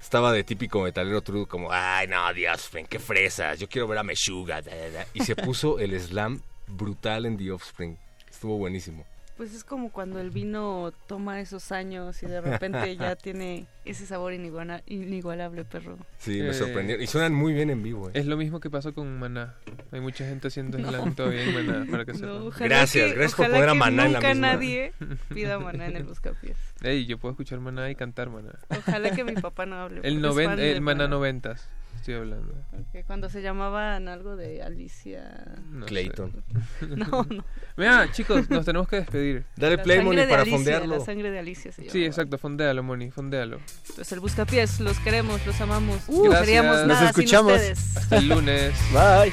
Speaker 1: estaba de típico metalero trudo como, ay no, The Offspring, qué fresas, yo quiero ver a Meshuga. da, da, da". Y se puso el slam brutal en The Offspring. Estuvo buenísimo.
Speaker 25: Pues es como cuando el vino toma esos años y de repente ya tiene ese sabor iniguala- inigualable, perro.
Speaker 1: Sí, me
Speaker 26: Eh,
Speaker 1: sorprendió. Y suenan muy bien en vivo. ¿eh?
Speaker 26: Es lo mismo que pasó con Maná. Hay mucha gente haciendo slam todavía en Maná, para que
Speaker 25: ojalá
Speaker 1: Gracias,
Speaker 25: que-
Speaker 1: gracias por poner a Maná en la
Speaker 25: nunca
Speaker 1: misma.
Speaker 25: nadie pida Maná en el Buscapiés.
Speaker 26: Ey, yo puedo escuchar Maná y cantar Maná.
Speaker 25: Ojalá que mi papá no hable.
Speaker 26: El, noven- el Maná. noventas, estoy hablando.
Speaker 25: Que cuando se llamaban algo de Alicia...
Speaker 26: No
Speaker 1: Clayton.
Speaker 25: No, no.
Speaker 26: Mira, chicos, nos tenemos que despedir.
Speaker 1: Dale
Speaker 25: La
Speaker 1: play, Moni, para
Speaker 25: Alicia,
Speaker 1: fondearlo.
Speaker 25: La sangre de Alicia se
Speaker 26: Sí, exacto, fondealo, Moni, fondealo.
Speaker 25: Pues el Buscapiés, los queremos, los amamos.
Speaker 26: Uh,
Speaker 25: no seríamos
Speaker 26: Nos
Speaker 25: nada
Speaker 26: escuchamos.
Speaker 25: sin ustedes.
Speaker 26: Hasta el lunes.
Speaker 27: Bye.